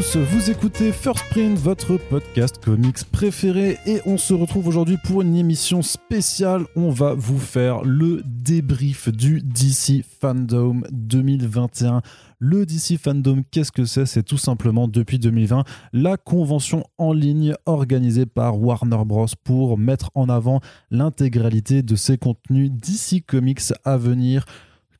vous écoutez First Print, votre podcast comics préféré, et on se retrouve aujourd'hui pour une émission spéciale. On va vous faire le débrief du DC Fandom 2021. Le DC Fandom, qu'est-ce que c'est? C'est tout simplement depuis 2020 la convention en ligne organisée par Warner Bros. pour mettre en avant l'intégralité de ses contenus DC Comics à venir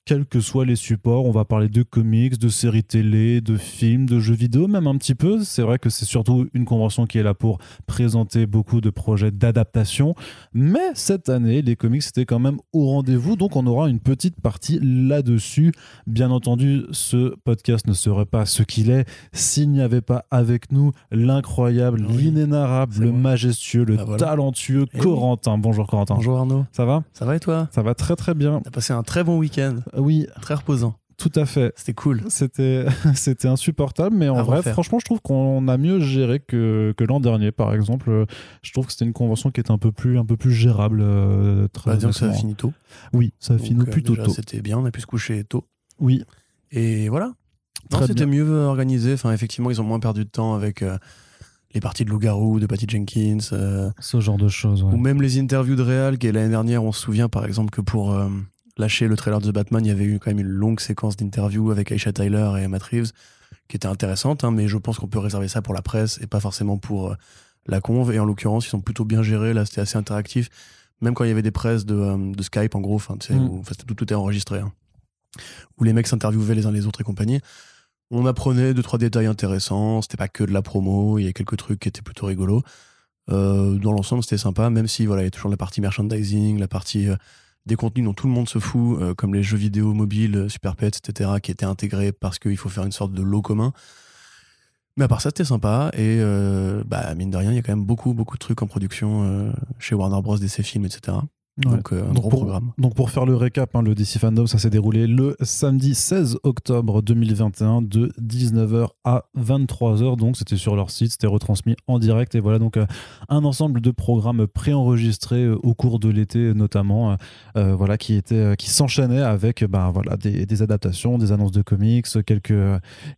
quels que soient les supports. On va parler de comics, de séries télé, de films, de jeux vidéo, même un petit peu. C'est vrai que c'est surtout une convention qui est là pour présenter beaucoup de projets d'adaptation. Mais cette année, les comics étaient quand même au rendez-vous, donc on aura une petite partie là-dessus. Bien entendu, ce podcast ne serait pas ce qu'il est s'il n'y avait pas avec nous l'incroyable, l'inénarrable, le majestueux, le ah, talentueux eh Corentin. Bonjour Corentin. Bonjour Arnaud. Ça va? Ça va et toi? Ça va très très bien. T'as passé un très bon week-end. Oui. Très reposant. Tout à fait. C'était cool. C'était, c'était insupportable, mais en vrai, franchement, je trouve qu'on a mieux géré que, que l'an dernier, par exemple. Je trouve que c'était une convention qui était un peu plus, un peu plus gérable. Euh, très bah, ça a fini tôt. Oui, ça a fini euh, plutôt tôt. C'était bien, on a pu se coucher tôt. Oui. Et voilà. c'était mieux organisé. Enfin, effectivement, ils ont moins perdu de temps avec. Euh, les parties de Loup-Garou, de Patty Jenkins. Ce genre de choses. Ou même les interviews de Real, qui l'année dernière, on se souvient par exemple que pour lâché le trailer de The Batman, il y avait eu quand même une longue séquence d'interviews avec Aisha Tyler et Matt Reeves qui était intéressante, hein, mais je pense qu'on peut réserver ça pour la presse et pas forcément pour euh, la conve. Et en l'occurrence, ils sont plutôt bien gérés. Là, c'était assez interactif. Même quand il y avait des presses de, euh, Skype, en gros, mm. tout, tout est enregistré. Hein, où les mecs s'interviewaient les uns les autres et compagnie. On apprenait deux, trois détails intéressants. C'était pas que de la promo. Il y a quelques trucs qui étaient plutôt rigolos. Euh, dans l'ensemble, c'était sympa, même si voilà, il y a toujours la partie merchandising, la partie des contenus dont tout le monde se fout, euh, comme les jeux vidéo mobiles, euh, Super Pets, etc., qui étaient intégrés parce qu'il faut faire une sorte de lot commun. Mais à part ça, c'était sympa. Et euh, bah, mine de rien, il y a quand même beaucoup, beaucoup de trucs en production chez Warner Bros. DC Films, etc. Donc, euh, un gros pour, programme. Donc, pour faire le récap, hein, le DC Fandom, ça s'est déroulé le samedi 16 octobre 2021 de 19h à 23h. Donc, c'était sur leur site, c'était retransmis en direct. Et voilà, donc, euh, un ensemble de programmes préenregistrés euh, au cours de l'été, notamment, voilà, qui, était, qui s'enchaînaient avec ben, voilà, des, des, adaptations, des annonces de comics, quelques,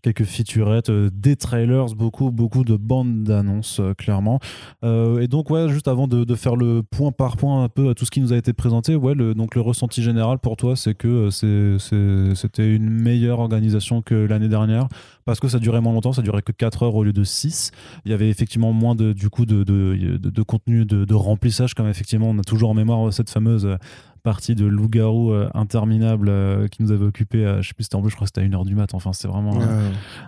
quelques featurettes, des trailers, beaucoup, beaucoup de bandes d'annonces, clairement. et donc, ouais, juste avant de, de, faire le point par point un peu à tout ce qui nous a été présenté, ouais, le, donc le ressenti général pour toi, c'est que euh, c'était une meilleure organisation que l'année dernière parce que ça durait moins longtemps, ça durait que 4 heures au lieu de 6. Il y avait effectivement moins de, du coup de, de, de, contenu de, remplissage, comme effectivement on a toujours en mémoire cette fameuse partie de loup-garou euh, interminable euh, qui nous avait occupé, je sais plus c'était en plus, je crois que c'était à 1h du mat, enfin c'est vraiment,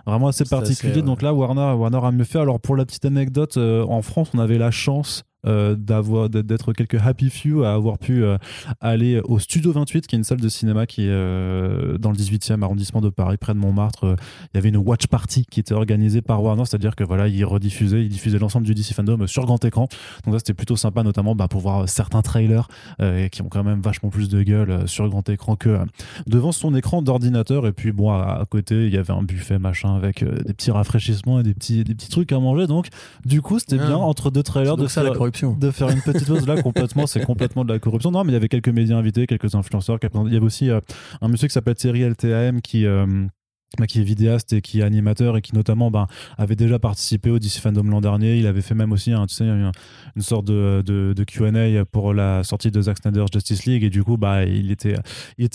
vraiment assez particulier. Donc là, Warner, Warner a mieux fait. Alors pour la petite anecdote, en France, on avait la chance euh, d'avoir d'être quelques happy few à avoir pu euh, aller au Studio 28 qui est une salle de cinéma qui est euh, dans le 18e arrondissement de Paris près de Montmartre. Il y avait une watch party qui était organisée par Warner c'est-à-dire que voilà ils rediffusaient ils diffusaient l'ensemble du DC fandom sur grand écran. Donc ça c'était plutôt sympa notamment bah, pour voir certains trailers qui ont quand même vachement plus de gueule sur grand écran que devant son écran d'ordinateur. Et puis bon à, côté il y avait un buffet machin avec des petits rafraîchissements et des petits des petits trucs à manger. Donc du coup c'était bien entre deux trailers de faire de faire une petite pause là, complètement, c'est complètement de la corruption. Non, mais il y avait quelques médias invités, quelques influenceurs. Il y avait aussi euh, un monsieur qui s'appelle Thierry LTAM qui. Euh, qui est vidéaste et qui est animateur et qui notamment ben, avait déjà participé au DC Fandom l'an dernier. Il avait fait même aussi sais, une, sorte de, de, Q&A pour la sortie de Zack Snyder's Justice League et du coup bah, il, était,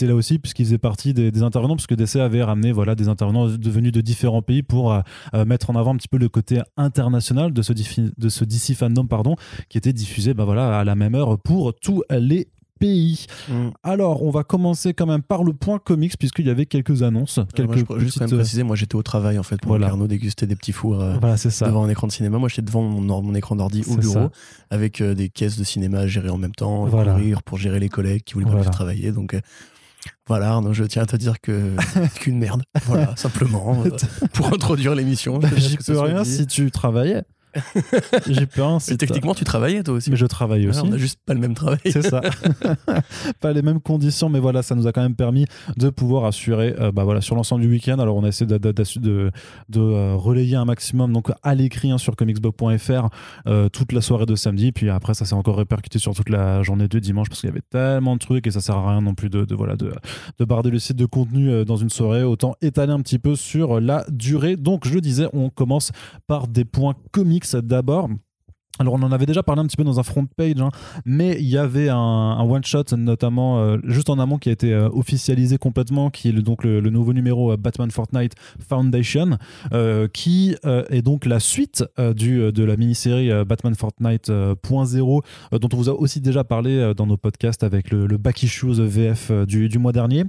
là aussi puisqu'il faisait partie des, intervenants parce que DC avait ramené voilà, des intervenants devenus de différents pays pour euh, euh, mettre en avant un petit peu le côté international de ce, de DC Fandom pardon, qui était diffusé bah, voilà, à la même heure pour tous les pays. Mm. Alors, on va commencer quand même par le point comics, puisqu'il y avait quelques annonces. Quelques moi, je juste quand même préciser, moi j'étais au travail en fait pour voilà. Arnaud déguster des petits fours euh, voilà, ça. devant un écran de cinéma. Moi j'étais devant mon, mon écran d'ordi au bureau avec euh, des caisses de cinéma gérées en même temps, voilà. courir pour gérer les collègues qui voulaient pas voilà. travailler. Donc euh, voilà, Arnaud, je tiens à te dire que qu'une merde. Voilà, simplement pour introduire l'émission. J'y peux rien si tu travaillais. j'ai un Mais techniquement, tu travaillais toi aussi. Mais je travaille Ouais, aussi. on a juste pas le même travail. C'est ça. pas les mêmes conditions, mais voilà, ça nous a quand même permis de pouvoir assurer, euh, bah voilà, sur l'ensemble du week-end. Alors, on a essayé de, de, de- de- de, euh, relayer un maximum, donc à l'écrit hein, sur comicsblog.fr euh, toute la soirée de samedi. Puis après, ça s'est encore répercuté sur toute la journée de dimanche parce qu'il y avait tellement de trucs et ça sert à rien non plus de, voilà de, de barder le site de contenu dans une soirée. Autant étaler un petit peu sur la durée. Donc, je disais, on commence par des points d'abord. Alors on en avait déjà parlé un petit peu dans un front page, hein, mais il y avait un, one shot notamment euh, juste en amont qui a été euh, officialisé complètement, qui est donc le, nouveau numéro euh, Batman Fortnite Foundation, qui est donc la suite du, de la mini-série Batman Fortnite euh, point zéro, euh, dont on vous a aussi déjà parlé dans nos podcasts avec le, le Back Issues VF du, du mois dernier.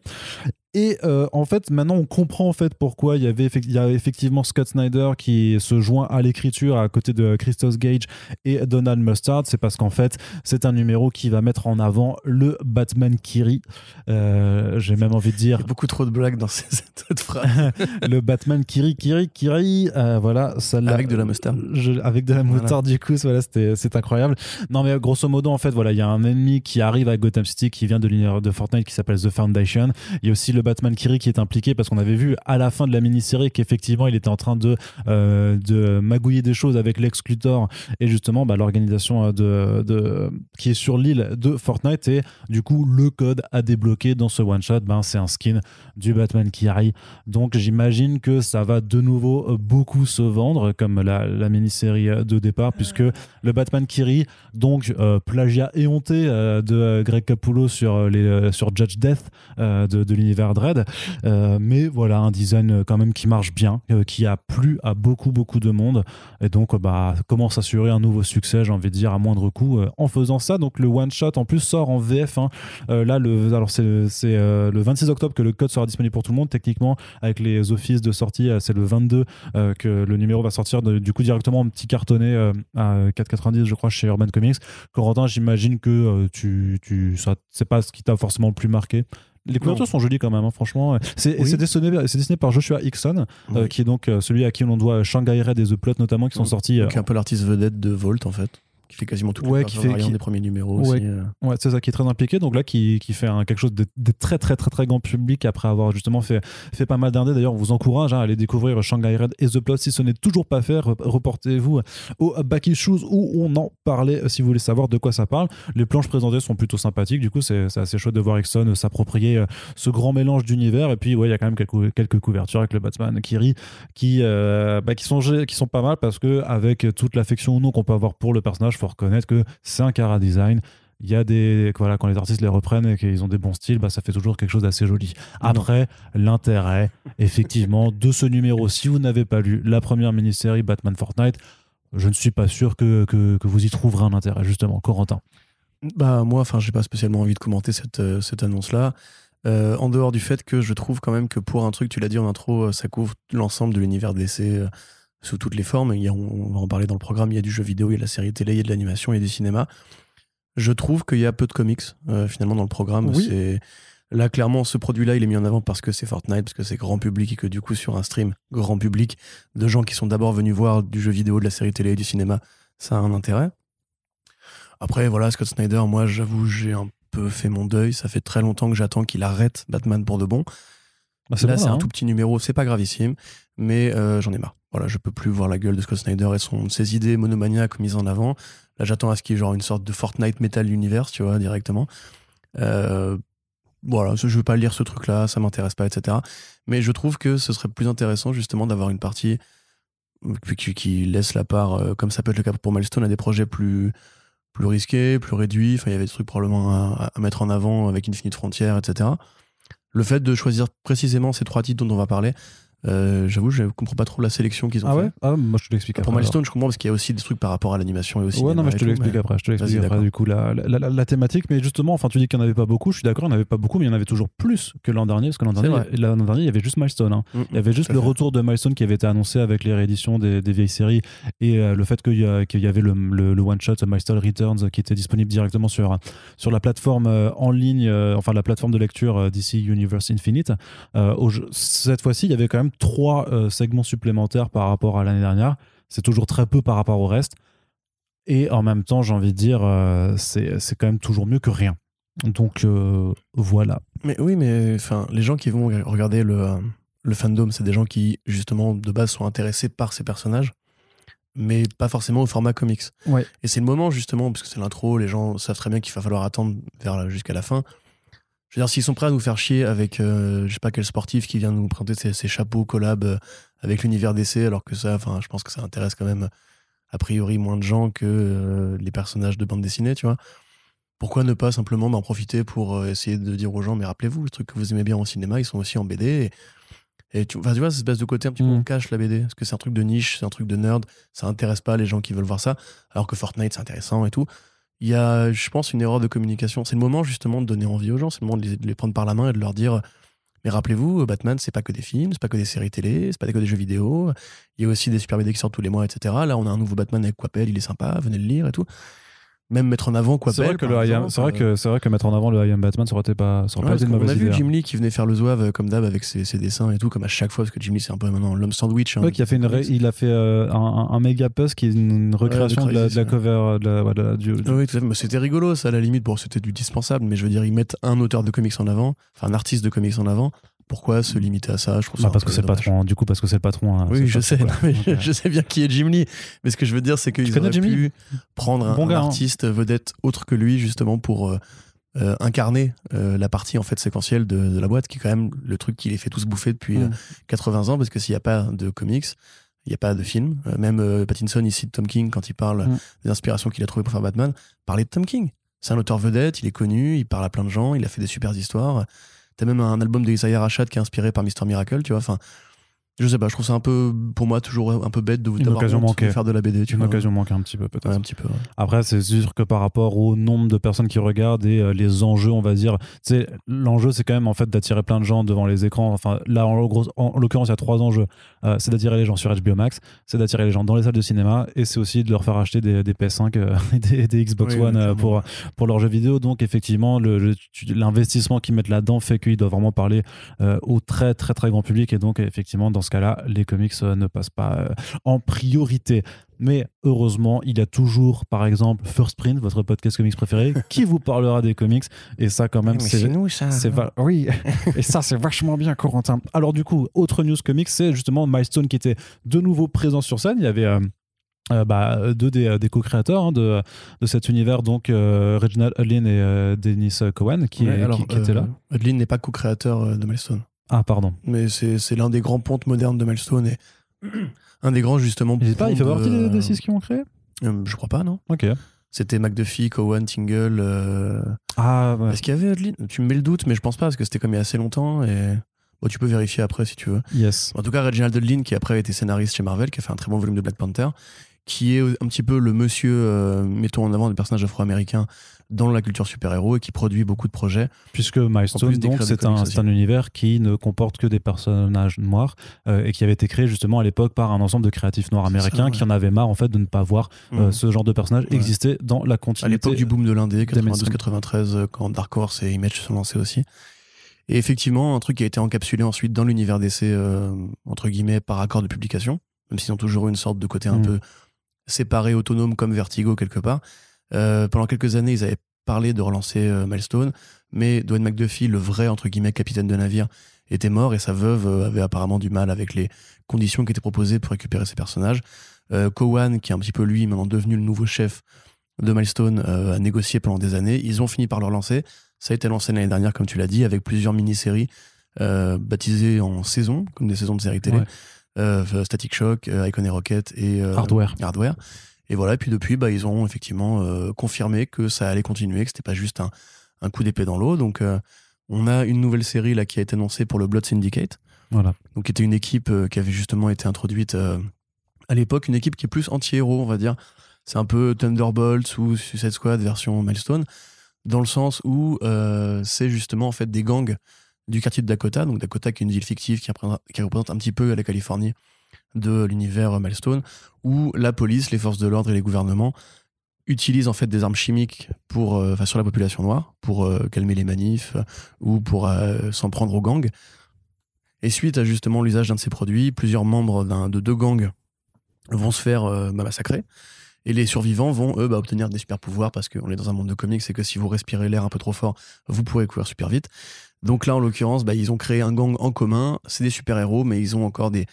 Et euh, en fait, maintenant, on comprend en fait pourquoi il y avait effect- il y a effectivement Scott Snyder qui se joint à l'écriture à côté de Christos Gage et Donald Mustard. C'est parce qu'en fait, c'est un numéro qui va mettre en avant le Batman Kiri. Euh, J'ai même envie de Il dire y a beaucoup trop de blagues dans ces- cette phrase. le Batman Kiri, Kiri, Kiri. Euh, voilà, celle-là. Avec de la moutarde. Je- avec de la Voilà. moutarde, du coup, voilà, c'était, c'est incroyable. Non, mais grosso modo, en fait, voilà, il y a un ennemi qui arrive à Gotham City qui vient de l'univers de Fortnite qui s'appelle The Foundation. Il y a aussi le Batman Kiri qui est impliqué parce qu'on avait vu à la fin de la mini-série qu'effectivement, il était en train de, euh, de magouiller des choses avec Lex Luthor et justement bah, l'organisation euh, de, de, qui est sur l'île de Fortnite. Et du coup, le code à débloquer dans ce one-shot, ben, c'est un skin du Batman Kiri. Donc j'imagine que ça va de nouveau euh, beaucoup se vendre comme la, la mini-série de départ puisque le Batman Kiri, donc plagiat éhonté de Greg Capullo sur, les, sur Judge Death de, de l'univers Dread. Euh, mais voilà, un design euh, quand même qui marche bien, euh, qui a plu à beaucoup beaucoup de monde et donc bah, comment s'assurer un nouveau succès, j'ai envie de dire, à moindre coût en faisant ça. Donc le one-shot en plus sort en VF. hein. Là, le, alors c'est le 26 octobre que le code sera disponible pour tout le monde. Techniquement, avec les offices de sortie, c'est le 22 euh, que le numéro va sortir du coup directement en petit cartonné à 4,90 je crois chez Urban Comics. Corentin, j'imagine que tu, tu c'est pas ce qui t'a forcément le plus marqué. Les couvertures sont jolies quand même, hein, franchement. C'est Oui. dessiné, par Joshua Hickson, euh, qui est donc euh, celui à qui on doit Shanghai Red et The Plot notamment, qui sont sortis. euh, Qui est un peu l'artiste vedette de Volt en fait. Qui fait quasiment toutes Ouais, qui fait- qui- des premiers numéros Ouais. aussi. euh. Ouais, c'est ça qui est très impliqué. Donc là, qui, qui fait un- quelque chose de, de très, très, très, très grand public après avoir justement fait, fait pas mal d'indés. D'ailleurs, on vous encourage hein, à aller découvrir Shanghai Red et The Plot si ce n'est toujours pas fait. Rep- Reportez-vous au Back Issues où on en parlait si vous voulez savoir de quoi ça parle. Les planches présentées sont plutôt sympathiques. Du coup, c'est assez chouette de voir Exxon s'approprier euh, ce grand mélange d'univers. Et puis, ouais, il y a quand même quelques, quelques couvertures avec le Batman Kiri qui, euh, bah, qui, sont, qui sont pas mal parce que avec toute l'affection ou non qu'on peut avoir pour le personnage, faut reconnaître que c'est un cara design. Il y a des. Voilà, quand les artistes les reprennent et qu'ils ont des bons styles, bah, ça fait toujours quelque chose d'assez joli. Après, l'intérêt, effectivement, de ce numéro, si vous n'avez pas lu la première mini-série Batman Fortnite, je ne suis pas sûr que, que, que vous y trouverez un intérêt, justement. Corentin. Bah moi, enfin, j'ai pas spécialement envie de commenter cette, euh, cette annonce-là. Euh, en dehors du fait que je trouve quand même que pour un truc, tu l'as dit en intro, euh, ça couvre l'ensemble de l'univers DC euh, sous toutes les formes. Il y a- on va en parler dans le programme. Il y a du jeu vidéo, il y a de la série télé, il y a de l'animation, il y a du cinéma. Je trouve qu'il y a peu de comics euh, finalement dans le programme. Oui. C'est là clairement ce produit-là, il est mis en avant parce que c'est Fortnite, parce que c'est grand public et que du coup sur un stream grand public de gens qui sont d'abord venus voir du jeu vidéo, de la série télé et du cinéma, ça a un intérêt. Après, voilà, Scott Snyder, moi, j'avoue, j'ai un peu fait mon deuil. Ça fait très longtemps que j'attends qu'il arrête Batman pour de bon. Bah, c'est Là, c'est hein. un tout petit numéro, c'est pas gravissime, mais euh, j'en ai marre. Voilà, je peux plus voir la gueule de Scott Snyder et son, ses idées monomaniaques mises en avant. Là, j'attends à ce qu'il y ait genre une sorte de Fortnite Metal Universe, tu vois, directement. Euh, voilà, je veux pas lire ce truc-là, ça m'intéresse pas, etc. Mais je trouve que ce serait plus intéressant justement d'avoir une partie qui, qui laisse la part, euh, comme ça peut être le cas pour Milestone, à des projets plus, plus risqués, plus réduits. Enfin, il y avait des trucs probablement à, à mettre en avant avec Infinite Frontier, etc. Le fait de choisir précisément ces trois titres dont on va parler, euh, j'avoue, je comprends pas trop la sélection qu'ils ont Ah fait. ouais? Ah, Moi, je te l'explique Pour. Milestone, je comprends parce qu'il y a aussi des trucs par rapport à l'animation et aussi. Ouais, non, mais je te l'explique après. Je te l'explique après, du coup, la, la, la- la thématique. Mais justement, enfin, tu dis qu'il n'y en avait pas beaucoup. Je suis d'accord, il n'y en avait pas beaucoup, mais il y en avait toujours plus que l'an dernier. Parce que l'an dernier, dernier, il y avait juste Milestone. hein. Mm, Il y avait juste le fait. retour de Milestone qui avait été annoncé avec les rééditions des, des vieilles séries et euh, le fait qu'il y, avait le, le- le one-shot Milestone Returns qui était disponible directement sur, sur la plateforme euh, en ligne, enfin la plateforme de lecture DC Universe Infinite. Euh, cette fois-ci, il y avait quand même trois euh, segments supplémentaires par rapport à l'année dernière. c'est toujours très peu par rapport au reste. Et en même temps, j'ai envie de dire, euh, c'est quand même toujours mieux que rien. Donc euh, voilà. Mais oui, mais enfin, les gens qui vont regarder le, le fandom, c'est des gens qui, justement, de base, sont intéressés par ces personnages, mais pas forcément au format comics. Ouais. Et c'est le moment, justement, parce que c'est l'intro, les gens savent très bien qu'il va falloir attendre vers jusqu'à la fin. Je veux dire, s'ils sont prêts à nous faire chier avec, euh, je sais pas quel sportif qui vient nous présenter ses, ses chapeaux collab euh, avec l'univers d'essai, alors que ça, enfin, je pense que ça intéresse quand même, a priori, moins de gens que euh, les personnages de bande dessinée, tu vois. Pourquoi ne pas simplement en profiter pour essayer de dire aux gens, mais rappelez-vous, les trucs que vous aimez bien au cinéma, ils sont aussi en BD. Et, et tu, enfin, tu vois, cette espèce de côté un petit peu Mm. on cache la BD, parce que c'est un truc de niche, c'est un truc de nerd, ça intéresse pas les gens qui veulent voir ça, alors que Fortnite, c'est intéressant et tout. Il y a, je pense, une erreur de communication. C'est le moment justement de donner envie aux gens, c'est le moment de les, prendre par la main et de leur dire, mais rappelez-vous, Batman, c'est pas que des films, c'est pas que des séries télé, c'est pas que des jeux vidéo. Il y a aussi des super BD qui sortent tous les mois, etc. Là, on a un nouveau Batman avec Quapel, il est sympa, venez le lire et tout. Même mettre en avant Quapel. C'est vrai que le exemple, c'est vrai euh, que c'est vrai que mettre en avant le I am Batman, ça aurait été pas, ça aurait Ouais, pas été une parce qu'on mauvaise a vu idée. hein. Jim Lee qui venait faire le zouave euh, comme d'hab avec ses, ses dessins et tout, comme à chaque fois, parce que Jim Lee c'est un peu maintenant l'homme sandwich. hein, Ouais, qui a fait une ré- il a fait euh, un, un méga puzzle qui est une recréation de, la, de cover de la, ouais, de la- du, du- oui, tout à fait. Mais C'était rigolo, ça, à la limite. Bon, c'était du dispensable, mais je veux dire, ils mettent un auteur de comics en avant, enfin un artiste de comics en avant. Pourquoi se limiter à ça? Je trouve ça Bah, parce que c'est le patron. Du coup, parce que c'est le patron. hein, Oui, je sais, non, mais je, je sais bien qui est Jim Lee. Mais ce que je veux dire, c'est qu'ils auraient Jim Lee? pu prendre un, Bon un hein. artiste vedette autre que lui, justement, pour euh, euh, incarner euh, la partie en fait séquentielle de, de la boîte, qui est quand même le truc qui les fait tous bouffer depuis Mm. euh, 80 ans, parce que s'il n'y a pas de comics, il n'y a pas de film. Euh, même Pattinson ici de Tom King, quand il parle Mm. des inspirations qu'il a trouvées pour faire Batman, parlait de Tom King. C'est un auteur vedette, il est connu, il parle à plein de gens, il a fait des super histoires. T'as même un album de Isaiah Rashad qui est inspiré par Mister Miracle, tu vois. Enfin, je sais pas, je trouve ça un peu, pour moi, toujours un peu bête de vous Une occasion honte de faire de la BD, tu une vois. occasion manquée un petit peu peut-être. Ouais, un petit peu. ouais. Après, c'est sûr que par rapport au nombre de personnes qui regardent et euh, les enjeux, on va dire, sais, l'enjeu, c'est quand même en fait d'attirer plein de gens devant les écrans. Enfin, là, en, gros- en l'occurrence, il y a trois enjeux. Euh, c'est d'attirer les gens sur HBO Max, c'est d'attirer les gens dans les salles de cinéma et c'est aussi de leur faire acheter des, des PS5 euh, et des, des Xbox Oui, One oui, pour, pour leurs jeux vidéo. Donc, effectivement, l'investissement qu'ils mettent là-dedans fait qu'ils doivent vraiment parler au très, très, très grand public. Et donc, effectivement, dans ce cas-là, les comics euh, ne passent pas euh, en priorité. Mais heureusement, il y a toujours, par exemple, First Print, votre podcast comics préféré, qui vous parlera des comics. Et ça, quand même, Mais c'est. nous, ça. Va- oui, et ça c'est vachement bien Corentin. Alors du coup, autre news comics, c'est justement Milestone qui était de nouveau présent sur scène. Il y avait euh, euh, bah, deux des, des co-créateurs hein, de, de cet univers, donc euh, Reginald Hudlin et euh, Dennis Cohen qui, Ouais, est- alors, qui, qui étaient là. Hudlin n'est pas co-créateur de Milestone. Ah pardon. Mais c'est l'un des grands pontes modernes de Milestone et un des grands, justement. Pas, il fait pontes partie de- des, des six qui ont créé Euh, Je crois pas, non Ok. C'était McDuffie, Cowan, Tingle. euh, Ah ouais. Est-ce qu'il y avait Hudlin Tu me mets le doute, mais je pense pas, parce que c'était comme il y a assez longtemps. Et bon, tu peux vérifier après si tu veux. Yes. En tout cas, Reginald Hudlin, qui après a été scénariste chez Marvel, qui a fait un très bon volume de Black Panther, qui est un petit peu le monsieur, euh, mettons en avant des personnages afro-américains dans la culture super-héros et qui produit beaucoup de projets. Puisque Milestone, donc, c'est un, univers qui ne comporte que des personnages noirs euh, et qui avait été créé justement à l'époque par un ensemble de créatifs noirs ça, américains ouais. qui en avaient marre en fait de ne pas voir euh, Mhm. ce genre de personnage Ouais. exister dans la À continuité. l'époque du boom de l'indé, des mainstream. 92-93, euh, quand Dark Horse et Image se sont lancés aussi. Et effectivement, un truc qui a été encapsulé ensuite dans l'univers d'essai, euh, entre guillemets, par accord de publication, même s'ils ont toujours eu une sorte de côté un Mm. peu séparé, autonome, comme Vertigo quelque part. Euh, pendant quelques années, ils avaient parlé de relancer euh, Milestone, mais Dwayne McDuffie, le vrai, entre guillemets, capitaine de navire, était mort et sa veuve euh, avait apparemment du mal avec les conditions qui étaient proposées pour récupérer ses personnages. Euh, Cowan, qui est un petit peu lui, maintenant devenu le nouveau chef de Milestone, a négocié pendant des années. Ils ont fini par le relancer. Ça a été lancé l'année dernière, comme tu l'as dit, avec plusieurs mini-séries baptisées en saisons, comme des saisons de séries télé. Ouais. Static Shock, Icon et Rocket et Hardware. Hardware. Et voilà, et puis depuis, bah, ils ont effectivement euh, confirmé que ça allait continuer, que c'était pas juste un, un coup d'épée dans l'eau. Donc, euh, on a une nouvelle série là qui a été annoncée pour le Blood Syndicate, Voilà. donc qui était une équipe euh, qui avait justement été introduite à l'époque, une équipe qui est plus anti-héros, on va dire. C'est un peu Thunderbolts ou Suicide Squad version Milestone, dans le sens où c'est justement en fait des gangs du quartier de Dakota, donc Dakota qui est une ville fictive qui représente, qui représente un petit peu la Californie de l'univers Milestone, où la police, les forces de l'ordre et les gouvernements utilisent en fait des armes chimiques pour, euh, sur la population noire pour euh, calmer les manifs euh, ou pour s'en prendre aux gangs. Et suite à justement l'usage d'un de ces produits, plusieurs membres de deux gangs vont se faire bah, massacrer. Et les survivants vont, eux, bah, obtenir des super pouvoirs parce qu'on est dans un monde de comics et que si vous respirez l'air un peu trop fort, vous pourrez courir super vite. Donc là, en l'occurrence, bah, ils ont créé un gang en commun. C'est des super-héros, mais ils ont encore des,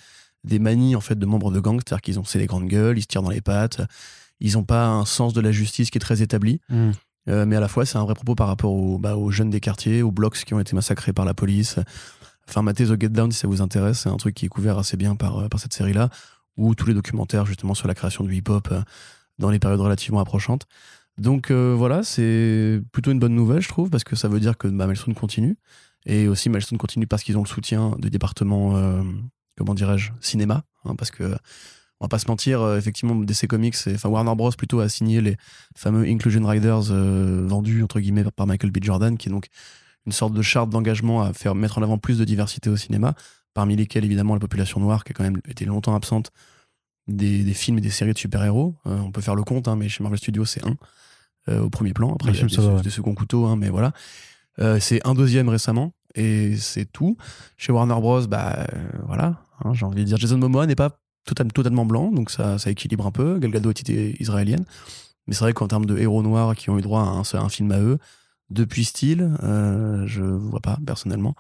des manies en fait de membres de gang, c'est-à-dire qu'ils ont c'est des grandes gueules, ils se tirent dans les pattes, ils n'ont pas un sens de la justice qui est très établi. Mm. Euh, mais à la fois, c'est un vrai propos par rapport aux, bah, aux jeunes des quartiers, aux blocs qui ont été massacrés par la police. Enfin, matez The Get Down si ça vous intéresse, c'est un truc qui est couvert assez bien par, euh, par cette série-là, ou tous les documentaires justement sur la création du hip-hop euh, dans les périodes relativement approchantes. Donc euh, voilà, c'est plutôt une bonne nouvelle, je trouve, parce que ça veut dire que bah, Milestone continue. Et aussi, Milestone continue parce qu'ils ont le soutien du département, euh, comment dirais-je, cinéma. hein, parce que, on va pas se mentir, euh, effectivement, DC Comics, et- enfin Warner Bros. plutôt a signé les fameux Inclusion Riders euh, vendus, entre guillemets, par Michael B. Jordan, qui est donc une sorte de charte d'engagement à faire mettre en avant plus de diversité au cinéma, parmi lesquels, évidemment, la population noire, qui a quand même été longtemps absente des, des films et des séries de super-héros. Euh, on peut faire le compte, hein, mais chez Marvel Studios, c'est un au premier plan. Après, il y a des, ouais. seconds couteaux, hein, mais voilà. C'est un deuxième récemment, et c'est tout. Chez Warner Bros, bah euh, voilà, hein, j'ai dire, Jason Momoa n'est pas total- totalement blanc, donc ça, équilibre un peu. Gal Gadot était israélienne, mais c'est vrai qu'en termes de héros noirs qui ont eu droit à un, film à eux, depuis Steel, euh, je vois pas personnellement.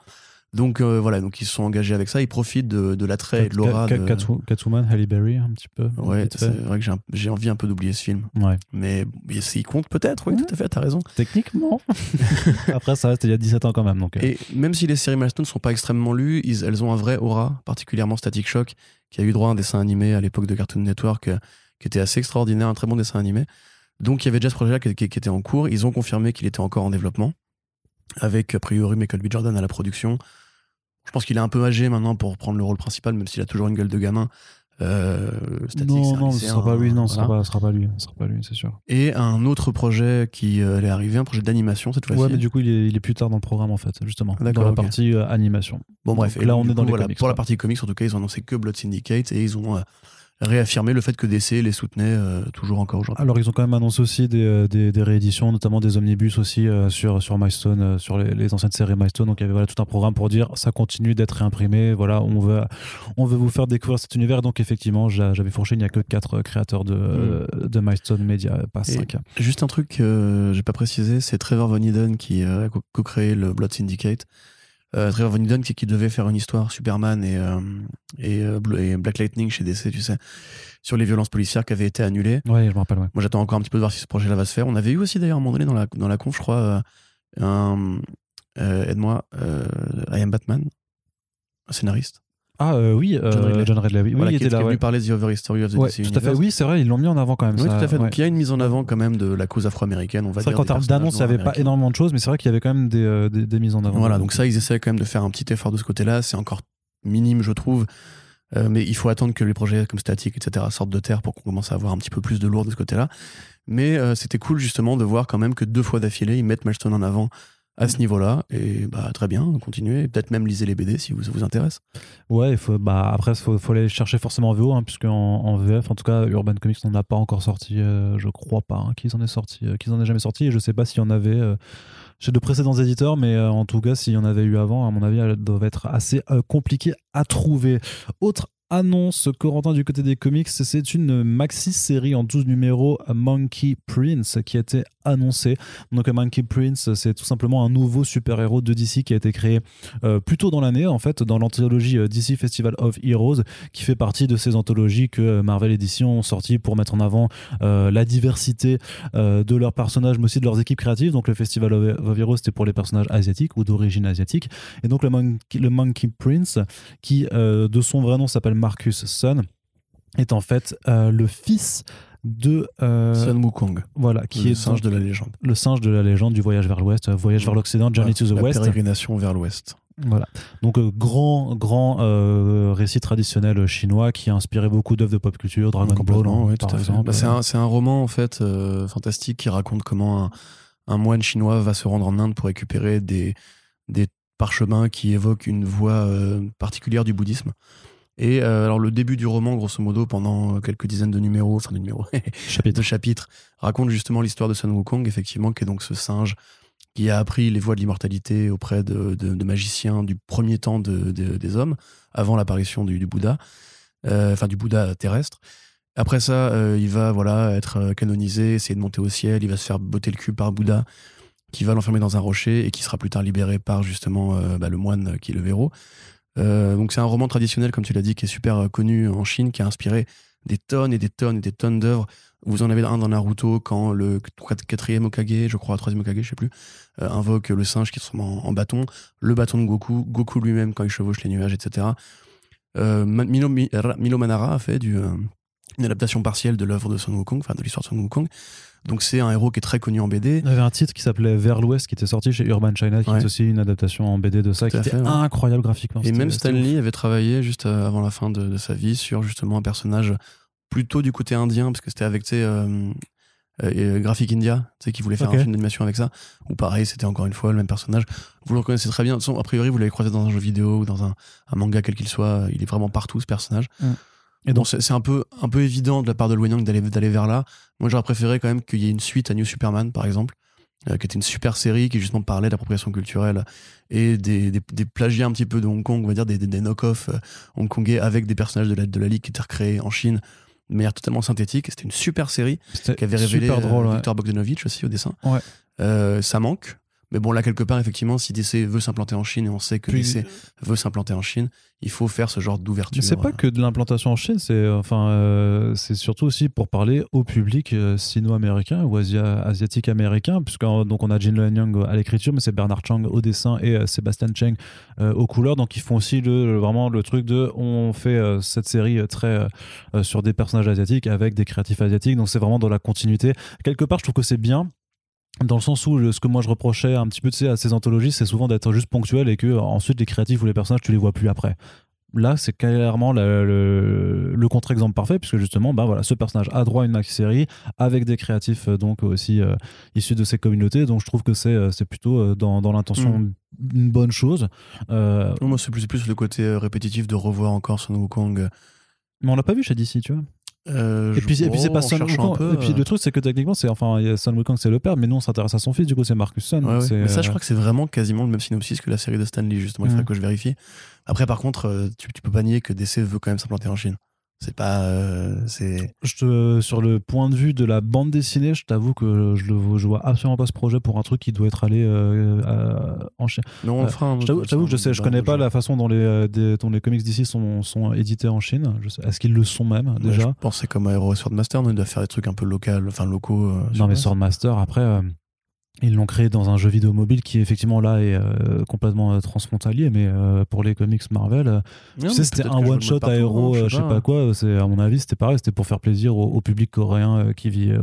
Donc euh, voilà, donc ils se sont engagés avec ça, ils profitent de, de l'attrait et de l'aura. De- Catwo- Catwoman, Halle Berry, un petit peu. Ouais, c'est vrai que j'ai envie un peu d'oublier ce film. Ouais. Mais bon, il compte peut-être, oui, Ouais. tout à fait, t'as raison. Techniquement. Après, ça reste il y a 17 ans quand même. Donc, euh, Et même si les séries Milestone sont pas extrêmement lues, ils- elles ont un vrai aura, particulièrement Static Shock, qui a eu droit à un dessin animé à l'époque de Cartoon Network, euh, qui était assez extraordinaire, un très bon dessin animé. Donc il y avait déjà ce projet-là qui, qui- qui était en cours. Ils ont confirmé qu'il était encore en développement, avec a priori Michael B. Jordan à la production. Je pense qu'il est un peu âgé maintenant pour prendre le rôle principal, même s'il a toujours une gueule de gamin. Euh, non, non, ce sera pas lui, non, ce voilà. sera pas, sera pas lui, ce sera pas lui, c'est sûr. Et un autre projet qui euh, est arrivé, un projet d'animation cette fois-ci. Ouais, mais du coup, il est, il est plus tard dans le programme en fait, justement, dans la partie euh, animation. Bon bref, Donc et là, on est dans coup, les voilà, comics, Pour la partie comics, en tout cas, ils ont annoncé que Blood Syndicate et ils ont réaffirmé le fait que DC les soutenait euh, toujours encore aujourd'hui. Alors, ils ont quand même annoncé aussi des, euh, des, des rééditions, notamment des omnibus aussi euh, sur, sur Milestone, euh, sur les, les anciennes séries Milestone. Donc, il y avait voilà, tout un programme pour dire ça continue d'être réimprimé. Voilà, on veut, on veut vous faire découvrir cet univers. Donc, effectivement, j'a- j'avais fourché, il n'y a que 4 créateurs de, euh, de Milestone Media, pas Et 5. Juste un truc que j'ai pas précisé, c'est Trevor Von Eden qui a co- co-créé le Blood Syndicate. Euh, Trevor Von Eden qui, qui devait faire une histoire Superman et, euh, et, euh, et Black Lightning chez DC, tu sais, sur les violences policières qui avaient été annulées. Ouais, je me rappelle, ouais. Moi, j'attends encore un petit peu de voir si ce projet-là va se faire. On avait eu aussi d'ailleurs à un moment donné dans la, dans la conf, je crois, euh, un. Aide-moi, I Am Batman, un scénariste. Ah euh, oui, euh, John Ridley. John Ridley, oui, voilà, il était là. qui est venu parler de The Over History of the Ouais, DC tout à fait. Universe. Oui, c'est vrai, ils l'ont mis en avant quand même. Oui, ça, tout à fait. ouais. Donc il y a une mise en avant quand même de la cause afro-américaine, on va C'est vrai qu'en termes d'annonce, il n'y avait pas énormément de choses, mais c'est vrai qu'il y avait quand même des, euh, des, des mises en avant. Voilà, donc ça, ils essaient quand même de faire un petit effort de ce côté-là. C'est encore minime, je trouve. Euh, mais il faut attendre que les projets comme Static, etc., sortent de terre pour qu'on commence à avoir un petit peu plus de lourd de ce côté-là. Mais euh, c'était cool justement de voir quand même que deux fois d'affilée, ils mettent Milestone en avant à ce niveau-là. Et bah très bien, continuez. Peut-être même lisez les BD si vous, ça vous intéresse. Ouais, il faut, bah, après, il faut, faut aller chercher forcément en VO, hein, puisque en, en VF, en tout cas, Urban Comics n'en a pas encore sorti, euh, je crois pas, hein, qu'ils en aient sorti, euh, qu'ils en aient jamais sorti, et je sais pas s'il y en avait euh, chez de précédents éditeurs, mais en tout cas, s'il y en avait eu avant, à mon avis, elles doivent être assez compliquées à trouver. Autre annonce, Corentin, du côté des comics, c'est une maxi-série en 12 numéros, Monkey Prince, qui a été annoncée. Donc, Monkey Prince, c'est tout simplement un nouveau super-héros de DC qui a été créé euh, plus tôt dans l'année, en fait, dans l'anthologie euh, DC Festival of Heroes, qui fait partie de ces anthologies que euh, Marvel Edition ont sorties pour mettre en avant la diversité de leurs personnages, mais aussi de leurs équipes créatives. Donc, le Festival of Heroes, c'était pour les personnages asiatiques ou d'origine asiatique. Et donc, le Monkey, le Monkey Prince, qui de son vrai nom s'appelle Marcus Sun, est en fait euh, le fils de euh, Sun Wukong, voilà qui le est singe donc de la légende. le singe de la légende du voyage vers l'ouest, euh, voyage vers l'occident, Journey to the la West. pérégrination vers l'ouest. Voilà. Donc euh, grand grand euh, récit traditionnel chinois qui a inspiré beaucoup d'œuvres de pop culture, Dragon Ball hein, ouais, par exemple. Bah, c'est un, roman en fait euh, fantastique qui raconte comment un, un moine chinois va se rendre en Inde pour récupérer des, des parchemins qui évoquent une voie particulière du bouddhisme. Et euh, alors le début du roman, grosso modo, pendant quelques dizaines de numéros, enfin de numéros, Chapitre. de chapitres, raconte justement l'histoire de Sun Wukong, effectivement, qui est donc ce singe qui a appris les voies de l'immortalité auprès de, de- de magiciens du premier temps de- de- des hommes, avant l'apparition du, du Bouddha, euh, enfin du Bouddha terrestre. Après ça, euh, il va voilà être euh, canonisé, essayer de monter au ciel, il va se faire botter le cul par Bouddha, qui va l'enfermer dans un rocher et qui sera plus tard libéré par justement euh, bah, le moine qui est le Véro. Donc c'est un roman traditionnel, comme tu l'as dit, qui est super connu en Chine, qui a inspiré des tonnes et des tonnes et des tonnes d'œuvres. Vous en avez un dans Naruto quand le quatrième Okage, je crois, troisième Okage, je sais plus, invoque le singe qui se transforme en, bâton, le bâton de Goku, Goku lui-même quand il chevauche les nuages, etc. Milo, Manara a fait une adaptation partielle de l'œuvre de Sun Wukong, enfin de l'histoire de Sun Wukong. Donc c'est un héros qui est très connu en BD. Il y avait un titre qui s'appelait Vers l'Ouest qui était sorti chez Urban China, qui est aussi une adaptation en BD de ça, qui était incroyable graphiquement. Et même Stan Lee avait travaillé juste euh, avant la fin de, sa vie sur justement un personnage plutôt du côté indien, parce que c'était avec euh, euh, Graphic India, tu sais, qui voulait faire un film d'animation avec ça. Ou pareil, c'était encore une fois le même personnage. Vous le reconnaissez très bien. a priori, vous l'avez croisé dans un jeu vidéo ou dans un, manga quel qu'il soit. Il est vraiment partout ce personnage. Mm. Et donc c'est un peu, un peu évident de la part de Yang d'aller d'aller vers là. Moi j'aurais préféré quand même qu'il y ait une suite à New Superman par exemple, euh, qui était une super série qui justement parlait d'appropriation culturelle et des, des, plagiats un petit peu de Hong Kong, on va dire des, des, knock-off euh, hongkongais avec des personnages de la, de la Ligue qui étaient recréés en Chine de manière totalement synthétique. C'était une super série qui avait révélé super drôle, euh, Victor Bogdanovich aussi au dessin. Ouais. ça manque. Mais bon, là, quelque part, effectivement, si DC veut s'implanter en Chine, et on sait que DC veut s'implanter en Chine, il faut faire ce genre d'ouverture. Mais c'est pas que de l'implantation en Chine, c'est enfin, euh, c'est surtout aussi pour parler au public euh, sino-américain ou asiatique américain, puisque donc on a Jin Young à l'écriture, mais c'est Bernard Chang au dessin et euh, Sébastien Cheng aux couleurs. Donc ils font aussi le, vraiment le truc de on fait cette série très sur des personnages asiatiques avec des créatifs asiatiques. Donc c'est vraiment dans la continuité. Quelque part, je trouve que c'est bien dans le sens où ce que moi je reprochais un petit peu à ces anthologies, c'est souvent d'être juste ponctuel et que ensuite les créatifs ou les personnages tu les vois plus après. Là, c'est clairement le, contre-exemple parfait, puisque justement, bah voilà, ce personnage a droit à une maxi-série avec des créatifs euh, donc aussi euh, issus de ces communautés. Donc, je trouve que c'est euh, plutôt dans, dans l'intention mm. une bonne chose. moi, c'est plus, plus le côté répétitif de revoir encore Son Wukong. Mais on l'a pas vu chez DC, tu vois. Euh, et puis, et puis c'est pas Sun Wukong. Et puis le truc, c'est que techniquement, c'est enfin, Sun Wukong, c'est le père, mais nous, on s'intéresse à son fils, du coup, c'est Marcus Sun. Mais ça, je euh, crois que c'est vraiment quasiment le même synopsis que la série de Stanley, justement. Il faudrait que je vérifie. Après, par contre, euh, tu, tu peux pas nier que DC veut quand même s'implanter en Chine. C'est pas. Euh, c'est. Je sur le point de vue de la bande dessinée, je t'avoue que je, le, je vois absolument pas ce projet pour un truc qui doit être allé euh, en Chine. Non, enfin. je t'avoue que je sais, je connais pas la façon dont les, euh, dont les comics d'ici sont, sont édités en Chine. Est-ce qu'ils le sont même déjà? Je pense c'est comme Aero Swordmaster, on doit faire des trucs un peu locaux, enfin locaux. non, mais Swordmaster, après. Ils l'ont créé dans un jeu vidéo mobile qui effectivement là est euh, complètement euh, transfrontalier, mais euh, pour les comics Marvel, tu sais, c'était un one shot à héros, je sais pas, quoi. C'est à mon avis, c'était pareil, c'était pour faire plaisir au, public coréen qui vit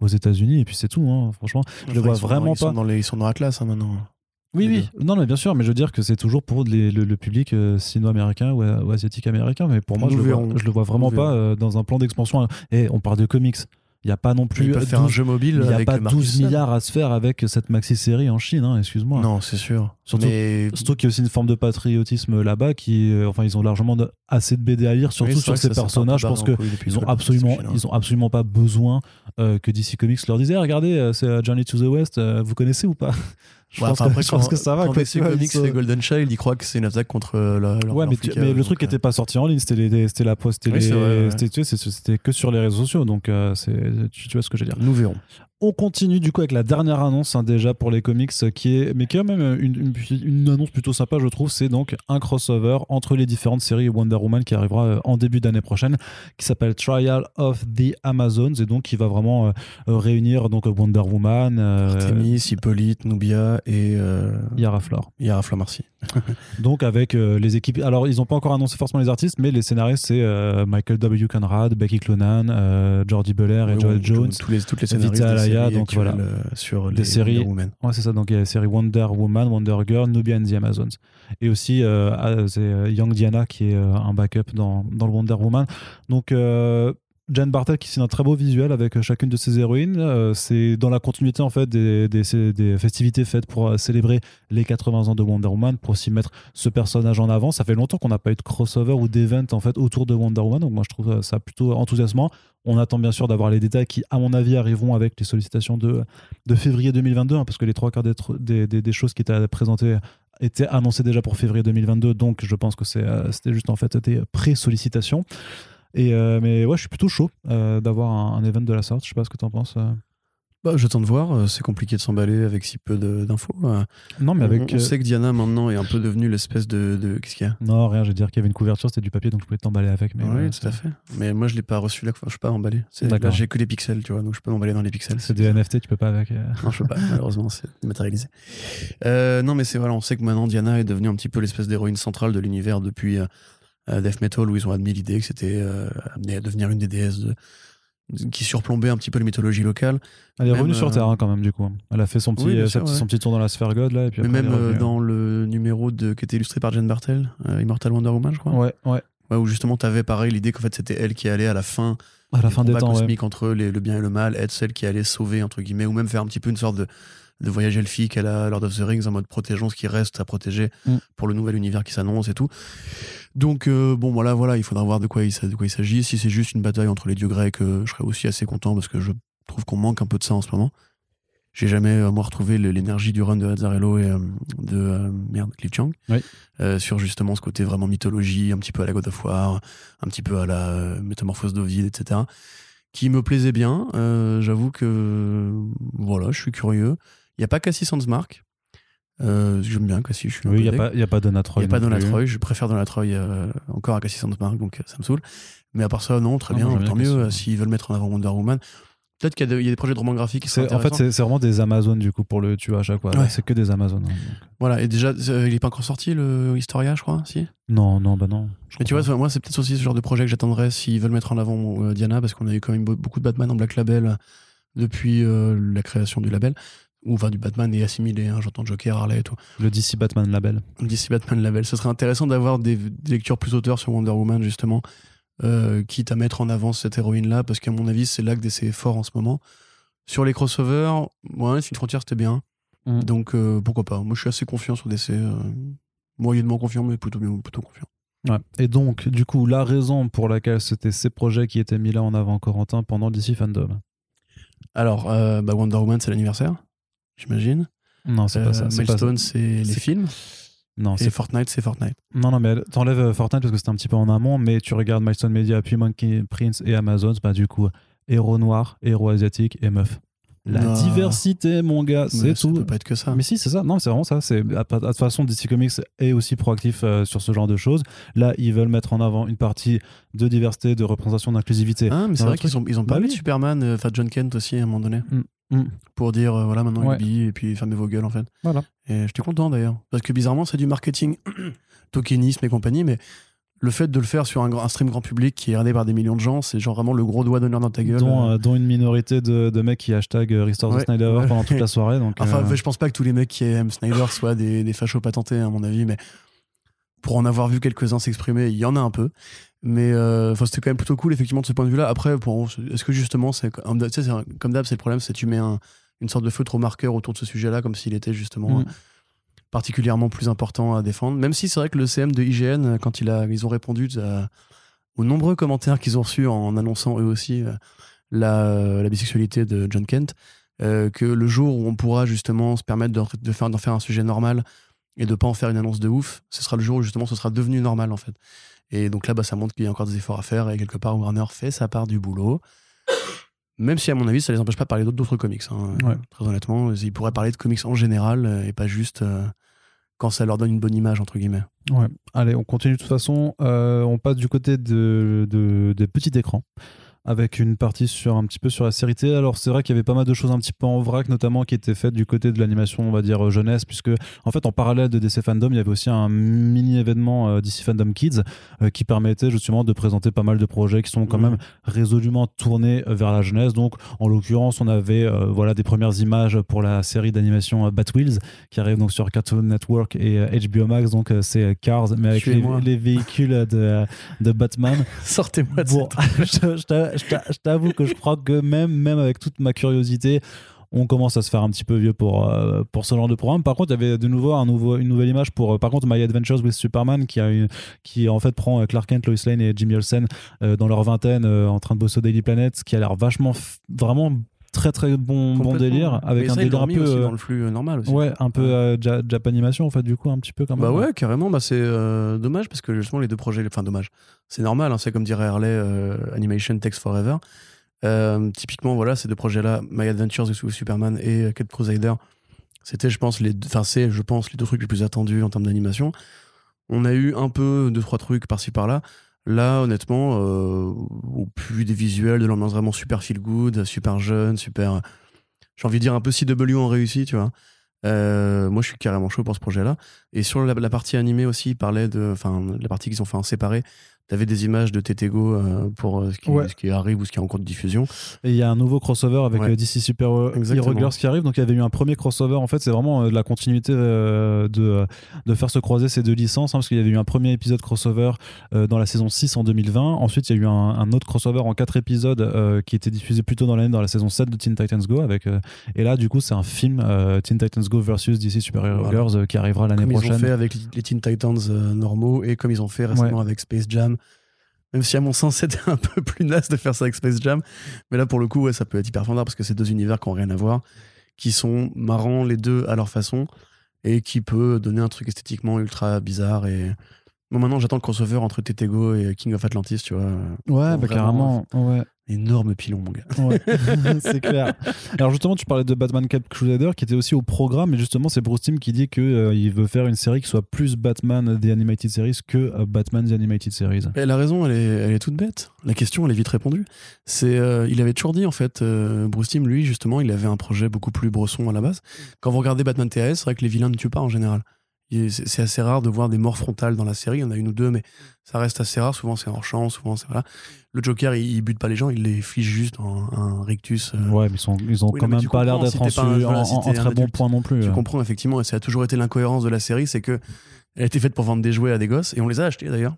aux États-Unis et puis c'est tout. Hein, franchement, je le vois vraiment pas. Sont dans les, ils sont dans la classe hein, maintenant. Oui, oui, non, mais bien sûr, mais je veux dire que c'est toujours pour le, public sino-américain ou, asiatique américain, mais pour moi, je le, vois, je le, vois, vraiment pas dans un plan d'expansion. Et on parle de comics. Il n'y a pas non plus. 12, faire un jeu mobile. Il n'y a pas 12 milliards à se faire avec cette maxi-série en Chine, hein, excuse-moi. Non, c'est sûr. Surtout, surtout qu'il y a aussi une forme de patriotisme là-bas qui, euh, enfin, ils ont largement assez de BD à lire, surtout sur ces personnages. Je pense qu'ils ont absolument, ils ont absolument pas besoin euh, que DC Comics leur dise, eh, regardez, euh, c'est Journey to the West, vous connaissez ou pas? Je, pense, que, je pense que ça va. Quand DC Comics fait Golden Child, ils croient que c'est une attaque contre la. Ouais, mais, mais le truc n'était pas sorti en ligne, c'était la poste, c'était que sur les réseaux sociaux, donc tu vois ce que je veux dire. Nous verrons. On continue du coup avec la dernière annonce hein, déjà pour les comics qui est mais qui est quand même une, une, annonce plutôt sympa je trouve c'est donc un crossover entre les différentes séries Wonder Woman qui arrivera euh, en début d'année prochaine qui s'appelle Trial of the Amazons et donc qui va vraiment euh, euh, réunir donc Wonder Woman Artemis, Hippolyte, Nubia et Yara Flor. Yara Flor merci. donc avec les équipes alors ils n'ont pas encore annoncé forcément les artistes mais les scénaristes c'est Michael W. Conrad, Becky Clonan, Jordi Belair et Joel Jones, tous les toutes les scénaristes donc voilà, euh, sur des séries. Ouais, c'est ça. Donc il y a la série Wonder Woman, Wonder Girl, Nubia and the Amazons, et aussi euh, ah, c'est euh, Young Diana qui est un backup dans, dans le Wonder Woman. Donc Jane Bartel qui signe un très beau visuel avec chacune de ses héroïnes. c'est dans la continuité en fait des, festivités faites pour célébrer les 80 ans de Wonder Woman, pour aussi mettre ce personnage en avant. Ça fait longtemps qu'on n'a pas eu de crossover ou d'event en fait autour de Wonder Woman, donc moi je trouve ça plutôt enthousiasmant. On attend bien sûr d'avoir les détails qui, à mon avis, arriveront avec les sollicitations de, février 2022, hein, parce que les trois quarts des, des, choses qui étaient présentées étaient annoncées déjà pour février 2022, donc je pense que euh, c'était juste en fait des pré-sollicitations. Et, euh, mais ouais, je suis plutôt chaud euh, d'avoir un, un event de la sorte. Je sais pas ce que tu en penses. euh. Bah, j'attends de voir. C'est compliqué de s'emballer avec si peu d'infos. Non, mais avec. on, euh, sait que Diana maintenant est un peu devenue l'espèce de, de- Qu'est-ce qu'il y a? Non, rien, j'ai dire qu'il y avait une couverture, c'était du papier, donc je pouvais t'emballer avec. Mais Oui, ouais, tout à fait. Mais moi, je l'ai pas reçu là. Je suis pas emballé. Là, D'accord. j'ai que les pixels, tu vois. Donc, je peux m'emballer dans les pixels. C'est des NFT, tu peux pas avec. euh. Non, je peux pas, malheureusement, c'est matérialisé. Euh, non, mais c'est voilà, on sait que maintenant Diana est devenue un petit peu l'espèce d'héroïne centrale de l'univers depuis Death Metal, où ils ont admis l'idée que c'était euh, amené à devenir une des déesses de- qui surplombait un petit peu la mythologie locale. Elle est Même, revenue sur euh, Terre hein, quand même, du coup. Elle a fait son petit, Oui, bien euh, sûr, sa petite- ouais. son petit tour dans la sphère God, là. Et puis Mais après, même euh, dans le numéro de, qui était illustré par Jen Bartel, euh, Immortal Wonder Woman, je crois. Ouais, ouais. Ouais, où justement, tu avais pareil l'idée qu'en fait c'était elle qui allait à la fin À la fin des temps, ouais. cosmiques entre les- le bien et le mal, être celle qui allait sauver, entre guillemets, ou même faire un petit peu une sorte de, de voyage elfique à la Lord of the Rings en mode protégeons ce qui reste à protéger Mm. pour le nouvel univers qui s'annonce et tout. Donc, euh, bon, voilà, voilà, il faudra voir de quoi il, s- de quoi il s'agit. Si c'est juste une bataille entre les dieux grecs, euh, je serais aussi assez content parce que je trouve qu'on manque un peu de ça en ce moment. J'ai jamais, euh, moi, retrouvé l'énergie du run de Azzarello et euh, de merde, Cliff Chang Oui. sur justement ce côté vraiment mythologie, un petit peu à la God of War, un petit peu à la métamorphose d'Ovid, etc. Qui me plaisait bien. J'avoue que voilà, je suis curieux. Il n'y a pas Cassie Sandsmark. Euh, J'aime bien Cassie, je suis Oui, il n'y a, pas- y a pas Donna Il Troy. n'y a pas Donna. Troy, je préfère Donna Troy euh, encore à Cassie Sandsmark, donc euh, ça me saoule. Mais à part ça, non, très bien, moi, tant bien mieux. Euh, S'ils veulent mettre en avant Wonder Woman, peut-être qu'il y, a des- il y a des projets de romans graphiques qui En fait, c'est vraiment des Amazones, du coup, pour le tuer à chaque fois. Ouais. C'est que des Amazones. hein. Voilà, et déjà, euh, il n'est pas encore sorti le Historia, je crois, si? Non, non, bah non. Mais tu vois, moi, c'est peut-être aussi ce genre de projet que j'attendrais s'ils veulent mettre en avant euh, Diana, parce qu'on a eu quand même be- beaucoup de Batman en Black Label depuis euh, la création du label. Ou enfin, du Batman est assimilé, hein, j'entends Joker, Harley et tout. Le DC Batman label. D'ici Batman Label. Ce serait intéressant d'avoir des, des lectures plus auteurs sur Wonder Woman, justement, euh, quitte à mettre en avant cette héroïne-là, parce qu'à mon avis, c'est là que DC est fort en ce moment. Sur les crossovers, ouais, Sin Frontier, c'était bien. Mm. Donc, euh, pourquoi pas. Moi, je suis assez confiant sur DC. euh, moyennement confiant, mais plutôt, bien, plutôt confiant. Ouais. Et donc, du coup, la raison pour laquelle c'était ces projets qui étaient mis là en avant, Corentin, pendant le DC Fandom? Alors, euh, bah, Wonder Woman, c'est l'anniversaire, j'imagine. Non, c'est Euh, pas ça. c'est pas ça. Milestone, c'est les C'est- films. Non, Et c'est Fortnite, c'est Fortnite. Non, non, mais t'enlèves euh, Fortnite parce que c'était un petit peu en amont, mais tu regardes Milestone Media, puis Monkey Prince et Amazon, bah du coup, héros noir, héros asiatique et meuf. La Non. diversité, mon gars, c'est Ça tout. peut pas être que ça. Mais si, c'est ça. Non, c'est vraiment ça. C'est de toute façon, DC Comics est aussi proactif euh, sur ce genre de choses. Là, ils veulent mettre en avant une partie de diversité, de représentation, d'inclusivité. Ah, mais c'est vrai qu'ils ont, ils ont Bah parlé oui. de Superman, euh, enfin John Kent aussi à un moment donné, Mm. pour dire euh, voilà maintenant Ouais. billet et puis fermez vos gueules en fait. Voilà. Et j'étais content d'ailleurs, parce que bizarrement c'est du marketing, tokenisme et compagnie, mais le fait de le faire sur un, un stream grand public qui est regardé par des millions de gens, c'est genre vraiment le gros doigt d'honneur dans ta gueule. Dont, euh. dont une minorité de, de mecs qui hashtag euh, Restore Ouais, the ouais. pendant toute la soirée. Donc, Enfin, euh, je pense pas que tous les mecs qui aiment Snyder soient des, des fachos patentés, à mon avis, mais pour en avoir vu quelques-uns s'exprimer, il y en a un peu. Mais euh, c'était quand même plutôt cool, effectivement, de ce point de vue-là. Après, est-ce que justement, c'est comme d'hab, c'est le problème, c'est que tu mets un- une sorte de feutre au marqueur autour de ce sujet-là, comme s'il était justement Mm. Particulièrement plus important à défendre. Même si c'est vrai que le CM de IGN, quand il a, ils ont répondu à- aux nombreux commentaires qu'ils ont reçus en annonçant eux aussi euh, la, bisexualité de John Kent, euh, que le jour où on pourra justement se permettre de faire, d'en faire un sujet normal et de pas en faire une annonce de ouf, ce sera le jour où justement ce sera devenu normal en fait. Et donc là, bah, ça montre qu'il y a encore des efforts à faire et quelque part Warner fait sa part du boulot. Même si à mon avis, ça les empêche pas de parler d'autres, comics. hein. Ouais. Très honnêtement, ils pourraient parler de comics en général euh, et pas juste euh, quand ça leur donne une bonne image entre guillemets. Ouais. Allez, on continue de toute façon. Euh, on passe du côté de, de- des petits écrans avec une partie sur un petit peu sur la série T. Alors c'est vrai qu'il y avait pas mal de choses un petit peu en vrac, notamment qui étaient faites du côté de l'animation, on va dire euh, jeunesse, puisque en fait en parallèle de DC Fandom, il y avait aussi un mini événement euh, DC Fandom Kids euh, qui permettait justement de présenter pas mal de projets qui sont quand Mhm. même résolument tournés vers la jeunesse. Donc en l'occurrence, on avait euh, voilà des premières images pour la série d'animation Batwheels qui arrive donc sur Cartoon Network et HBO Max. Donc c'est Cars, mais avec les véhicules de, de Batman. Sortez-moi de Bon, cette- je, je t'a- je t'a- je t'avoue que je crois que même, même avec toute ma curiosité, on commence à se faire un petit peu vieux pour, euh, pour ce genre de programme. Par contre, il y avait de nouveau, un nouveau une nouvelle image pour, euh, par contre, My Adventures with Superman, qui, a une, qui en fait prend euh, Clark Kent, Lois Lane et Jimmy Olsen dans leur vingtaine en train de bosser au Daily Planet, ce qui a l'air vachement, vraiment très très bon, bon délire avec Mais un ça, délire un peu. aussi euh, dans le flux euh, normal aussi. Ouais, un peu euh, ja- Japanimation en fait, du coup, un petit peu même. Bah ouais, carrément. Bah c'est euh, dommage parce que justement les deux projets, enfin dommage. C'est normal, hein, c'est comme dirait Harley, euh, Animation Takes Forever. Typiquement, voilà, ces deux projets-là, My Adventures with Superman et Cat Crusader, c'était, je pense, les, enfin c'est, je pense, les deux trucs les plus attendus en termes d'animation. On a eu un peu deux trois trucs par-ci par-là. Là, honnêtement, euh, au plus des visuels, de l'ambiance vraiment super feel good, super jeune, super. J'ai envie de dire un peu CW en réussi, tu vois. Euh, moi, je suis carrément chaud pour ce projet-là. Et sur la, la partie animée aussi, il parlait de, enfin, la partie qu'ils ont fait en séparé. T'avais des images de Tetego euh, pour euh, ce, qui, Ouais. ce qui arrive ou ce qui est en cours de diffusion. Et il y a un nouveau crossover avec Ouais. euh, DC Super Hero Exactement. Girls qui arrive. Donc il y avait eu un premier crossover. En fait, c'est vraiment euh, de la continuité euh, de, euh, de faire se croiser ces deux licences. hein, parce qu'il y avait eu un premier épisode crossover euh, dans la saison 6 en 2020. Ensuite, il y a eu un, un autre crossover en 4 épisodes euh, qui était diffusé plus tôt dans l'année dans la saison 7 de Teen Titans Go. Avec, euh, et là, du coup, c'est un film euh, Teen Titans Go versus DC Super Hero Voilà. Girls euh, qui arrivera l'année Comme ils ont prochaine. fait avec les Teen Titans euh, normaux et comme ils ont fait récemment avec Space Jam. Même si à mon sens c'était un peu plus naze de faire ça avec Space Jam. Mais là pour le coup ouais, ça peut être hyper fondard parce que c'est deux univers qui ont rien à voir, qui sont marrants les deux à leur façon et qui peut donner un truc esthétiquement ultra bizarre et... Bon maintenant j'attends le crossover entre Tetego et King of Atlantis tu vois. Ouais, bah, carrément. Ouais. Énorme pilon mon gars. Ouais, c'est clair. Alors justement, tu parlais de Batman Cap Crusader qui était aussi au programme, et justement, c'est Bruce Timm qui dit que euh, il veut faire une série qui soit plus Batman The Animated Series que euh, Batman The Animated Series. Et la raison, elle est, elle est toute bête. La question, elle est vite répondue. C'est, euh, il avait toujours dit, en fait, euh, Bruce Timm, lui, justement, il avait un projet beaucoup plus bresson à la base. Quand vous regardez Batman TAS, c'est vrai que les vilains ne tuent pas en général. C'est c'est assez rare de voir des morts frontales dans la série. Il y en a une ou deux, mais ça reste assez rare. Souvent, c'est en champ, souvent, c'est voilà. Le Joker, il, il bute pas les gens, il les fige juste en un rictus. euh, Ouais, mais ils, sont, ils ont Oui, quand non, même pas l'air d'être si en, un- voilà, en- si en très bon point non plus. Tu euh. comprends effectivement, et ça a toujours été l'incohérence de la série, c'est que elle a été faite pour vendre des jouets à des gosses, et on les a achetés d'ailleurs.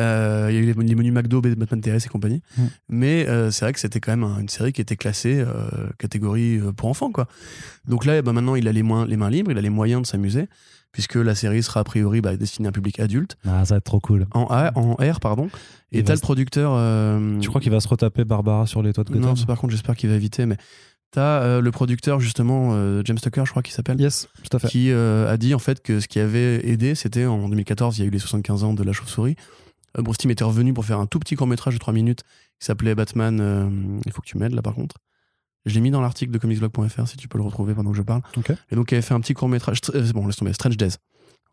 Euh, Il y a eu les, les menus McDo, Batman TRS et compagnie. Mm. Mais euh, c'est vrai que c'était quand même un- une série qui était classée euh, catégorie pour enfants. quoi. Donc là, bah, maintenant, il a les, moins- les mains libres, il a les moyens de s'amuser, puisque la série sera a priori bah, destinée à un public adulte, Ah, ça va être trop cool. en, A, en R, pardon. Et t'as le producteur. euh, Tu crois qu'il va se retaper Barbara sur les toits de Gotham Non, par contre, j'espère qu'il va éviter, mais t'as euh, le producteur, justement, euh, James Tucker, je crois qu'il s'appelle Yes, tout à fait. qui euh, a dit en fait que ce qui avait aidé, c'était en 2014, il y a eu les 75 ans de la chauve-souris. Bruce Timm était revenu pour faire un tout petit court-métrage de 3 minutes qui s'appelait Batman. il faut que tu m'aides là par contre. Je l'ai mis dans l'article de comicsblog.fr si tu peux le retrouver pendant que je parle. Ok. Et donc il avait fait un petit court-métrage. euh, bon, laisse tomber, Strange Days.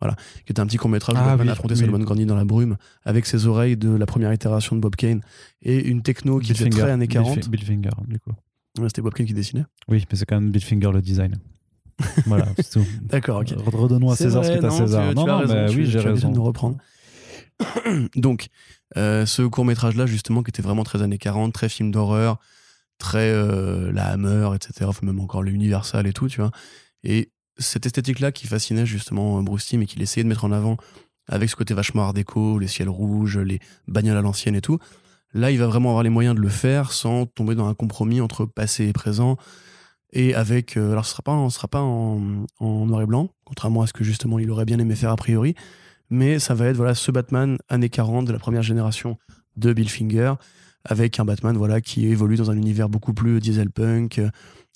Voilà. Qui était un petit court-métrage où Ah Batman oui, affrontait oui. Solomon Grundy dans la brume avec ses oreilles de la première itération de Bob Kane et une techno qui Bill était très années Bill 40. Fi- Bill Finger, du coup. Ouais, C'était Bob Kane qui dessinait. Oui, mais c'est quand même Bill Finger le design. voilà, c'est tout. D'accord, ok. Re- Redonnons à César vrai, ce qui est à César. tu- non, tu non, raison, mais tu- oui, j'ai raison. de nous reprendre. Donc, euh, ce court-métrage-là, justement, qui était vraiment très années 40, très film d'horreur, très euh, la Hammer, etc., enfin, même encore l'Universal et tout, tu vois. Et cette esthétique-là qui fascinait justement Bruce Timm et qu'il essayait de mettre en avant avec ce côté vachement art déco, les ciels rouges, les bagnoles à l'ancienne et tout, là, il va vraiment avoir les moyens de le faire sans tomber dans un compromis entre passé et présent. Et avec. euh, alors, ce sera pas, ce sera pas en, en noir et blanc, contrairement à ce que justement il aurait bien aimé faire a priori. Mais ça va être voilà, ce Batman années 40 de la première génération de Bill Finger, avec un Batman voilà, qui évolue dans un univers beaucoup plus dieselpunk, euh,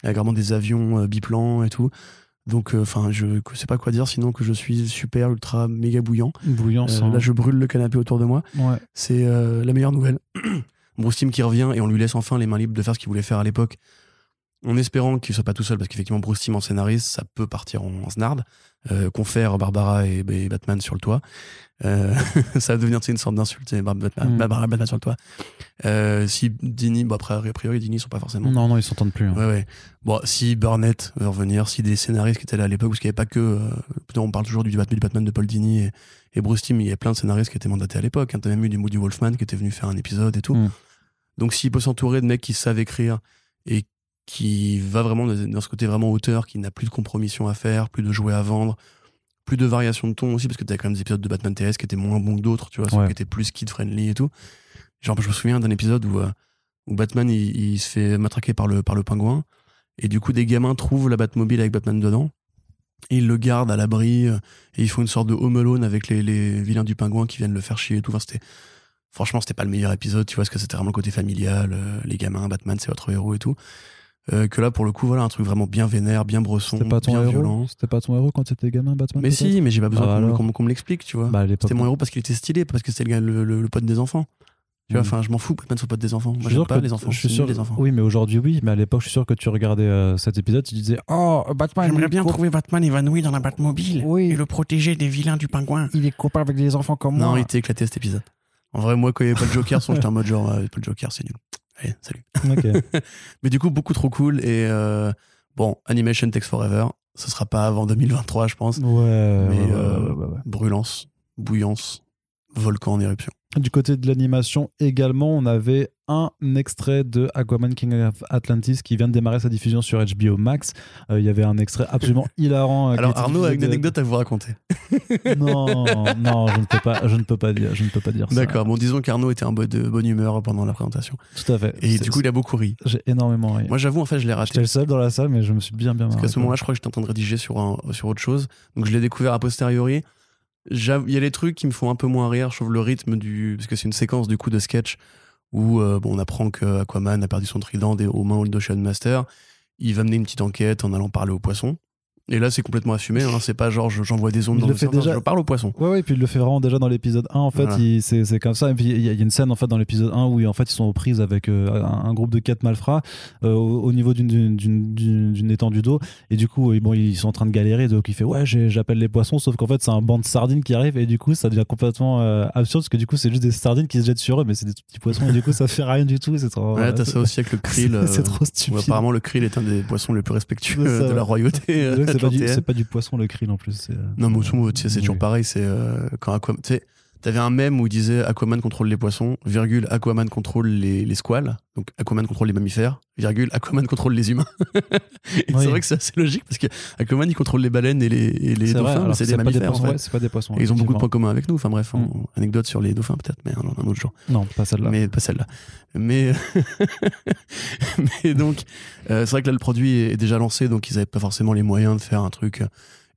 avec vraiment des avions euh, biplans et tout. Donc, enfin, je ne sais pas quoi dire sinon que je suis super, ultra, méga bouillant. Bouillant Euh, là, je brûle le canapé autour de moi. Ouais. C'est euh, la meilleure nouvelle. Bruce Timm qui revient et on lui laisse enfin les mains libres de faire ce qu'il voulait faire à l'époque, en espérant qu'il soit pas tout seul, parce qu'effectivement Bruce Timm en scénariste, ça peut partir en, en snarde. Euh, confère Barbara et, et Batman sur le toit. Euh, ça va devenir une sorte d'insulte. c'est Bar- Batman, Mm. Barbara, Batman sur le toit. Euh, si Dini, bon après, a priori, Dini sont pas forcément. Non, non, ils s'entendent plus. hein. Ouais, ouais. Bon, si Burnett veut revenir, si des scénaristes qui étaient là à l'époque, parce qu'il n'y avait pas que. on parle toujours du Batman, du Batman de Paul Dini et, et Bruce Timm, il y a plein de scénaristes qui étaient mandatés à l'époque. Hein. T'as même eu du Moody Wolfman qui était venu faire un épisode et tout. Mm. Donc, s'il peut s'entourer de mecs qui savent écrire et qui va vraiment dans ce côté vraiment auteur, qui n'a plus de compromission à faire, plus de jouets à vendre, plus de variations de ton aussi, parce que t'as quand même des épisodes de Batman TS qui étaient moins bons que d'autres, tu vois, ceux Ouais. qui étaient plus kid-friendly et tout. Genre, je me souviens d'un épisode où, euh, où Batman il, il se fait matraquer par le, par le pingouin, et du coup, des gamins trouvent la Batmobile avec Batman dedans, et ils le gardent à l'abri, euh, et ils font une sorte de home alone avec les, les vilains du pingouin qui viennent le faire chier et tout. Enfin, c'était. Franchement, c'était pas le meilleur épisode, tu vois, parce que c'était vraiment le côté familial, euh, les gamins, Batman, c'est votre héros et tout. Euh, que là, pour le coup, voilà, un truc vraiment bien vénère, bien bresson, C'était pas ton bien héros violent. C'était pas ton héros quand t'étais gamin, Batman Mais si, mais j'ai pas besoin Ah, qu'on me- l'explique, tu vois. Bah. C'était mon héros parce qu'il était stylé, parce que c'était le, gars- le, le- le pote des enfants. Tu vois, Mm. enfin, je m'en fous que Batman soit pote des enfants. Je Moi, suis j'aime sûr pas que- les enfants. Je suis sûr. les enfants. Oui, mais aujourd'hui, oui. Mais à l'époque, je suis sûr que tu regardais euh, cet épisode, tu disais Oh, Batman. J'aimerais bien trouver Batman évanoui dans la Batmobile Oui. et le protéger des vilains du pingouin. Il est copain avec des enfants comme Non, moi. il était éclaté cet épisode. En vrai, moi, quand il n'y avait pas le Joker, j'étais en mode genre, pas le Joker, c'est nul. Allez, salut. Ok. Mais du coup, beaucoup trop cool. Et euh, bon, Animation Takes Forever, ce sera pas avant 2023, je pense. Ouais, Mais, euh, ouais. Brûlance, bouillance, volcan en éruption. Du côté de l'animation également, on avait un extrait de Aquaman King of Atlantis qui vient de démarrer sa diffusion sur HBO Max. Euh, Il y avait un extrait absolument hilarant. euh, Alors, Arnaud a une de- anecdote à vous raconter. Non, non, je ne peux pas, je ne peux pas dire, je ne peux pas dire ça. D'accord, bon, disons qu'Arnaud était en bonne, de bonne humeur pendant la présentation. Tout à fait. Et du coup, il a beaucoup ri. j'ai énormément ri. Moi, j'avoue, en fait, je l'ai J'étais raté. le seul dans la salle, mais je me suis bien, bien marré. Parce qu'à ce moment-là, je crois que j'étais en train de rédiger sur, un, sur autre chose. Donc, je l'ai découvert a posteriori. Il y a des trucs qui me font un peu moins rire. Je trouve le rythme du. Parce que c'est une séquence, du coup, de sketch où euh, on apprend que Aquaman a perdu son trident aux mains d'Ocean Master. Il va mener une petite enquête en allant parler au poisson. Et là, c'est complètement assumé. Hein. C'est pas genre je- j'envoie des ondes Il dans le le fait déjà- Je parle au poisson. Ouais, ouais, puis il le fait vraiment déjà dans l'épisode 1. En fait, Voilà. il- c'est comme ça. Et puis il y, a il y a une scène en fait dans l'épisode 1 où en fait ils sont aux prises avec euh, un, un groupe de quatre malfrats euh, au, au niveau d'une- étendue d'eau. Et du coup, bon, ils sont en train de galérer. Donc il fait ouais, j'appelle les poissons. Sauf qu'en fait, c'est un banc de sardines qui arrive et du coup, ça devient complètement euh, absurde parce que du coup, c'est juste des sardines qui se jettent sur eux, mais c'est des tout petits poissons et du coup, ça fait rien du tout. C'est trop. Ouais, t'as ça aussi avec le krill. C'est- trop où stupide. apparemment, le krill est un des poissons les plus respectueux de la royauté. Euh, C'est pas, du- atlantéenne. c'est pas du poisson le krill en plus. c'est, euh, Non, mais au fond, tu sais, c'est toujours pareil. C'est euh, quand Aquaman. Tu sais, t'avais un mème où il disait Aquaman contrôle les poissons, virgule, Aquaman contrôle les, les squales, donc Aquaman contrôle les mammifères, virgule, Aquaman contrôle les humains. Oui. C'est vrai que c'est assez logique parce que Aquaman il contrôle les baleines et les, et dauphins, c'est des pas des mammifères. en poissons. fait. ouais, c'est pas des poissons. Et ils ont beaucoup de points communs avec nous. Enfin bref, on- Mm. anecdote sur les dauphins peut-être, mais un, un autre jour. Non, pas celle-là. Mais pas celle-là. Mais, mais donc, euh, c'est vrai que là, le produit est déjà lancé, donc ils n'avaient pas forcément les moyens de faire un truc.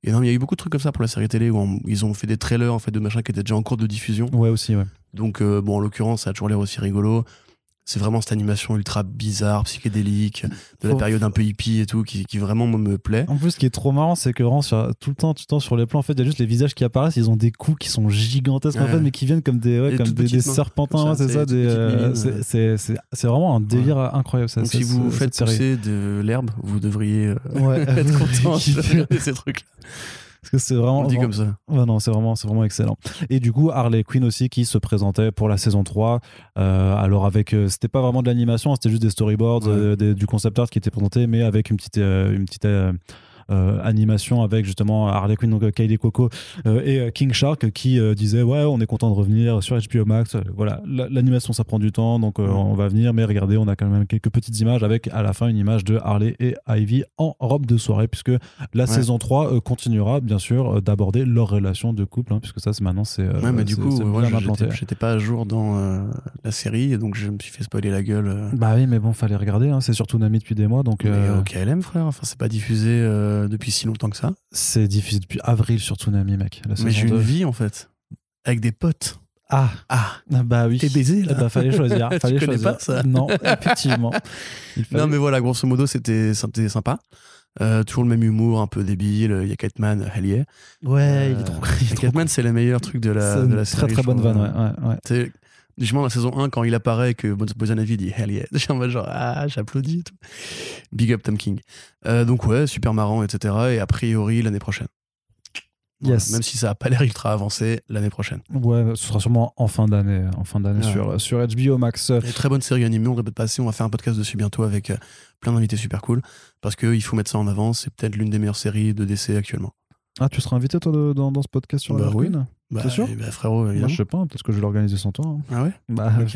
Euh, énorme. il y a eu beaucoup de trucs comme ça pour la série télé où on- ils ont fait des trailers en fait, de machins qui étaient déjà en cours de diffusion. Ouais, aussi, ouais. Donc, euh, bon, en l'occurrence, ça a toujours l'air aussi rigolo. C'est vraiment cette animation ultra bizarre, psychédélique, de la période un peu hippie et tout, qui, qui vraiment moi, me plaît. En plus, ce qui est trop marrant, c'est que vraiment, sur- tout le temps, tout le temps sur les plans, en fait, il y a juste les visages qui apparaissent. Ils ont des coups qui sont gigantesques, en fait, mais qui viennent comme des, ouais, comme des, serpentins. c'est ça. euh, c'est- ouais. c'est vraiment un délire incroyable. Ça, Donc, si vous faites pousser de l'herbe, vous devriez euh, être content de ces trucs-là. Parce que c'est vraiment. On dit comme ça. Ouais, non, c'est vraiment, c'est vraiment excellent. Et du coup, Harley Quinn aussi qui se présentait pour la saison 3. euh, alors, avec. euh, c'était pas vraiment de l'animation, c'était juste des storyboards, Ouais. euh, des- du concept art qui était présenté, mais avec une petite. une petite animation avec justement Harley Quinn, donc euh, Kylie Coco euh, et euh, King Shark qui euh, disait ouais on est content de revenir sur HBO Max Euh, voilà la- l'animation ça prend du temps donc euh, Mhm. on va venir mais regardez on a quand même quelques petites images avec à la fin une image de Harley et Ivy en robe de soirée puisque la saison 3 euh, continuera bien sûr euh, d'aborder leur relation de couple hein, puisque ça c'est maintenant c'est euh, Ouais, mais du coup, j'étais- pas à jour dans euh, la série, donc je me suis fait spoiler la gueule. euh. bah oui mais bon fallait regarder hein, c'est surtout Nami depuis des mois donc Mais euh, au KLM, frère, enfin, c'est pas diffusé euh, depuis si longtemps que ça. c'est difficile depuis avril sur Tsunami mec la Mais j'ai 2. une vie, en fait, avec des potes. ah Ah, bah oui t'es baisé, là Eh bah, fallait choisir. Tu fallait connais choisir. pas ça Non, effectivement. Il Non, mais voilà, grosso modo, c'était c'était sympa. Euh, toujours le même humour, un peu débile. Il y a Catman, hell yeah. Ouais, il Euh, est il Et trop Catman, c'est le meilleur truc de la, de très série. très je bonne vanne, ouais. ouais, ouais. Justement, dans la saison 1, quand il apparaît, que Bosanavy dit Hell yeah. J'ai en mode genre, ah, j'applaudis et tout. Big up Tom King. Euh, donc, ouais, super marrant, etc. Et a priori, l'année prochaine. Voilà. Yes. Même si ça a pas l'air ultra avancé, l'année prochaine. Ouais, ce sera sûrement en fin d'année, en fin d'année Ouais. sur, sur HBO Max. Et très bonne série animée, on répète pas assez. On va faire un podcast dessus bientôt avec euh, plein d'invités super cool. Parce qu'il faut mettre ça en avant. C'est peut-être l'une des meilleures séries de DC actuellement. Ah, tu seras invité toi de- dans, dans ce podcast sur Bah oui. Quinn Bah, sûr eh ben, frérot, je sais pas, peut-être que je vais l'organiser sans toi. hein. Ah ouais Bah, Ok.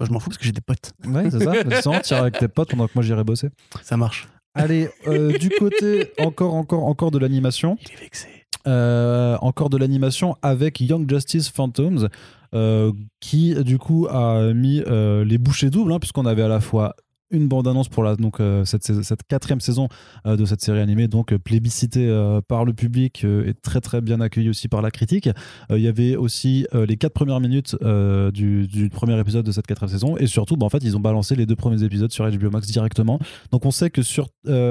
Moi, je m'en fous parce que j'ai des potes. ouais, c'est ça. Sans, avec tes potes pendant que moi j'irai bosser. Ça marche. Allez, euh, du côté encore, encore, encore de l'animation. Il est vexé. Euh, encore de l'animation avec Young Justice Phantoms, euh, qui du coup a mis euh, les bouchées doubles, hein, puisqu'on avait à la fois une bande-annonce pour donc, euh, cette, quatrième saison euh, de cette série animée, donc euh, plébiscitée par le public et très très bien accueillie aussi par la critique. Il y avait aussi les quatre premières minutes du, premier épisode de cette quatrième saison et surtout, bah, en fait, ils ont balancé les deux premiers épisodes sur HBO Max directement. Donc on sait que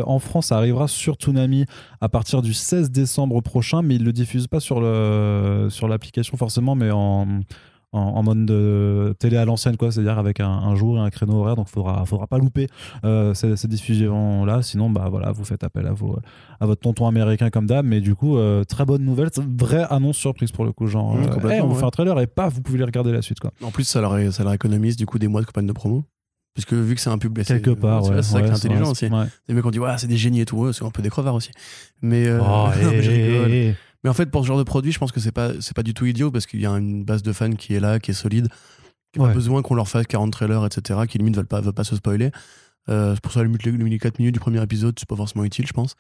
en France, ça arrivera sur Toonami à partir du 16 décembre prochain, mais ils le diffusent pas sur sur l'application forcément, mais en en, en mode de télé à l'ancienne, quoi, c'est-à-dire avec un, un jour et un créneau horaire, donc il faudra, faudra pas louper euh, ces, ces diffusions-là, sinon, bah voilà, vous faites appel à, vos, à votre tonton américain comme d'hab, mais du coup, euh, très bonne nouvelle, c'est vraie annonce surprise pour le coup, genre, Mmh, euh, complètement, hey, on vous ouais. fait un trailer et paf, vous pouvez les regarder la suite, quoi. En plus, ça leur, ça leur économise du coup des mois de campagne de promo. Puisque vu que c'est un pub, c'est- Quelque part, c'est- ouais. C'est ça qui est ouais, intelligent vrai, aussi. Les mecs ont dit, ouais, c'est des génies et tout, c'est un peu des crevards aussi. Mais, euh, Oh, non, mais je hey, rigole. hey, hey. Mais en fait, pour ce genre de produit, je pense que c'est pas, c'est pas du tout idiot parce qu'il y a une base de fans qui est là, qui est solide, qui n'a Ouais. pas besoin qu'on leur fasse 40 trailers, etc., qui limite veulent pas, veulent pas se spoiler. Euh, c'est pour ça, les, les 4 minutes du premier épisode, c'est pas forcément utile, je pense.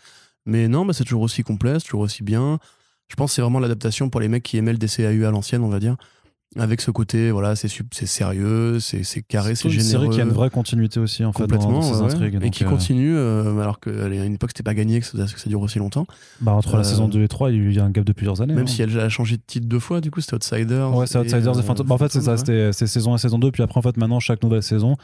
Mais non, bah, c'est toujours aussi complet, c'est toujours aussi bien. Je pense que c'est vraiment l'adaptation pour les mecs qui aimaient le DCAU à l'ancienne, on va dire. Avec ce côté, voilà, c'est c'est sérieux, c'est c'est carré, c'est une généreux. série qui a une vraie continuité aussi, en fait, dans, dans ouais, intrigues. et qui euh, continue, euh, alors qu'à une époque c'était pas gagné que ça, que ça dure aussi longtemps. bah, entre la euh, saison 2 et 3, il y a un gap de plusieurs années. Même hein. si elle a changé de titre deux fois, du coup c'était Outsiders. Ouais, c'est Outsiders et euh, Phantom. Bah, en fait, c'est ça, ouais. c'était c'est saison 1 et saison 2. Puis après, en fait, maintenant, chaque nouvelle saison,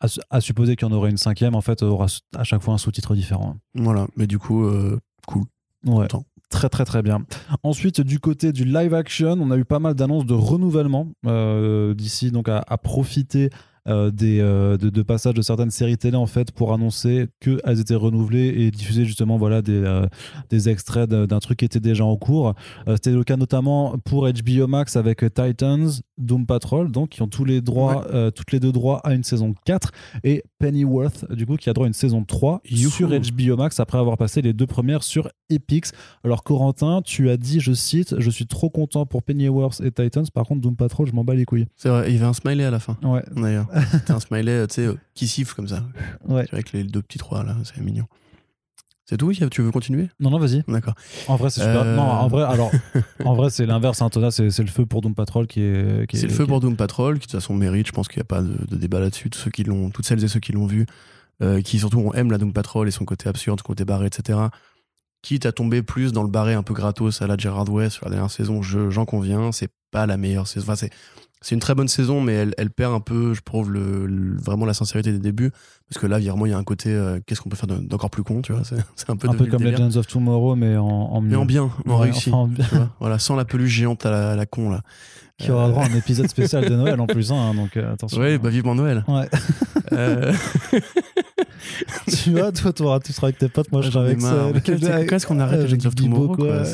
à, à supposer qu'il y en aurait une cinquième, en fait, aura à chaque fois un sous-titre différent. Voilà, mais du coup, euh, cool. Ouais. Content. Très très très bien. Ensuite, du côté du live action, on a eu pas mal d'annonces de renouvellement euh, d'ici, donc à, à profiter euh, des, euh, de, de passages de certaines séries télé en fait pour annoncer qu'elles étaient renouvelées et diffuser justement voilà des, euh, des extraits d'un truc qui était déjà en cours. C'était le cas notamment pour HBO Max avec Titans, Doom Patrol, donc qui ont tous les droits, toutes les deux droits à une saison 4 et Pennyworth du coup qui a droit à une saison 3 Youhou. sur HBO Max après avoir passé les deux premières sur Epix. Alors Corentin, tu as dit, je cite, je suis trop content pour Pennyworth et Titans, par contre Doom Patrol, je m'en bats les couilles. C'est vrai, il y avait un smiley à la fin, Ouais, d'ailleurs. C'était un smiley, tu sais, euh, qui siffle comme ça. ouais. Avec les deux petits trois là, c'est mignon. C'est tout Tu veux continuer? Non, non, vas-y. D'accord. En vrai, c'est super. Euh. Non, en vrai, alors, en vrai, c'est l'inverse. Hein, c'est le feu pour Doom Patrol qui est. qui C'est le feu qui pour Doom Patrol, qui de toute façon mérite, je pense qu'il n'y a pas de, de débat là-dessus. Tous ceux qui l'ont, toutes celles et ceux qui l'ont vu, euh, qui surtout aiment la Doom Patrol et son côté absurde, son côté barré, etc. Quitte à tomber plus dans le barré un peu gratos à la Gerard Way sur la dernière saison, je- j'en conviens, c'est pas la meilleure saison. Enfin, c'est, c'est une très bonne saison, mais elle, elle perd un peu, je trouve, le, le- vraiment la sincérité des débuts. Parce que là, vraiment, il y a un côté, euh, qu'est-ce qu'on peut faire de- d'encore plus con, tu vois. C'est, un peu, Un peu comme. Legends of Tomorrow, mais en, en mieux. Mais en bien, en Ouais, réussi. enfin, en bien. tu vois. Voilà, sans la peluche géante à la, à la con, là. Qui aura droit à un épisode spécial de Noël en plus. Hein, donc euh, attention. Ouais, bah vivement Noël. Ouais. Euh, tu vois, toi, tu seras avec tes potes, moi je serai ai avec ça. Mais Quand quand est-ce qu'on arrête Legends of Tomorrow quoi. quoi,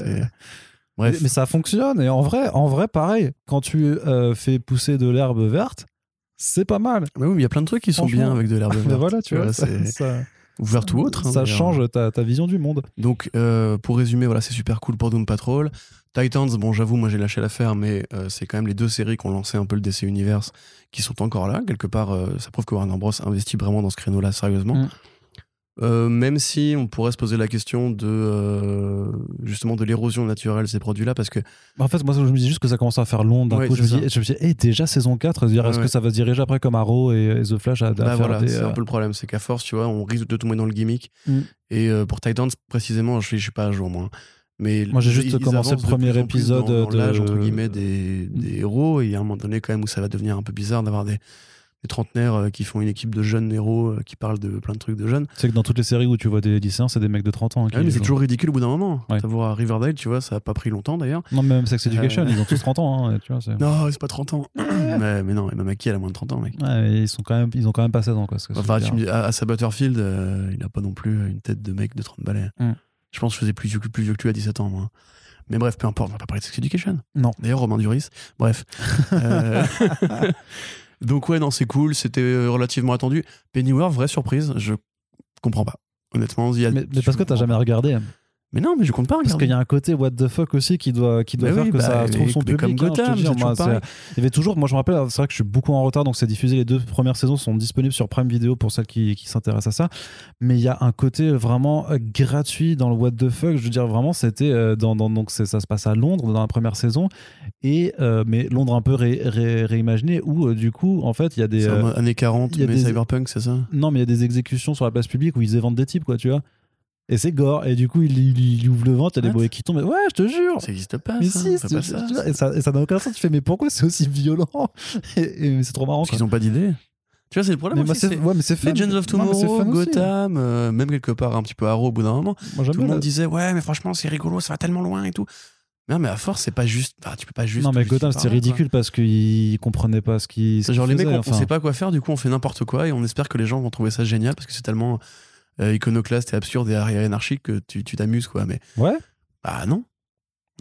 Bref, mais ça fonctionne. Et en vrai, en vrai, pareil, quand tu euh, fais pousser de l'herbe verte, c'est pas mal. Mais oui, il y a plein de trucs qui sont bien avec de l'herbe Mais verte. voilà, tu vois, ça, ouvert tout autre. hein, ça change ta, ta vision du monde. Donc, euh, pour résumer, voilà, c'est super cool pour Doom Patrol. Titans, bon, j'avoue, moi j'ai lâché l'affaire, mais euh, c'est quand même les deux séries qui ont lancé un peu le DC Universe qui sont encore là. Quelque part, ça prouve que Warner Bros. investit vraiment dans ce créneau-là sérieusement. Mm. Euh, même si on pourrait se poser la question de euh, justement de l'érosion naturelle de ces produits-là, parce que En fait, moi, je me dis juste que ça commence à faire long d'un Ouais, coup. Je me, dis, je me dis, hey, déjà saison 4, dire, Ouais, est-ce ouais. que ça va se diriger après comme Arrow et, et The Flash à, à Bah faire voilà, des, c'est euh, un peu le problème, c'est qu'à force, tu vois, on risque de tomber dans le gimmick. Mm. Et euh, pour Titans, précisément, je suis, je suis pas à jour, moi. Mais Moi, j'ai juste commencé le premier épisode dans, dans de- l'âge, entre guillemets, des, des héros. Et il y a un moment donné, quand même, où ça va devenir un peu bizarre d'avoir des, des trentenaires euh, qui font une équipe de jeunes héros euh, qui parlent de plein de trucs de jeunes. Sais que dans toutes les séries où tu vois des lycéens, c'est des mecs de 30 ans. hein, qui Ah oui, mais c'est toujours ridicule au bout d'un moment. Ouais. T'as voir à Riverdale, tu vois, ça a pas pris longtemps d'ailleurs. Non, mais même Sex Education, Euh. ils ont tous 30 ans. hein, tu vois, c'est- Non, c'est pas 30 ans. mais, mais non, et même Aki, elle a moins de 30 ans, mec. Ouais, mais ils, sont quand même, ils ont quand même pas 16 ans. Quoi, ce que Enfin, c'est tu me dis, à, à sa Butterfield, euh, il a pas non plus une tête de mec de 30 balais. Mm. Je pense que je faisais plus vieux, que- plus vieux que lui à 17 ans, moi. Mais bref, peu importe, on va pas parler de Sex Education. Non. D'ailleurs, Romain Duris. Bref. Euh, Donc, ouais, non, c'est cool. C'était euh, relativement attendu. Pennyworth, vraie surprise. Je comprends pas. Honnêtement, il y a- mais, mais parce que t'as jamais regardé. Mais non, mais je compte pas Parce qu'il y a un côté what the fuck aussi qui doit, qui doit faire oui, que bah, ça trouve son public. comme hein, Gotham, moi. Il y avait toujours, moi je me rappelle, c'est vrai que je suis beaucoup en retard, donc c'est diffusé. Les deux premières saisons sont disponibles sur Prime Video pour celles qui, qui s'intéressent à ça. Mais il y a un côté vraiment euh, gratuit dans le what the fuck. Je veux dire, vraiment, c'était euh, dans, dans- donc ça se passe à Londres dans la première saison, et euh, mais Londres un peu ré- ré- réimaginé où euh, du coup, en fait, il y a des euh, années 40, il y a mais des- cyberpunk, c'est ça? Non, mais il y a des exécutions sur la place publique où ils éventent des types, quoi, tu vois. Et c'est gore. Et du coup, il, il- il ouvre le ventre, il y a des boys qui tombent. Mais ouais, je te jure. Ça existe pas, Mais ça. si, on pas ça. et ça n'a aucun sens. Tu fais, mais pourquoi c'est aussi violent Et, et c'est trop marrant. Parce qu'ils ont pas d'idée. Tu vois, c'est le problème. Mais moi, aussi, c'est c'est ouais. Legends of Non, Tomorrow, aussi. Gotham, euh, même quelque part un petit peu Arrow au bout d'un moment. Moi, Tout le monde la- disait, ouais, mais franchement, c'est rigolo, ça va tellement loin et tout. Non, mais à force, c'est pas juste. bah, tu peux pas juste. Non, mais Gotham, c'était parler, quoi. ridicule parce qu'ils comprenaient pas ce qu'ils. ce Genre, les mecs, on, on enfin. sait pas quoi faire, du coup, on fait n'importe quoi et on espère que les gens vont trouver ça génial parce que c'est tellement iconoclaste et absurde et anarchique que tu t'amuses, quoi. Mais Ouais. bah non.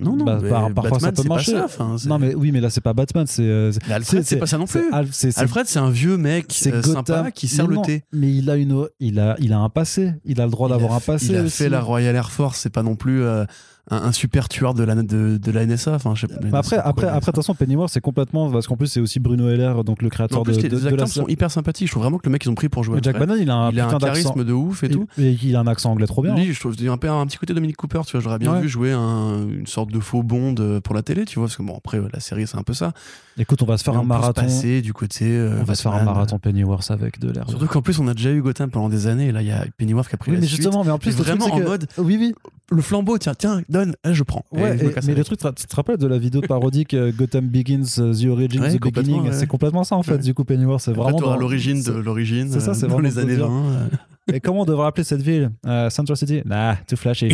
Non, non. Bah, par- parfois, ça peut pas marcher. ça, Non, mais oui, mais là, c'est pas Batman. C'est. euh, Alfred, c'est- pas ça non plus. Alfred, c'est un vieux mec euh, sympa qui sert le thé. Mais il a une, il a, il a un passé. Il a le droit d'avoir un passé. Il a aussi. fait la Royal Air Force, c'est pas non plus euh, un, un super tueur de la, de, de la NSA. Enfin, je sais. Mais après, après, après, de toute façon, Pennyworth, c'est complètement parce qu'en plus, c'est aussi Bruno Heller, donc le en créateur plus, de, les, de, les de la acteurs sont hyper sympathiques. Je trouve vraiment que le mec qu'ils ont pris pour jouer. Mais Jack Bannon, il a un il a putain un charisme de ouf et tout. Et il a un accent anglais trop bien. hein. Lui, je trouve il y a un petit côté Dominique Cooper, tu vois. J'aurais bien Ouais. vu jouer un- une sorte de faux Bond euh, pour la télé, tu vois. Parce que bon, après, la série, c'est un peu ça. Écoute, on va se faire un marathon. passer du côté. euh, On va se faire un marathon Pennyworth avec de l'air. Surtout qu'en plus, on a déjà eu Gotham pendant des années. Et là, il y a Pennyworth qui a pris la mais justement, mais en plus, vraiment en mode- Oui, oui. Le flambeau, tiens, tiens, donne, là, je prends. Ouais, et- mais le truc, tu te rappelles de la vidéo parodique Gotham Begins, euh, The Origin, Ouais, The Beginning ouais. C'est complètement ça en fait, Ouais. du coup, Pennyworth. C'est vraiment. dans- l'origine de l'origine. c'est ça, euh, c'est vraiment les années dire. 20. euh. Et comment on devrait appeler cette ville Euh, Central City? Nah, too flashy.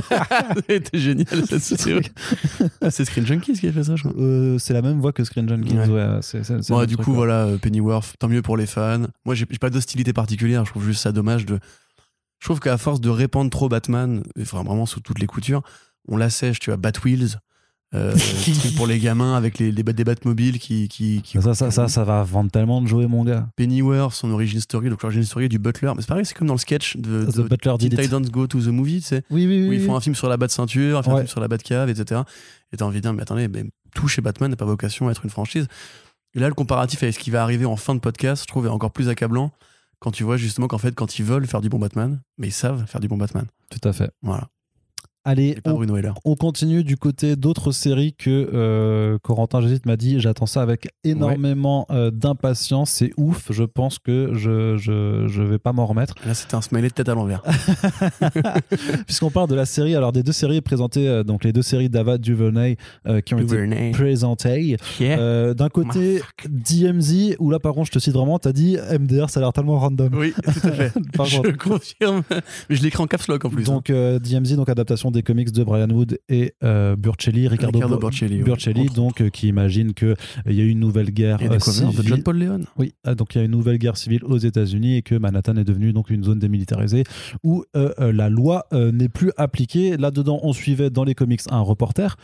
C'était génial cette série. Ah, c'est Screen Junkies qui a fait ça, je crois. Euh, c'est la même voix que Screen Junkies. Ouais. Ouais, du truc, coup, voilà, Pennyworth, tant mieux pour les fans. Moi, j'ai pas d'hostilité particulière. Je trouve juste ça dommage de. Je trouve qu'à force de répandre trop Batman, enfin, vraiment sous toutes les coutures, on l'assèche, tu vois, Batwheels. Euh, truc pour les gamins avec les, les, bat- des Batmobiles qui. qui, qui Ça, ça, ça, ça va vendre tellement de jouets, mon gars. Pennyworth, son origin story, donc l'origin story du Butler. Mais c'est pareil, c'est comme dans le sketch de, The de Butler did it. Titans Go to the Movie, tu sais. Oui, oui, oui. où ils font un film sur la bat ceinture, un Ouais. film sur la bat cave, etc. Et t'as envie de dire, mais attendez, mais tout chez Batman n'a pas vocation à être une franchise. Et là, le comparatif avec ce qui va arriver en fin de podcast, je trouve, est encore plus accablant quand tu vois justement qu'en fait, quand ils veulent faire du bon Batman, mais ils savent faire du bon Batman. Tout à fait. Voilà. Allez, on, on continue du côté d'autres séries que euh, Corentin Jégite m'a dit. J'attends ça avec énormément euh, d'impatience. C'est ouf. Je pense que je, je, je vais pas m'en remettre. Là, c'était un smiley de tête à l'envers. Puisqu'on parle de la série, alors des deux séries présentées, euh, donc les deux séries d'Ava DuVernay qui ont été présentées. Yeah. D'un côté, DMZ, où là par contre, je te cite vraiment, t'as dit MDR, ça a l'air tellement random. Oui, tout à fait. Par je contre. confirme. Mais je l'écris en caps lock en plus. hein. Donc DMZ, donc adaptation des comics de Brian Wood et euh, Burchelli, Ricardo, Entre donc euh, qui imagine que euh, il y a eu une nouvelle guerre des de civile. John Paul Leon. Oui, ah, donc il y a une nouvelle guerre civile aux États-Unis et que Manhattan est devenue donc une zone démilitarisée où la loi n'est plus appliquée. Là-dedans, on suivait dans les comics un reporter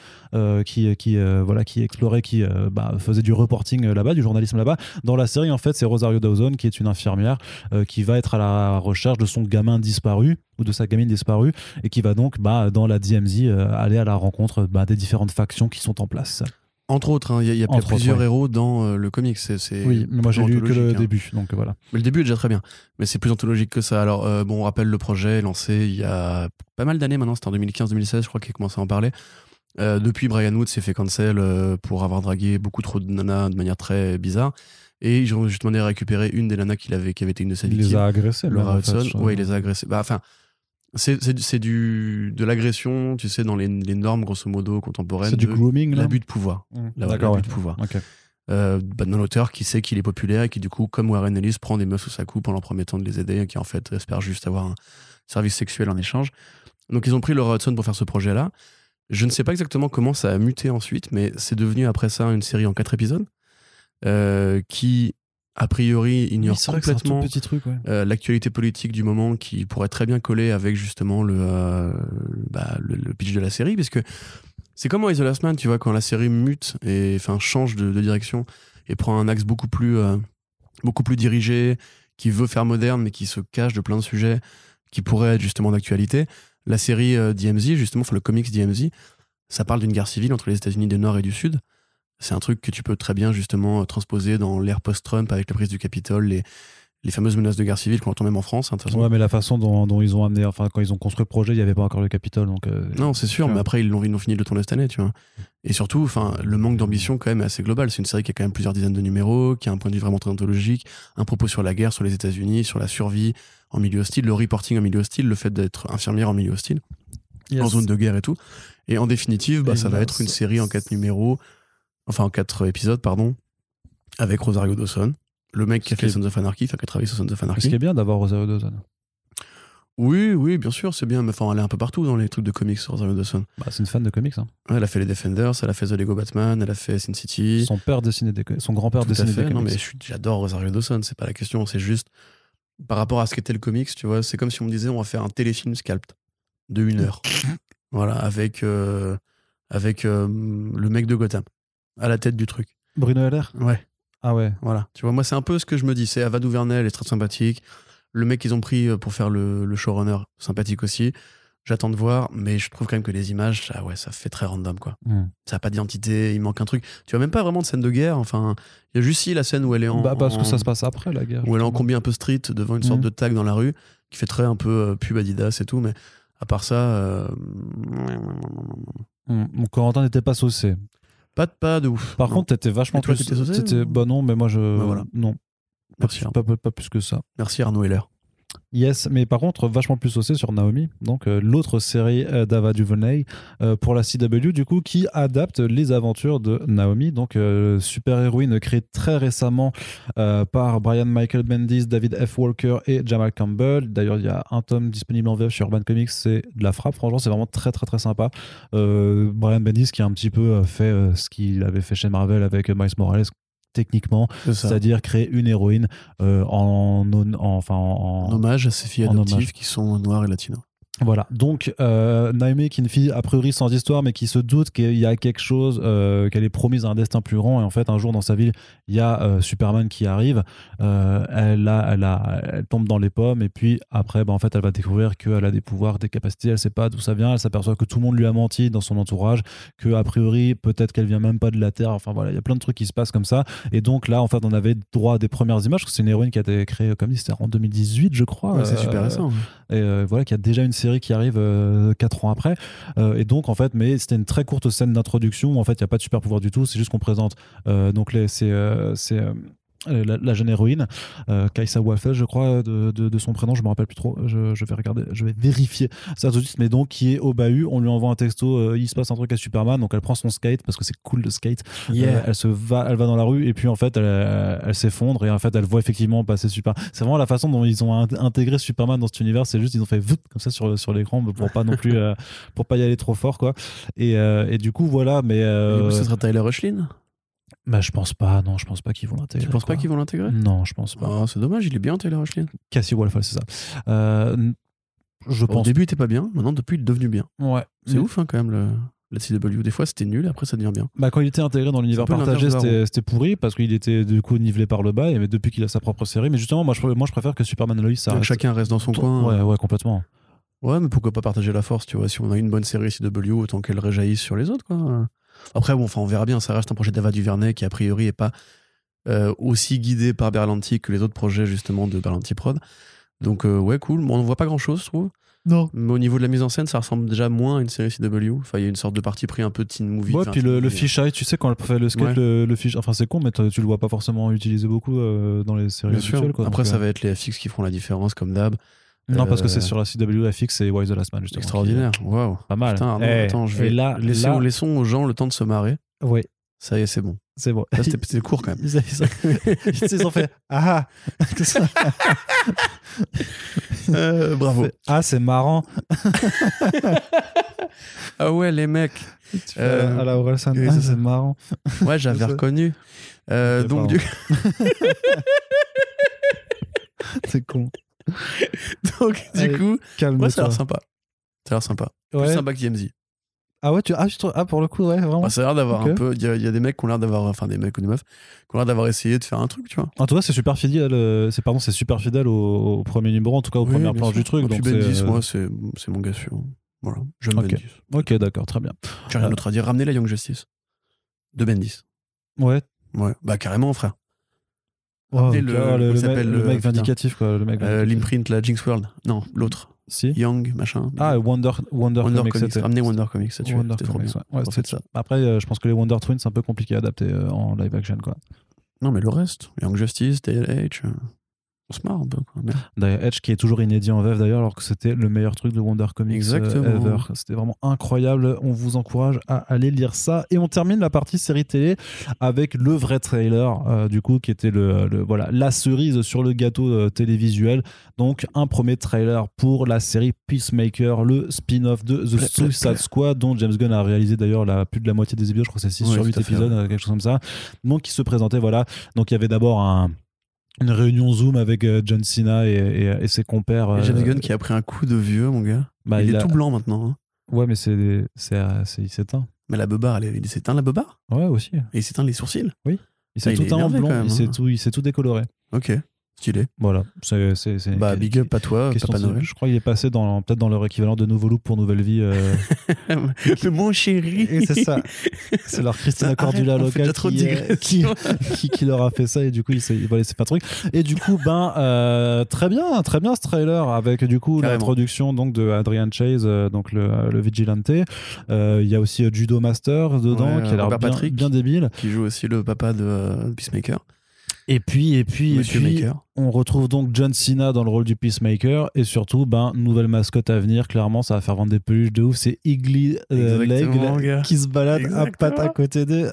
qui qui voilà qui explorait, qui bah, faisait du reporting là-bas, du journalisme là-bas. Dans la série, en fait, c'est Rosario Dawson qui est une infirmière qui va être à la recherche de son gamin disparu ou de sa gamine disparue et qui va donc bah, dans la DMZ euh, aller à la rencontre bah, des différentes factions qui sont en place. Entre autres, hein, il y a, il y a Entre plusieurs autres, ouais. héros dans euh, le comic. C'est, Oui, mais moi j'ai lu que le hein. début, donc voilà. Mais le début est déjà très bien. Mais c'est plus anthologique que ça. Alors, euh, bon, on rappelle le projet lancé il y a pas mal d'années maintenant. C'était en 2015-2016, je crois qu'il a commencé à en parler. Euh, depuis, Brian Wood s'est fait cancel pour avoir dragué beaucoup trop de nanas de manière très bizarre. Et ils ont juste demandé à récupérer une des nanas qu'il avait, qui avait été une de ses Il les victimes. a agressés. Laura en fait, Hudson. Ouais, il les a agressés. Bah, enfin, c'est, c'est, c'est du, de l'agression, tu sais, dans les, les normes, grosso modo, contemporaines. C'est du grooming là L'abus de pouvoir. Mmh. La- D'accord, l'abus ouais. de pouvoir. Ok. Euh, bah, d'un auteur qui sait qu'il est populaire et qui, du coup, comme Warren Ellis, prend des meufs sous sa coupe en leur promettant de les aider et qui, en fait, espère juste avoir un service sexuel en échange. Donc, ils ont pris Laura Hudson pour faire ce projet-là. Je ne sais pas exactement comment ça a muté ensuite, mais c'est devenu après ça une série en quatre épisodes euh, qui, a priori, ignore Oui, complètement ouais. euh, l'actualité politique du moment qui pourrait très bien coller avec justement le, euh, bah, le, le pitch de la série, parce que c'est comme dans Last Man, tu vois, quand la série mute et enfin change de, de direction et prend un axe beaucoup plus, euh, beaucoup plus dirigé, qui veut faire moderne mais qui se cache de plein de sujets qui pourraient être justement d'actualité. La série euh, DMZ, justement, enfin le comics DMZ, ça parle d'une guerre civile entre les États-Unis du Nord et du Sud. C'est un truc que tu peux très bien justement euh, transposer dans l'ère post-Trump avec la prise du Capitole, les, les fameuses menaces de guerre civile qu'on entend même en France. hein, de toute façon. Ouais, mais la façon dont, dont ils ont amené, enfin, quand ils ont construit le projet, il n'y avait pas encore le Capitole. Donc, euh, Non, c'est sûr, mais après, ils l'ont ils l'ont fini de le tourner cette année, tu vois. Et surtout, enfin, le manque d'ambition, quand même, est assez global. C'est une série qui a quand même plusieurs dizaines de numéros, qui a un point de vue vraiment très anthologique, un propos sur la guerre, sur les États-Unis, sur la survie en milieu hostile, le reporting en milieu hostile, le fait d'être infirmière en milieu hostile, yes. en zone de guerre et tout. Et en définitive, bah, Et ça va là, être une série en quatre numéros, enfin, en quatre épisodes, pardon, avec Rosario Dawson. Le mec qui a fait est- Sons of Anarchy, enfin, qui a travaillé sur Sons of Ce qui Anarchy. est bien d'avoir Rosario Dawson. Oui, oui, bien sûr, c'est bien, mais enfin, elle est un peu partout dans les trucs de comics, Rosario Dawson. Bah, c'est une fan de comics. hein. Ouais, elle a fait les Defenders, elle a fait The Lego Batman, elle a fait Sin City. Son père dessinait des, son grand-père dessinait des Non, comics. mais je suis- j'adore Rosario Dawson, c'est pas la question. C'est juste par rapport à ce qu'était le comics, tu vois. C'est comme si on me disait on va faire un téléfilm scalped de une heure. voilà, avec, euh, avec euh, le mec de Gotham à la tête du truc. Bruno Heller? Ouais, Ah ouais. voilà. Tu vois, moi, c'est un peu ce que je me dis. C'est Ava DuVernay, elle est très sympathique. Le mec qu'ils ont pris euh, pour faire le, le showrunner, sympathique aussi. J'attends de voir, mais je trouve quand même que les images, ça, ouais, ça fait très random, quoi. Hmm. Ça n'a pas d'identité, il manque un truc. Tu vois même pas vraiment de scène de guerre. Enfin, il y a juste si la scène où elle est en. Bah, parce que ça se passe après la guerre. où elle est en combi un peu street devant une sorte Mhm. de tag dans la rue qui fait très un peu euh, pub Adidas et tout, mais à part ça, euh, Hmm. Mon Corentin n'était pas saucé. Pas de pas de ouf. Par Non. contre, t'étais vachement toi, plus. t'étais saucé, ou- Bah non, mais moi je. Bah voilà. Non. Pas, Merci, plus, pas, pas- pas plus que ça. merci Arnaud Heller. Yes, mais par contre, vachement plus saucé sur Naomi, donc euh, l'autre série euh, d'Ava DuVernay euh, pour la CW, du coup, qui adapte les aventures de Naomi, donc euh, super-héroïne créée très récemment par Brian Michael Bendis, David F. Walker et Jamal Campbell. D'ailleurs, il y a un tome disponible en VF sur Urban Comics, c'est de la frappe, franchement, c'est vraiment très très très sympa. Brian Bendis qui a un petit peu fait ce qu'il avait fait chez Marvel avec Miles Morales, techniquement, c'est-à-dire créer une héroïne euh, en, en- enfin, en, En hommage à ses filles adoptives qui sont noires et latino. Voilà, donc euh, Naomi qui est une fille a priori sans histoire mais qui se doute qu'il y a quelque chose, euh, qu'elle est promise à un destin plus grand. Et en fait un jour dans sa ville il y a euh, Superman qui arrive, euh, elle, a, elle, a, elle tombe dans les pommes. Et puis après bah, en fait elle va découvrir qu'elle a des pouvoirs, des capacités, elle sait pas d'où ça vient, elle s'aperçoit que tout le monde lui a menti dans son entourage, que a priori peut-être qu'elle vient même pas de la Terre, enfin voilà, il y a plein de trucs qui se passent comme ça. Et donc là en fait on avait droit à des premières images, parce que c'est une héroïne qui a été créée comme dit c'était en 2018 je crois. Ouais, c'est Euh, super récent. et euh, voilà, qu'il y a déjà une série qui arrive 4 ans après. Euh, et donc, en fait, mais c'était une très courte scène d'introduction. où, En fait, il n'y a pas de super pouvoir du tout. C'est juste qu'on présente. euh, donc, les, c'est. Euh, la, la jeune héroïne, euh, Kaisa Waffel, je crois, de, de, de son prénom, je me rappelle plus trop. Je, je vais regarder, je vais vérifier ça tout de suite. Mais donc, qui est au bahut, on lui envoie un texto. euh, il se passe un truc à Superman, donc elle prend son skate parce que c'est cool de skate. Euh, elle se va, elle va dans la rue et puis en fait, elle, elle, s'effondre et en fait, elle voit effectivement passer Superman. C'est vraiment la façon dont ils ont int- intégré Superman dans cet univers. C'est juste ils ont fait comme ça sur sur l'écran pour pas non plus pour pas y aller trop fort quoi. Et, et du coup voilà, mais Du euh, coup, ce sera Tyler Rushlin. Bah, je pense pas. Non, je pense pas qu'ils vont l'intégrer. Tu penses pas qu'ils vont l'intégrer? Non, je pense pas. Ah, C'est dommage, il est bien Tyler Rushlin. Cassie Wolfall, c'est ça. Euh, je Au pense. début, il était pas bien. Maintenant, depuis, il est devenu bien. Ouais. C'est Mais- ouf, hein, quand même, le, la CW. Des fois, c'était nul, après, ça devient bien. Bah, quand il était intégré dans l'univers partagé, c'était pourri parce qu'il était du coup nivelé par le bas. Et mais depuis qu'il a sa propre série, mais justement, moi je, moi, je préfère que Superman et Lois ça reste- chacun reste dans son coin. Ouais, ouais, complètement. Ouais, mais pourquoi pas partager la force, tu vois. Si on a une bonne série CW, autant qu'elle réjaillisse sur les autres, quoi. Après, bon, enfin, on verra bien. Ça reste un projet d'Ava DuVernay qui, a priori, est pas euh, aussi guidé par Berlanti que les autres projets, justement, de Berlanti Prod. Donc, euh, ouais, cool. Bon, on voit pas grand chose, je trouve. Non. Mais au niveau de la mise en scène, ça ressemble déjà moins à une série CW. Enfin, il y a une sorte de parti pris un peu teen movie. Ouais, puis le, le fisheye, tu sais, quand elle fait le skate, Ouais. le, le fish, enfin c'est con, mais tu le vois pas forcément utilisé beaucoup euh, dans les séries Bien sûr. habituelles. Quoi, Après, donc, ça euh, va être les FX qui feront la différence, comme d'hab. Non, parce que euh, c'est sur la CW FX et Wise the Last Man, justement. Extraordinaire. Waouh. Pas mal. Putain, Eh, attends, je vais. là, laissons, là- laissons aux gens le temps de se marrer. Ouais, Ça y est, c'est bon. c'est bon. Là, C'était court quand même. Ils, ont fait Ah Euh, bravo. Ah, c'est marrant. Ah ouais, les mecs. Tu Euh, à la Orelsan. oui, Ah, c'est marrant. Ouais, j'avais reconnu. Euh, donc, du, C'est con. donc, du coup, ouais, ça a l'air sympa. Ça a l'air sympa. Plus Ouais. sympa que DMZ. Ah ouais, tu... ah, je ah, pour le coup, ouais, vraiment. Bah, ça a l'air d'avoir un peu. Il y, a- il y a des mecs qui ont l'air d'avoir. Enfin, des mecs ou des meufs qui ont l'air d'avoir essayé de faire un truc, tu vois. En tout cas, c'est super fidèle. euh, C'est pardon, c'est super fidèle au, au premier numéro, en tout cas aux Oui, premières planches du truc. Donc Bendis, euh, moi, c'est c'est mon gars sûr. Voilà, j'aime Ok. Bendis. Ok, d'accord, très bien. J'ai rien Euh, d'autre à dire. Ramener la Young Justice. De Bendis. Ouais. Ouais, bah carrément, frère. Le- mec, le le- mec putain. vindicatif, quoi. Le mec Euh. L'imprint, la Jinx World. Non, l'autre. Si. Young, machin. Ah, Wonder, Wonder, Wonder Comics. Comics. Ramener Wonder Comics, ça tu Wonder C'était trop Comics, bien. ouais. Ouais, ça. Après, euh, je pense que les Wonder Twins, c'est un peu compliqué à adapter euh, en live action, quoi. Non, mais le reste. Young Justice, euh, On se marre un peu, quoi. Merde. D'ailleurs, Edge qui est toujours inédit en VF d'ailleurs, alors que c'était le meilleur truc de Wonder Comics euh, Exactement. ever. C'était vraiment incroyable. On vous encourage à aller lire ça. Et on termine la partie série télé avec le vrai trailer, euh, du coup, qui était le, le- voilà la cerise sur le gâteau euh, télévisuel. Donc un premier trailer pour la série Peacemaker, le spin-off de The Suicide Squad, dont James Gunn a réalisé d'ailleurs la, plus de la moitié des épisodes. Je crois que c'est 6 Ouais, sur tout 8 à fait, épisodes, ouais. quelque chose comme ça. Donc qui se présentait, voilà. Donc il y avait d'abord un une réunion Zoom avec euh, John Cena et, et- et ses compères. Et euh, James Gunn qui a pris un coup de vieux, mon gars. bah, il, il est a- tout blanc maintenant. hein. Ouais, mais c'est c'est euh, il s'éteint. Mais la beubare, elle il s'éteint la beubare Ouais, aussi. Et il s'éteint les sourcils? Il s'est Ah, il tout en il s'est hein. tout, il s'est tout décoloré. Ok, stylé. Voilà. C'est c'est c'est- Bah, big up à toi, Papa Noël. Je crois qu'il est passé dans peut-être dans leur équivalent de Nouveau Look pour Nouvelle Vie. euh, mon chéri. Et c'est ça. C'est leur Christina Arrête, Cordula fait locale qui, euh, qui, qui, qui leur a fait ça et du coup il s'est truc. Et du coup ben euh, très bien, très bien ce trailer avec du coup Carrément. l'introduction donc de Adrian Chase euh, donc le, le vigilante. Il y a aussi Judo Master dedans Ouais, qui a l'air bien, bien débile. Qui joue aussi le papa de Peacemaker. Et puis et puis et puis Maker. on retrouve donc John Cena dans le rôle du Peacemaker et surtout ben nouvelle mascotte à venir clairement ça va faire vendre des peluches de ouf c'est Igly euh, gars. qui se balade à pattes à côté d'eux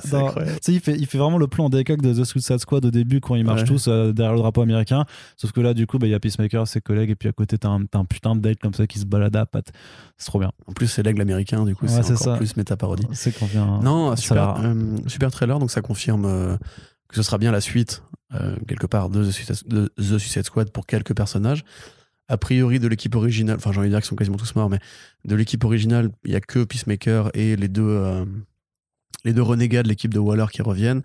il fait, il fait vraiment le plan décoque de The Suicide Squad au début quand ils marchent Ouais. tous euh, derrière le drapeau américain. Sauf que là, du coup, bah, il y a Peacemaker, ses collègues, et puis à côté, t'as un, putain de date comme ça qui se balade à pattes. C'est trop bien. En plus, c'est l'aigle américain, du coup, Ouais, c'est encore ça. plus méta-parodie. C'est qu'on vient. Non, super, euh, super trailer, donc ça confirme euh, que ce sera bien la suite, euh, quelque part, de The, Suicide, Squad pour quelques personnages. A priori, de l'équipe originale, enfin, j'ai envie de dire qu'ils sont quasiment tous morts, mais de l'équipe originale, il y a que Peacemaker et les deux, euh, les deux renégats de l'équipe de Waller qui reviennent,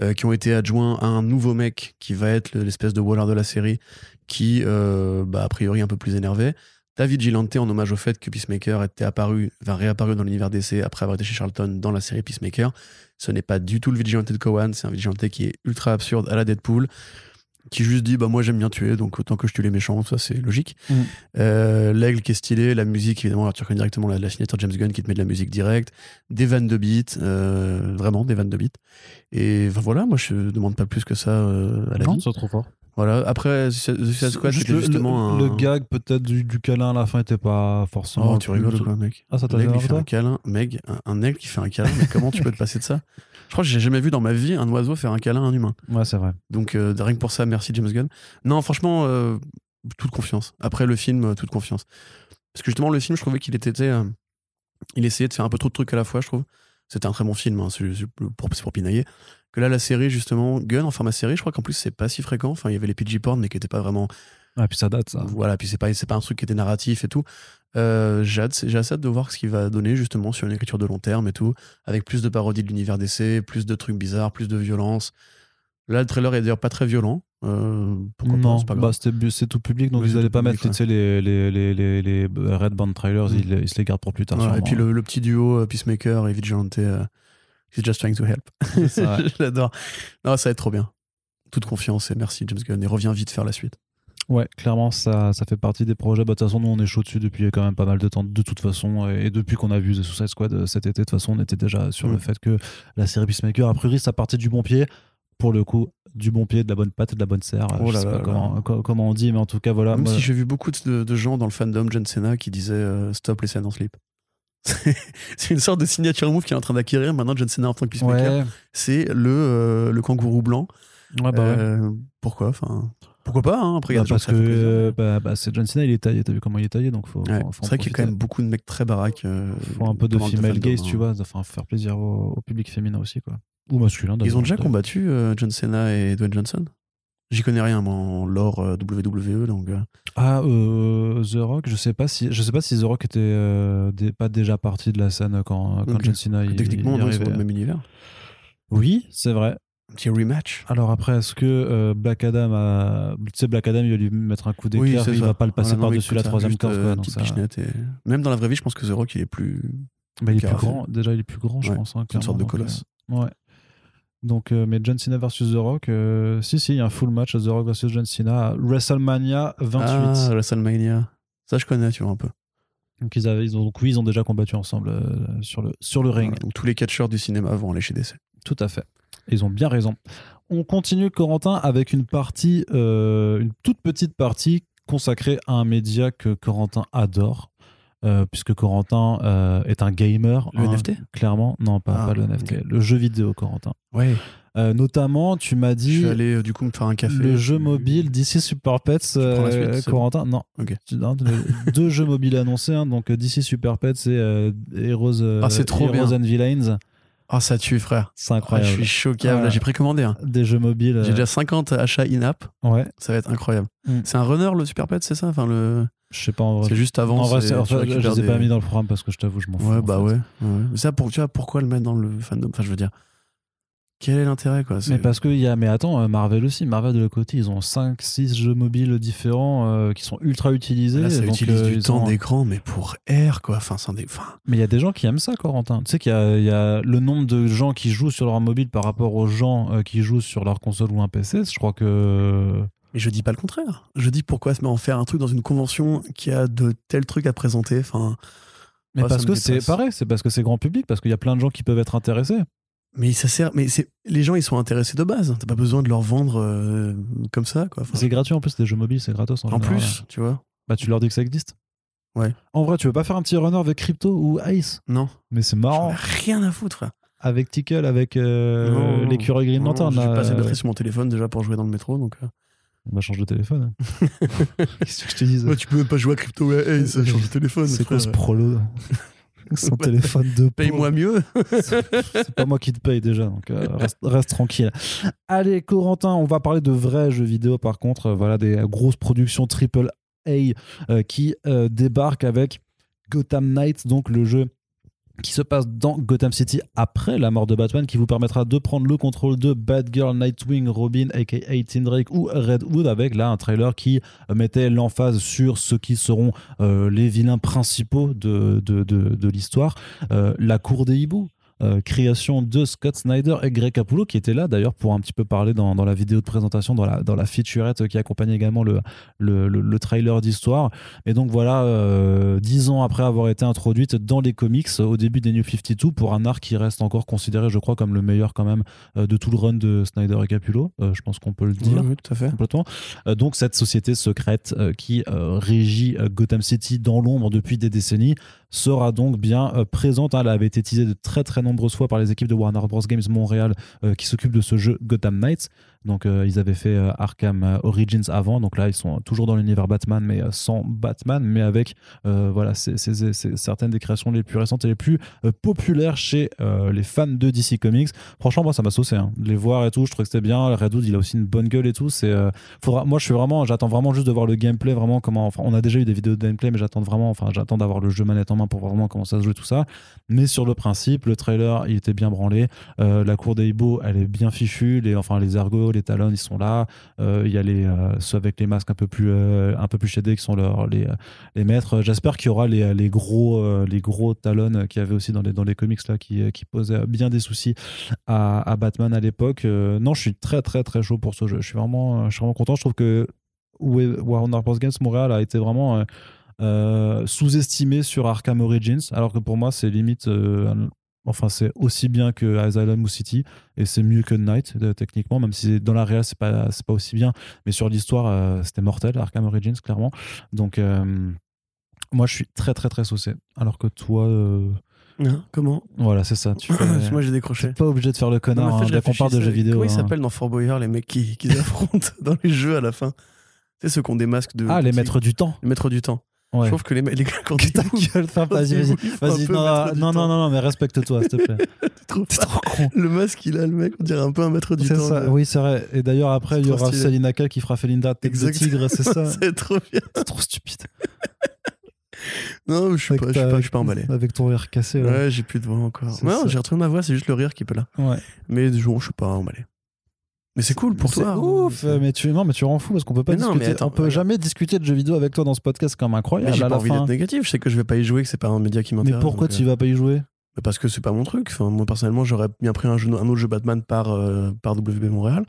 euh, qui ont été adjoints à un nouveau mec qui va être le- l'espèce de Waller de la série, qui, bah, a priori, un peu plus énervé. T'as Vigilante en hommage au fait que Peacemaker était apparu, enfin réapparu dans l'univers DC après avoir été chez Charlton dans la série Peacemaker. Ce n'est pas du tout le Vigilante de Cowan, c'est un Vigilante qui est ultra absurde à la Deadpool, qui juste dit bah moi j'aime bien tuer, donc autant que je tue les méchants, ça c'est logique. Mm. Euh, L'aigle qui est stylé, la musique évidemment, alors tu reconnais directement la, la signature James Gunn qui te met de la musique directe, des vannes de beats, euh, vraiment des vannes de beats. Et enfin, voilà, moi je demande pas plus que ça euh, à la Non, vie. trop fort. Voilà. Après, The Suicide Squad, c'était le, justement le- un... le gag peut-être du, du câlin à la fin était pas forcément. Oh, tu rigoles quoi, mec Ah, ça t'a fait un câlin. Meg, un, un aigle qui fait un câlin, mais comment tu peux te passer de ça Je crois que j'ai jamais vu dans ma vie un oiseau faire un câlin à un humain. Ouais, c'est vrai. Donc, euh, rien que pour ça, merci James Gunn. Non, franchement, euh, toute confiance. Après le film, euh, toute confiance. Parce que justement, le film, je trouvais qu'il était. euh, il essayait de faire un peu trop de trucs à la fois, je trouve. C'était un très bon film, hein, c'est pour, c'est pour pinailler. Que là, la série, justement, Gunn, en format série, je crois qu'en plus, c'est pas si fréquent. Enfin, il y avait les PG porn, mais qui étaient pas vraiment Ah, puis ça date, ça. voilà, puis c'est pas, c'est pas un truc qui était narratif et tout. Euh, j'ai assez hâte de voir ce qu'il va donner justement sur une écriture de long terme et tout, avec plus de parodies de l'univers d'essai, plus de trucs bizarres, plus de violence. Là, le trailer est d'ailleurs pas très violent. Euh, pourquoi pas, non, c'est pas bah, c'est tout public, donc Oui, ils allaient pas public, mettre les, les, les, les, Red Band trailers, Mm. ils, ils se les gardent pour plus tard. Ouais, et puis le, le petit duo euh, Peacemaker et Vigilante, euh, he's just trying to help. L'adore. Non, ça va être trop bien. Toute confiance et merci James Gunn et reviens vite faire la suite. Ouais, clairement, ça, ça fait partie des projets. Bah, De toute façon, nous, on est chaud dessus depuis quand même pas mal de temps, de toute façon. Et depuis qu'on a vu The Suicide Squad euh, cet été, de toute façon, on était déjà sur le Mm. fait que la série Peacemaker, a priori, ça partait du bon pied. Pour le coup, du bon pied, de la bonne patte, de la bonne serre. Oh je sais pas comment, co- comment on dit, mais en tout cas, voilà. Même moi- si j'ai vu beaucoup de, de gens dans le fandom John Cena qui disaient euh, stop les scènes en slip. C'est- une sorte de signature move qui est en train d'acquérir maintenant John Cena en tant que Peacemaker. ouais, C'est le, euh, le kangourou blanc. ouais, bah ouais. Euh, Pourquoi? Enfin, Pourquoi pas hein? Après, Bah, gens parce que bah, bah, c'est John Cena, il est taillé. T'as vu comment il est taillé, donc faut. Ouais, faut- faut c'est vrai qu'il y a quand même beaucoup de mecs très baraques. euh, faut un peu de female gaze, hein. tu vois, enfin faire plaisir au, au public féminin aussi, quoi. Ou masculin. Ils ont déjà combattu euh, John Cena et Dwayne Johnson? J'y connais rien, moi, en lore euh, WWE, donc. euh, Ah, euh, The Rock, je sais pas si, je sais pas si The Rock était euh, pas déjà parti de la scène quand, quand Ok. John Cena y, techniquement, y non, ils sont dans le même univers. Oui, c'est vrai. Un petit rematch. Alors après, est-ce que euh, Black Adam a, tu sais, Black Adam, il va lui mettre un coup d'éclair, c'est il va pas le passer Voilà, mais par-dessus la troisième corde. quoi, une donc petite ça- pichenette et- Même dans la vraie vie, je pense que The Rock, il est plus. Bah, il est plus grand. Déjà, il est plus grand, je Ouais, pense. hein, C'est une sorte de colosse. ouais. Donc, euh, mais John Cena versus The Rock, euh, si, si, il y a un full match The Rock versus John Cena à WrestleMania 28. Ah, WrestleMania. Ça, je connais, tu vois, un peu. Donc, ils avaient, ils ont, donc, oui, ils ont déjà combattu ensemble euh, sur, le, sur le ring. Voilà, donc, tous les catcheurs du cinéma vont aller chez DC. Tout à fait. Ils ont bien raison. On continue, Corentin, avec une partie, une toute petite partie consacrée à un média que Corentin adore. Euh, puisque Corentin euh, est un gamer. Le hein, NFT Clairement, non, pas, Ah, pas le NFT, le jeu vidéo, Corentin. Ouais. Euh, notamment, tu m'as Je dit suis allé, du coup, me faire un café. le jeu mobile DC Super Pets, suite, Corentin. Non. Ok. Tu- non, le- deux jeux mobiles annoncés. hein, donc DC Super Pets et Heroes, Ah, c'est trop Heroes and Villains. Ah, ça tue, frère. C'est Ah, incroyable. je suis choquable. Ah. J'ai précommandé. un. Des jeux mobiles. J'ai déjà 50 achats in-app. Ouais. Ça va être incroyable. Mm. C'est un runner, le Super Pet, c'est ça? Enfin, le... Je sais pas en vrai. C'est juste avant. en vrai, en fait, je les ai des- pas mis dans le programme parce que je t'avoue, je m'en fous. Ouais, en bah fait. ouais. ouais. Mais ça, pour, tu vois, pourquoi le mettre dans le fandom? Enfin, je veux dire, quel est l'intérêt, quoi? Mais parce que y a, mais attends, euh, Marvel aussi, Marvel de leur côté, ils ont 5 6 jeux mobiles différents euh, qui sont ultra utilisés. Là, ça donc, utilise euh, du temps ont- d'écran, mais pour R, quoi. Enfin, des... enfin, Mais il y a des gens qui aiment ça, Corentin. Tu sais qu'il y y a le nombre de gens qui jouent sur leur mobile par rapport aux gens euh, qui jouent sur leur console ou un PC. Je crois que. Mais je dis pas le contraire. Je dis pourquoi se met en faire un truc dans une convention qui a de tels trucs à présenter. Enfin, Mais ça parce que c'est pareil, c'est parce que c'est grand public, parce qu'il y a plein de gens qui peuvent être intéressés. mais ça sert. Mais c'est les gens, ils sont intéressés de base. T'as pas besoin de leur vendre euh, comme ça, quoi. Enfin, C'est gratuit en plus, les jeux mobiles, c'est gratos en, en général. plus, tu vois. Bah, tu leur dis que ça existe. Ouais. En vrai, tu veux pas faire un petit runner avec Crypto ou Ice? Non. Mais c'est marrant. rien à foutre. Avec Tickle, avec euh, l'écureuil Green Lantern. J'ai passé de euh, batterie sur mon téléphone déjà pour jouer dans le métro, donc. euh. On va changer de téléphone. hein. Qu'est-ce que je te Ouais, tu peux même pas jouer à Crypto Hey, ça change de téléphone. C'est quoi ce prolo Son téléphone de Paye-moi mieux. C'est pas moi qui te paye déjà, donc euh, reste, reste tranquille. Allez, Corentin, on va parler de vrais jeux vidéo par contre. Euh, voilà, des grosses productions triple A euh, qui euh, débarquent avec Gotham Knights, donc le jeu qui se passe dans Gotham City après la mort de Batman, qui vous permettra de prendre le contrôle de Batgirl, Nightwing, Robin, aka Tim Drake ou Red Hood, avec là un trailer qui mettait l'emphase sur ceux qui seront euh, les vilains principaux de, de, de, de l'histoire. Euh, la cour des hiboux. Euh, création de Scott Snyder et Greg Capullo qui étaient là d'ailleurs pour un petit peu parler dans, dans la vidéo de présentation dans la, dans la featurette qui accompagne également le, le, le- le trailer d'histoire et donc voilà euh, dix ans après avoir été introduite dans les comics au début des New 52 pour un arc qui reste encore considéré je crois comme le meilleur quand même euh, de tout le run de Snyder et Capullo Euh, je pense qu'on peut le dire Oui, oui, tout à fait. complètement. Donc cette société secrète qui régit Gotham City dans l'ombre depuis des décennies sera donc bien euh, présente. hein. Elle avait été teasée de très très nombreuses fois par les équipes de Warner Bros Games Montréal euh, qui s'occupent de ce jeu Gotham Knights. Donc euh, ils avaient fait euh, Arkham euh, Origins avant, donc là ils sont toujours dans l'univers Batman mais sans Batman, mais avec voilà c'est c'est- certaines des créations les plus récentes et les plus populaires chez les fans de DC Comics. Franchement moi ça m'a saucé, hein. les voir et tout, je trouvais que c'était bien. Red Hood il a aussi une bonne gueule et tout. C'est moi je suis vraiment, j'attends vraiment juste de voir le gameplay vraiment comment. Enfin on a déjà eu des vidéos de gameplay mais j'attends vraiment, enfin j'attends d'avoir le jeu manette en main pour voir vraiment comment ça se joue tout ça. Mais sur le principe, le trailer il était bien branlé. La cour des hiboux, elle est bien fichue. Les, enfin, les ergots, les talons, ils sont là. Euh, Il y a les, euh, ceux avec les masques un peu plus, euh, un peu plus shadés qui sont leurs, les, les maîtres. J'espère qu'il y aura les, les gros, les gros talons qu'il y avait aussi dans les, dans les comics là, qui, qui posaient bien des soucis à, Batman à l'époque. Non, je suis très, très, très chaud pour ce jeu. Je suis vraiment, je suis vraiment content. Je trouve que Warner Bros. Games Montréal a été vraiment. sous-estimé sur Arkham Origins, alors que pour moi c'est limite, enfin c'est aussi bien que Asylum ou City, et c'est mieux que Knight euh, techniquement, même si dans la réal c'est pas c'est pas aussi bien, mais sur l'histoire euh, c'était mortel Arkham Origins clairement. Donc euh, moi je suis très très très saucé, alors que toi, Comment? Voilà c'est ça, tu fais. Moi, j'ai décroché. Pas obligé de faire le Non, connard mais en fait, hein, je dès qu'on parle de jeux vidéo. Comment ils hein. s'appellent dans Fort Boyard, les mecs qui, qui affrontent dans les jeux à la fin? Sais, ceux qui ont des masques de. Ah les maîtres du temps. Les maîtres du temps. Ouais. Je trouve que les, les gars, quand ta gueule, vas-y, vas-y. il Vas-y, non, non, non, non, non, mais respecte-toi, s'il te plaît. Trop T'es trop con. Le masque qu'il a, le mec, on dirait un peu un maître du temps. ça, oui, c'est vrai. Et d'ailleurs, après, il y aura. Selina Kyle qui fera Felinda tête de tigre, c'est ça c'est trop bien. C'est trop stupide. Non, je suis pas, je suis pas, je suis pas emballé. Avec ton rire cassé, là. Ouais, j'ai plus de voix encore. Ça. j'ai retrouvé ma voix, c'est juste le rire qui peut là. Ouais. Mais du jour, je suis pas emballé. Mais c'est cool pour C'est toi. ouf, C'est- mais tu non mais tu rends fou parce qu'on peut pas Mais non, discuter mais attends, on peut regarde. jamais discuter de jeux vidéo avec toi dans ce podcast c'est comme Mais incroyable j'ai pas la envie d'être négatif, je sais que je vais pas y jouer, que c'est pas un média qui Mais m'intéresse. pourquoi donc, tu euh, vas pas y jouer? Parce que c'est pas mon truc. Enfin, moi, personnellement, j'aurais bien pris un, jeu, un autre jeu Batman par, euh, par WB Montréal.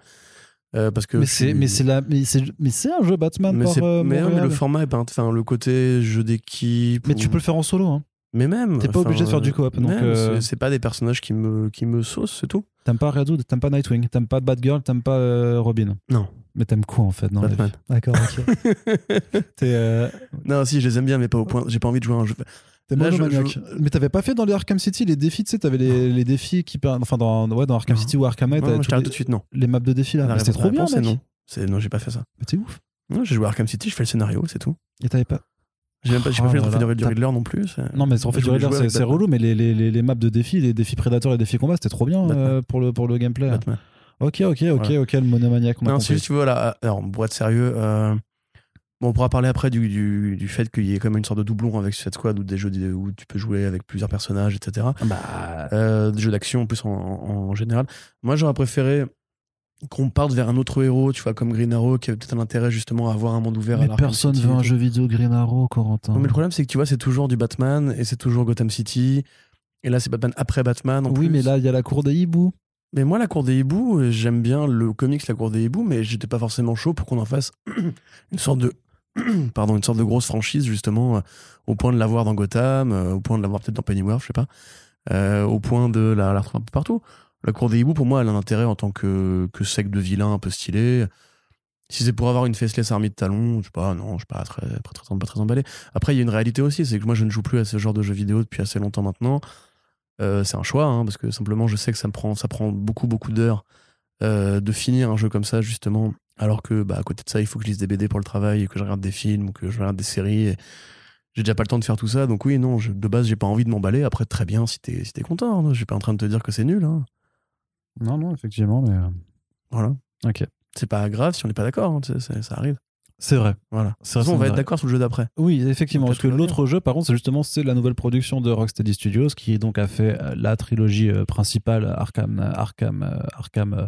Euh, parce que Mais c'est suis- mais c'est la mais c'est mais c'est un jeu Batman mais par euh, mais non, mais le format est pas. Enfin, le côté jeu d'équipe. Mais ou- tu peux le faire en solo hein. Mais même. T'es pas obligé de faire du coop, donc, euh, c'est- C'est pas des personnages qui me, qui me saucent, c'est tout. T'aimes pas Red Hood, t'aimes pas Nightwing, t'aimes pas Batgirl, t'aimes pas euh, Robin. Non. Mais t'aimes quoi en fait dans Batman. D'accord, ok. T'es euh, non, si, je les aime bien, mais pas au point. J'ai pas envie de jouer à un jeu. t'es Là, je- monomaniaque. je- Mais t'avais pas fait dans les Arkham City les défis, tu sais, t'avais les, les défis qui enfin dans ouais dans Arkham Non. City ou Arkham Knight, Non, je tout de suite, non. les maps de défis là. C'était trop bien réponse est mec. non. C'est- Non, j'ai pas fait ça. Mais t'es ouf. Non, j'ai joué à Arkham City, je fais le scénario, c'est tout. Et t'avais pas J'ai même pas, j'ai Oh pas fait le du Riddler non plus. Non, mais en fait, Je voulais jouer c'est relou, mais les, les, les, les maps de défis, les défis prédateurs et les défis combat, c'était trop bien euh, pour, le, pour le gameplay. Batman. Ok, ok, ok, Voilà. ok, le monomaniaque. Non, juste, tu vois, là, alors, pour être sérieux, euh, bon, on pourra parler après du, du, du fait qu'il y ait comme une sorte de doublon avec Suicide Squad ou des jeux où tu peux jouer avec plusieurs personnages, etc. Bah, Euh, des jeux d'action en plus en, en- en général. Moi, j'aurais préféré qu'on parte vers un autre héros, tu vois, comme Green Arrow, qui avait peut-être un intérêt justement à avoir un monde ouvert. à mais l'Arkham personne veut un jeu vidéo Green Arrow, Corentin. Non, mais le problème, c'est que tu vois, c'est toujours du Batman et c'est toujours Gotham City. Et là, c'est Batman après Batman. En oui, plus. mais là, il y a la cour des hiboux. Mais moi, La Cour des Hiboux, j'aime bien le comics La Cour des Hiboux, mais j'étais pas forcément chaud pour qu'on en fasse une sorte de. Pardon, une sorte de grosse franchise, justement, euh, au point de l'avoir dans Gotham, euh, au point de l'avoir peut-être dans Pennyworth, je sais pas, euh, au point de la, la retrouver un peu partout. La Cour des Hiboux, pour moi, elle a un intérêt en tant que, que secte de vilain un peu stylé. Si c'est pour avoir une faceless armée de talons, je sais pas, non, je suis pas très, très, très, pas très emballé. Après, il y a une réalité aussi, c'est que moi, je ne joue plus à ce genre de jeux vidéo depuis assez longtemps maintenant. Euh, c'est un choix, hein, parce que simplement, je sais que ça me prend, ça prend beaucoup, beaucoup d'heures euh, de finir un jeu comme ça, justement. Alors que, bah, à côté de ça, il faut que je lise des BD pour le travail, et que je regarde des films, ou que je regarde des séries. J'ai déjà pas le temps de faire tout ça, donc oui, non, de base, j'ai pas envie de m'emballer. Après, très bien, si t'es si t'es content, hein, je suis pas en train de te dire que c'est nul. Hein. Non, non, effectivement, mais. euh, Voilà. Ok. C'est pas grave si on n'est pas d'accord, hein, c'est- ça arrive. C'est vrai. Voilà. De toute C'est façon, on va être d'accord sur le jeu d'après. Oui, effectivement, parce que va l'autre jeu, par contre, c'est justement c'est la nouvelle production de Rocksteady Studios qui donc a fait euh, la trilogie euh, principale Arkham, Arkham, euh, Arkham, euh,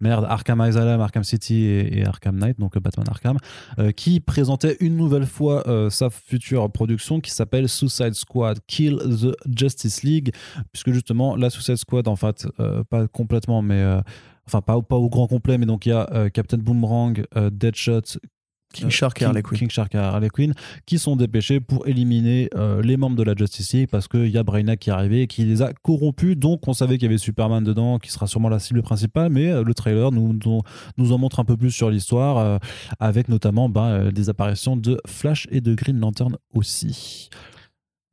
merde, Arkham Asylum, Arkham City et, Arkham Knight, donc euh, Batman Arkham, euh, qui présentait une nouvelle fois euh, sa future production qui s'appelle Suicide Squad Kill the Justice League, puisque justement la Suicide Squad, en fait, pas complètement, mais enfin pas, au- grand complet, mais donc il y a Captain Boomerang, Deadshot, King euh, Shark et Harley Quinn. King Shark et Harley Quinn, qui sont dépêchés pour éliminer euh, les membres de la Justice League parce qu'il y a Brainiac qui est arrivé et qui les a corrompus. Donc on savait qu'il y avait Superman dedans, qui sera sûrement la cible principale, mais euh, le trailer nous, nous, nous en montre un peu plus sur l'histoire, euh, avec notamment euh, des apparitions de Flash et de Green Lantern aussi.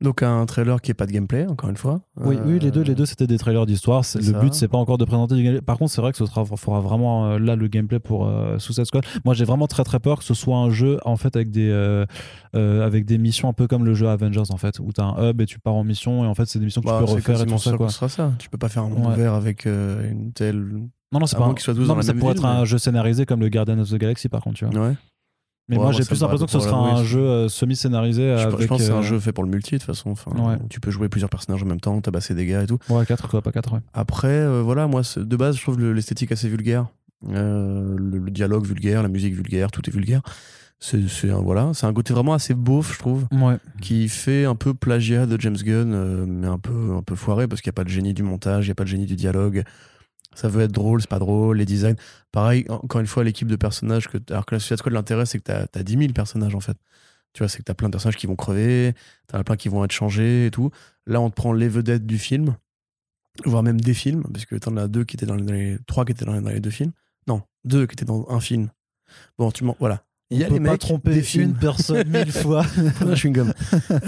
Donc, un trailer qui est pas de gameplay, encore une fois. Oui, Euh, oui, les deux, les deux, c'était des trailers d'histoire. Le ça. but, c'est pas encore de présenter du gameplay. Par contre, c'est vrai que ce sera, faudra vraiment euh, là le gameplay pour euh, Suicide Squad. Moi, j'ai vraiment très très peur que ce soit un jeu en fait avec des euh, euh, avec des missions un peu comme le jeu Avengers en fait, où t'as un hub et tu pars en mission et en fait c'est des missions que bah, tu peux c'est refaire et tout ça quoi. sera ça. Tu peux pas faire un monde Ouais. ouvert avec une telle. Non, non, c'est pas. un- non, mais ça pourrait être un jeu scénarisé comme le Guardian of the Galaxy par contre, tu vois. Ouais. Mais Ouais, moi, j'ai plus l'impression que ce sera un jeu euh, semi-scénarisé Je, avec. je pense que c'est un euh, jeu fait pour le multi de toute façon. Enfin, Ouais. Tu peux jouer plusieurs personnages en même temps, tabasser des gars et tout. Ouais, 4 quoi, pas 4 ouais. Après, euh, voilà, moi, de base, je trouve le- l'esthétique assez vulgaire. Euh, le, le dialogue vulgaire, la musique vulgaire, tout est vulgaire. C'est un, voilà, c'est un côté vraiment assez beauf, je trouve, Ouais. qui fait un peu plagiat de James Gunn, euh, mais un peu, un peu foiré parce qu'il n'y a pas de génie du montage, il n'y a pas de génie du dialogue. Ça veut être drôle, c'est pas drôle, les designs. Pareil, encore une fois, l'équipe de personnages, que, alors que la Suicide Squad, l'intérêt, c'est que t'as as 10 000 personnages en fait. Tu vois, c'est que t'as plein de personnages qui vont crever, t'en as plein qui vont être changés et tout. Là, on te prend les vedettes du film, voire même des films, parce que t'en as deux qui étaient dans les, dans les- trois qui étaient dans les, dans les deux films. Non, deux qui étaient dans un film. Bon, tu m'en, voilà. Il y a les pas mecs tromper des films. une personne mille fois. un chewing-gum.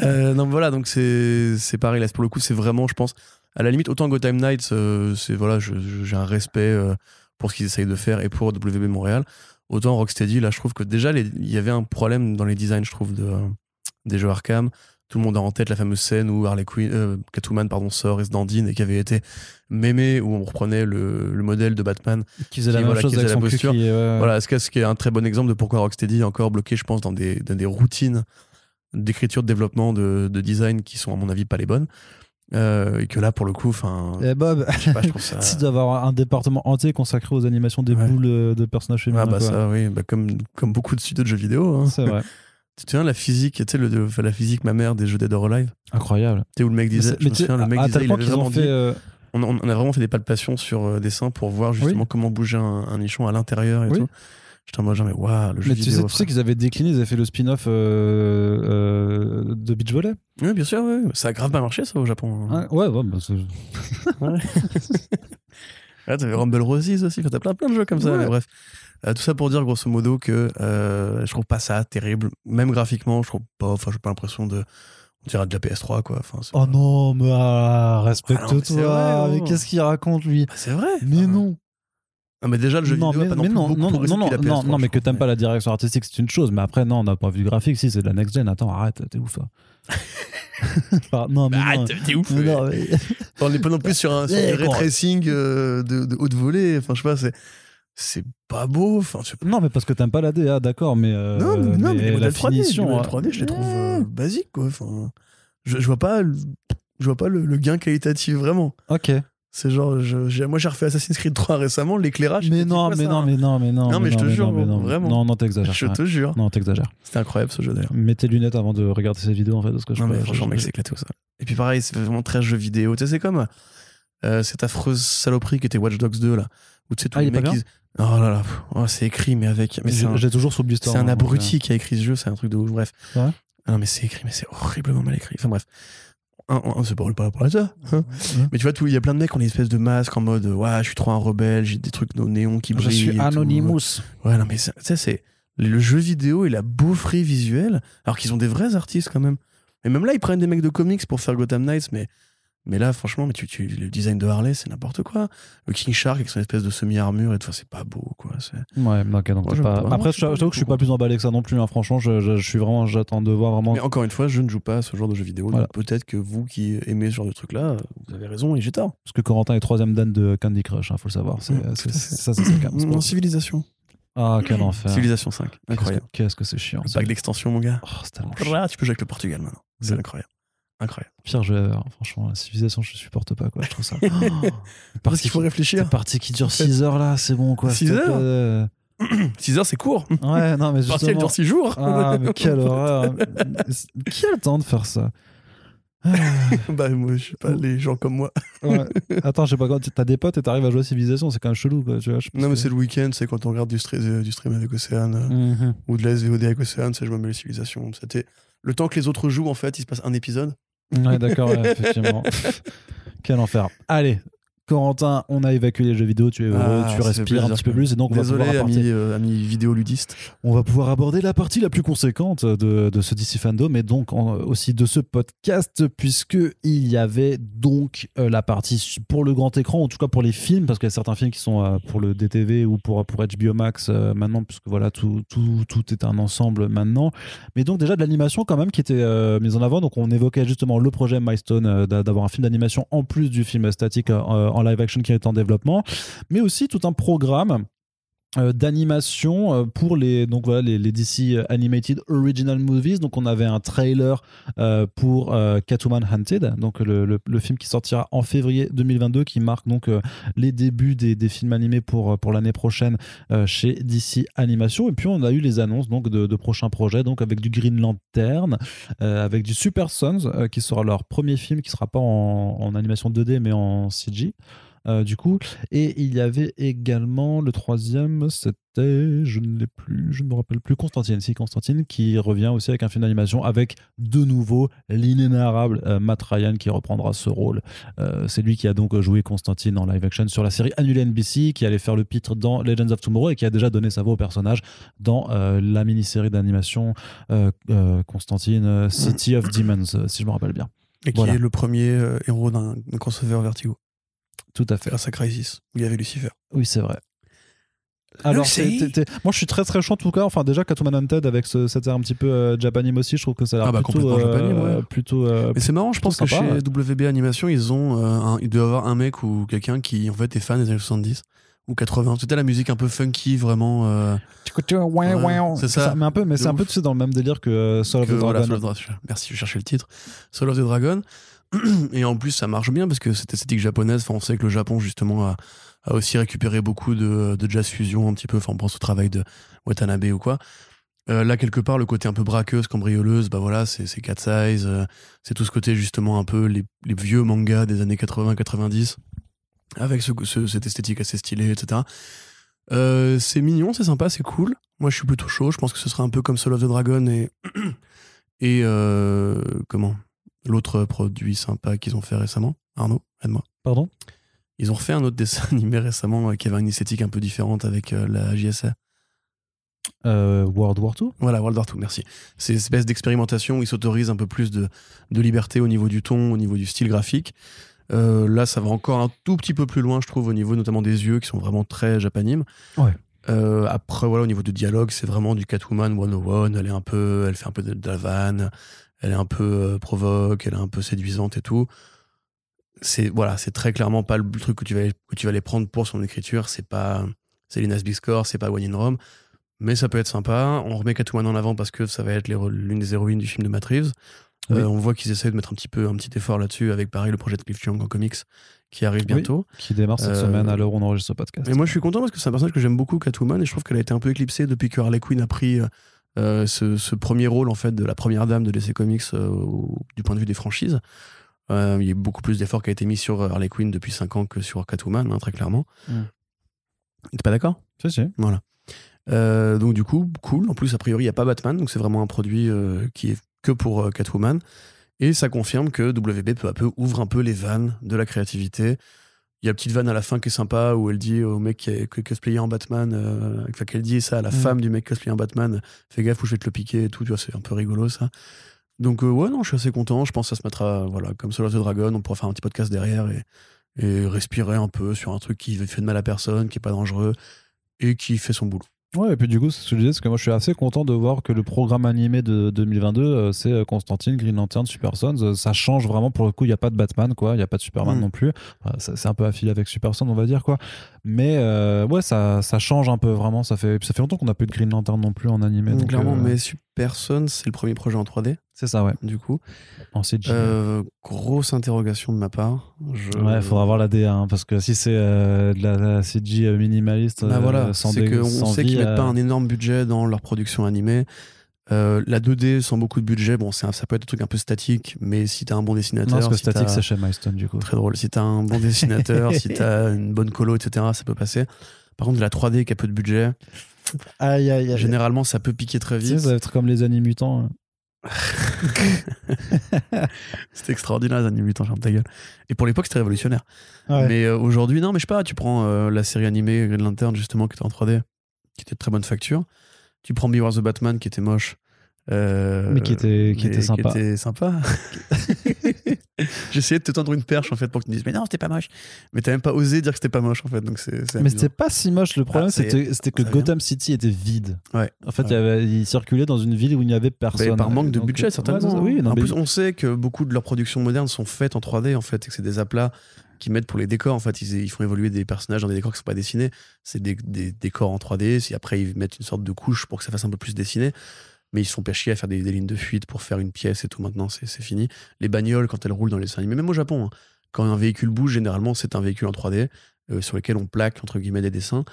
Euh, non, voilà, donc c'est c'est pareil. Là, pour le coup, c'est vraiment, je pense, à la limite, autant Gotham Knights, euh, c'est voilà, j'ai un respect euh, pour ce qu'ils essayent de faire et pour WB Montréal. Autant Rocksteady, là, je trouve que déjà, il y avait un problème dans les designs, je trouve, de, euh, des jeux Arkham. Tout le monde a en tête la fameuse scène où Harley Quinn, euh, Catwoman pardon, sort et se dandine et qui avait été mémé, où on reprenait le, le modèle de Batman. Qui faisait la Qui, même voilà, chose qui avec son cul posture. qui. Voilà, ce qui est- ce qui est un très bon exemple de pourquoi Rocksteady est encore bloqué, je pense, dans des, dans des routines d'écriture, de développement, de, de design qui sont, à mon avis, pas les bonnes. Euh, et que là, pour le coup, enfin, Et Bob, je sais pas, je trouve ça. tu dois avoir un département entier consacré aux animations des Ouais. boules euh, de personnages féminins. Ah bah quoi. ça, oui, bah comme, comme beaucoup de studios de jeux vidéo. hein. C'est vrai. Tu te souviens la physique, tu sais, le, enfin, la physique ma mère des jeux Dead or Alive? Incroyable. Tu sais, où le mec disait, je me souviens, le mec à disait, il avait vraiment fait. dit, euh, on, a vraiment fait des palpations sur euh, des seins pour voir justement comment bouger un, un nichon à l'intérieur et Oui. tout. J'étais en mode genre, mais waouh, le jeu Mais tu sais, vidéo. tu sais frère. qu'ils avaient décliné, ils avaient fait le spin-off euh, euh, de Beach Volley. Oui, bien sûr, oui. ça a grave pas marché ça au Japon. hein. Ouais, ouais, bah, c'est- Ah, t'avais Rumble Roses aussi, t'as plein, plein de jeux comme ça, Ouais. mais bref. Euh, tout ça pour dire grosso modo que je trouve pas ça terrible, même graphiquement, je trouve pas, enfin, j'ai pas l'impression de. On dirait de la PS3, quoi. Enfin, Oh non, mais ah, Ah respecte-toi. vrai, mais oh. qu'est-ce qu'il raconte lui? Ah, c'est vrai. Mais Enfin, non. Ah, mais déjà, le jeu non, vidéo a mais, pas non mais plus non, non, non, non, depuis la non, PS3, non, mais que t'aimes pas la direction artistique, c'est une chose. Mais après, non, d'un point de vue graphique, si c'est de la next gen. Attends, arrête, t'es ouf. toi. Enfin, non, mais Ah, non. t'es- ouf. Mais mais- non, mais- On n'est pas non plus sur un, sur du ray tracing euh, de, de haute volée. Enfin, je sais pas, c'est, c'est pas beau. Enfin, non, mais parce que t'aimes pas la DA, d'accord, mais, euh, non, mais, non, mais les la modèles 3D, les finition. euh, 3D, je les trouve euh, basiques, quoi. Enfin, je, je vois pas, je vois pas le, le gain qualitatif vraiment. Ok. C'est genre, je- moi j'ai refait Assassin's Creed 3 récemment, l'éclairage. Mais non, mais ça, non, hein mais non, mais non. Non, mais je te non, jure, mais non, vraiment. Non, non, t'exagères. Je te jure. Non, t'exagères. C'était incroyable ce jeu d'ailleurs. Mets tes lunettes avant de regarder ces vidéos, en fait. Parce que je Non, mais franchement, mec, c'est éclaté sol. Et puis pareil, c'est vraiment très jeu vidéo. Tu sais, c'est comme euh, cette affreuse saloperie qui était Watch Dogs 2 là. Où tu sais, tous Ah, les mecs. ils- Oh là là, oh, c'est écrit, mais avec. Mais c'est J'ai toujours sous c'est un hein, abruti qui a écrit ce jeu, c'est un truc de ouf. Bref. Ah non, mais c'est écrit, mais c'est horriblement mal écrit. Enfin bref. Un- un- C'est pas pour ça. hein. Ouais. Mais tu vois, il y a plein de mecs qui ont une espèce de masque en mode Ouais, je suis trop un rebelle, j'ai des trucs de néon qui brillent. Je suis. Anonymous. Ouais, non, mais ça, c'est le jeu vidéo et la beaufrie visuelle, alors qu'ils ont des vrais artistes quand même. Et même là, ils prennent des mecs de comics pour faire Gotham Knights, mais, mais là, franchement, mais tu, tu, le design de Harley, c'est n'importe quoi. Le King Shark avec son espèce de semi-armure, et tout, c'est pas beau, quoi. Ouais, ok, donc Moi, pas. pas. Après, Je j'avoue que je suis pas plus emballé que ça non plus. hein. Franchement, je, je- je suis vraiment. J'attends de voir vraiment. Mais encore une fois, je ne joue pas à ce genre de jeu vidéo. Voilà. Peut-être que vous qui aimez ce genre de truc-là, vous avez raison et j'ai tort. Parce que Corentin est troisième dan de Candy Crush, hein, faut le savoir. C'est, Mm, ça, c'est ça, quand même. En civilisation. Ah, quel enfer. Civilisation 5. Qu'est-ce que- Incroyable. Qu'est-ce que c'est chiant. Le pack d'extension, mon gars. Oh, c'est tellement chiant. Tu peux jouer avec le Portugal maintenant. C'est incroyable. Incroyable. Pire jeu ever. Franchement, la civilisation, je supporte pas, quoi. Je trouve ça. Oh, Parce qu'il faut qui- réfléchir. cette partie qui dure En fait. 6 heures là, c'est bon, quoi. Six s'il te heures plaît. 6 heures, c'est court. Ouais, non, mais Partiel justement. dure 6 jours. Ah, mais quelle horreur. Qui a le temps de faire ça Ah, bah, moi, je sais pas, les gens comme moi. ouais. Attends, je sais pas quand t'as des potes et t'arrives à jouer à Civilisation, c'est quand même chelou, quoi. Tu vois, Non, mais c'est le week-end, c'est quand on regarde du, stra- euh, du stream avec Océane euh, Mhm. ou de la SVOD avec Océane, c'est je me mets les civilisations. C'était le temps que les autres jouent, en fait, il se passe un épisode. Ouais, d'accord, ouais, effectivement. Quel enfer. Allez, Corentin, on a évacué les jeux vidéo, tu es heureux, Ah, tu respires un petit peu plus, et donc on va, pouvoir amis, euh, amis vidéoludistes. on va pouvoir aborder la partie la plus conséquente de, de ce DC Fandom, et donc en- aussi de ce podcast, puisque il y avait donc euh, la partie pour le grand écran, en tout cas pour les films, parce qu'il y a certains films qui sont euh, pour le DTV ou pour, pour HBO Max maintenant, puisque voilà, tout, tout, tout est un ensemble maintenant. Mais donc déjà de l'animation quand même qui était mise en avant. Donc on évoquait justement le projet Milestone d'a- d'avoir un film d'animation en plus du film statique euh, live action qui est en développement, mais aussi tout un programme d'animation euh, pour les donc voilà les, DC Animated Original Movies. Donc on avait un trailer euh, pour euh, Catwoman Hunted donc le, le- film qui sortira en février 2022 qui marque donc euh, les débuts des, des films animés pour, pour l'année prochaine euh, chez DC Animation. Et puis on a eu les annonces donc de, de prochains projets donc avec du Green Lantern euh, avec du Super Sons euh, qui sera leur premier film qui sera pas en, en animation 2D mais en CG euh, du coup et il y avait également le troisième c'était je ne l'ai plus je ne me rappelle plus Constantine si Constantine qui revient aussi avec un film d'animation avec de nouveau l'inénarrable euh, Matt Ryan qui reprendra ce rôle euh, c'est lui qui a donc joué Constantine en live action sur la série annulée NBC, qui allait faire le pitre dans Legends of Tomorrow et qui a déjà donné sa voix au personnage dans la mini-série d'animation Constantine City of Demons, si je me rappelle bien. Et qui Voilà. est le premier héros d'un d'un crossover Vertigo. Tout à fait. Grâce à Crisis, où il y avait Lucifer. Oui, c'est vrai. Alors, sais. t'es- t'es- t'es- moi je suis très très chaud en tout cas. Enfin, déjà, Catwoman Hunted avec ce, cet air un petit peu euh, Japanime aussi, je trouve que ça a l'air Ah bah, plutôt. complètement euh, Japanime, ouais. plutôt euh, Mais c'est marrant, je pense que sympa, chez ouais. WB Animation, ils ont, euh, un- il doit y avoir un mec ou quelqu'un qui en fait est fan des années 70 ou 80. C'était la musique un peu funky, vraiment. euh, Ouais, Ouais, c'est ça. Mais un peu, mais De c'est un peu tu sais, dans le même délire que euh, Soul of que, the voilà, Dragon. Soul of the Dra- Merci, je cherchais le titre. Soul of the Dragon. Et en plus, ça marche bien parce que cette esthétique japonaise, on sait que le Japon, justement, a, aussi récupéré beaucoup de, de jazz fusion, un petit peu. Enfin, on pense au travail de Watanabe ou quoi. Euh, là, quelque part, le côté un peu braqueuse, cambrioleuse, bah voilà, c'est Cat Size. euh, c'est tout ce côté, justement, un peu les, les vieux mangas des années 80-90, avec ce, ce- cette esthétique assez stylée, etc. Euh, c'est mignon, c'est sympa, c'est cool. Moi, je suis plutôt chaud. Je pense que ce sera un peu comme Soul of the Dragon et, et comment? L'autre produit sympa qu'ils ont fait récemment. Arnaud, aide-moi. Pardon? Ils ont refait un autre dessin animé récemment euh, qui avait une esthétique un peu différente avec euh, la JSA. Euh, World War 2 Voilà, World War II, merci. C'est une espèce d'expérimentation où ils s'autorisent un peu plus de, de liberté au niveau du ton, au niveau du style graphique. Euh, là, ça va encore un tout petit peu plus loin, je trouve, au niveau notamment des yeux qui sont vraiment très japanimes. Ouais. Euh, après, voilà, au niveau du dialogue, c'est vraiment du Catwoman 101. Elle est un peu, elle fait un peu de, de la vanne, elle est un peu euh, provoque, elle est un peu séduisante et tout. C'est voilà, c'est très clairement pas le truc que tu vas que tu vas aller prendre pour son écriture. C'est pas c'est Linas Big Score, c'est pas One in Rome, mais ça peut être sympa. On remet Catwoman en avant parce que ça va être les- l'une des héroïnes du film de Matt Reeves. Oui. Euh, on voit qu'ils essayent de mettre un petit peu un petit effort là-dessus avec pareil le projet de Cliff Young en comics qui arrive Oui. bientôt. qui démarre cette Euh, semaine à l'heure où on enregistre ce podcast. Et moi, je suis content parce que c'est un personnage que j'aime beaucoup, Catwoman, et je trouve qu'elle a été un peu éclipsée depuis que Harley Quinn a pris euh, ce, ce premier rôle en fait de la première dame de DC Comics euh, du point de vue des franchises. Euh, il y a beaucoup plus d'efforts qui a été mis sur Harley Quinn depuis 5 ans que sur Catwoman, hein, très clairement. Mm. T'es pas d'accord? Si, si. Voilà. Donc du coup, cool. En plus, a priori, il n'y a pas Batman, donc c'est vraiment un produit qui est que pour Catwoman. Et ça confirme que WB peu à peu ouvre un peu les vannes de la créativité. Il y a une petite vanne à la fin qui est sympa où elle dit au mec qui est cosplayé en Batman, euh, enfin qu'elle dit ça à la Mm. femme du mec cosplayé en Batman, fais gaffe ou je vais te le piquer et tout, tu vois, c'est un peu rigolo ça. Donc euh, ouais, non, je suis assez content. Je pense que ça se mettra, voilà, comme Soul of the Dragon, on pourra faire un petit podcast derrière et, et respirer un peu sur un truc qui fait de mal à personne, qui est pas dangereux et qui fait son boulot. Ouais, et puis du coup, ce que je disais, c'est que moi je suis assez content de voir que le programme animé de 2022, euh, c'est euh, Constantine, Green Lantern, Super Sons. Euh, Ça change vraiment pour le coup, il n'y a pas de Batman, quoi. Il n'y a pas de Superman Mm. non plus. C'est un peu affilié avec Super Sons, on va dire, quoi. Mais euh, ouais, ça, ça change un peu vraiment. Ça fait, ça fait longtemps qu'on n'a plus de Green Lantern non plus en animé. donc, clairement, euh, mais Super Son, c'est le premier projet en 3D, C'est ça, ouais. du coup. En CG. Euh, grosse interrogation de ma part. Je... Ouais, il faudra voir la DA, hein, parce que si c'est euh, de la, la CG euh, minimaliste, Bah voilà, sans c'est qu'on sait qu'ils mettent pas un énorme budget dans leur production animée. Euh, la 2D sans beaucoup de budget, bon, c'est un- ça peut être un truc un peu statique, mais si t'as un bon dessinateur, Non, parce que si Static, c'est chez Milestone, du coup. très drôle. Si t'as un bon dessinateur, si t'as une bonne colo, etc., ça peut passer. Par contre, de la 3D qui a peu de budget, Aïe, aïe, aïe. généralement, ça peut piquer très Tu sais, vite. ça va être comme les animutants. C'était extraordinaire, les animés mutants, ferme ta gueule. Et pour l'époque, c'était révolutionnaire. Ouais. Mais euh, aujourd'hui, non, mais je sais pas, tu prends euh, la série animée Green Lantern, justement, qui était en 3D, qui était de très bonne facture. Tu prends Beware the Batman, qui était moche. euh, Mais qui était- qui était sympa. Qui était sympa. J'essayais de te tendre une perche, en fait, pour que tu me dises, mais non, c'était pas moche. Mais t'as même pas osé dire que c'était pas moche, en fait. Donc c'est, Mais c'était pas si moche. Le problème, Ah, est, c'était que. Gotham City était vide. Ouais. En fait, il, Ouais. y avait, il circulait dans une ville où il n'y avait Mais personne. par manque de Donc, budget, ouais, certainement. c'est ça. oui, non, en mais- plus, on sait que beaucoup de leurs productions modernes sont faites en 3D, en fait, et que c'est des aplats qui mettent pour les décors. En fait, ils, ils font évoluer des personnages dans des décors qui sont pas dessinés. C'est des, des décors en 3D. Si après, ils mettent une sorte de couche pour que ça fasse un peu plus dessiné. Mais ils se font pas chier à faire des, des lignes de fuite pour faire une pièce et tout. Maintenant, c'est fini. Les bagnoles, quand elles roulent dans les dessins animés, même au Japon, hein, quand un véhicule bouge, généralement, c'est un véhicule en 3D euh, sur lequel on plaque, entre guillemets, des dessins.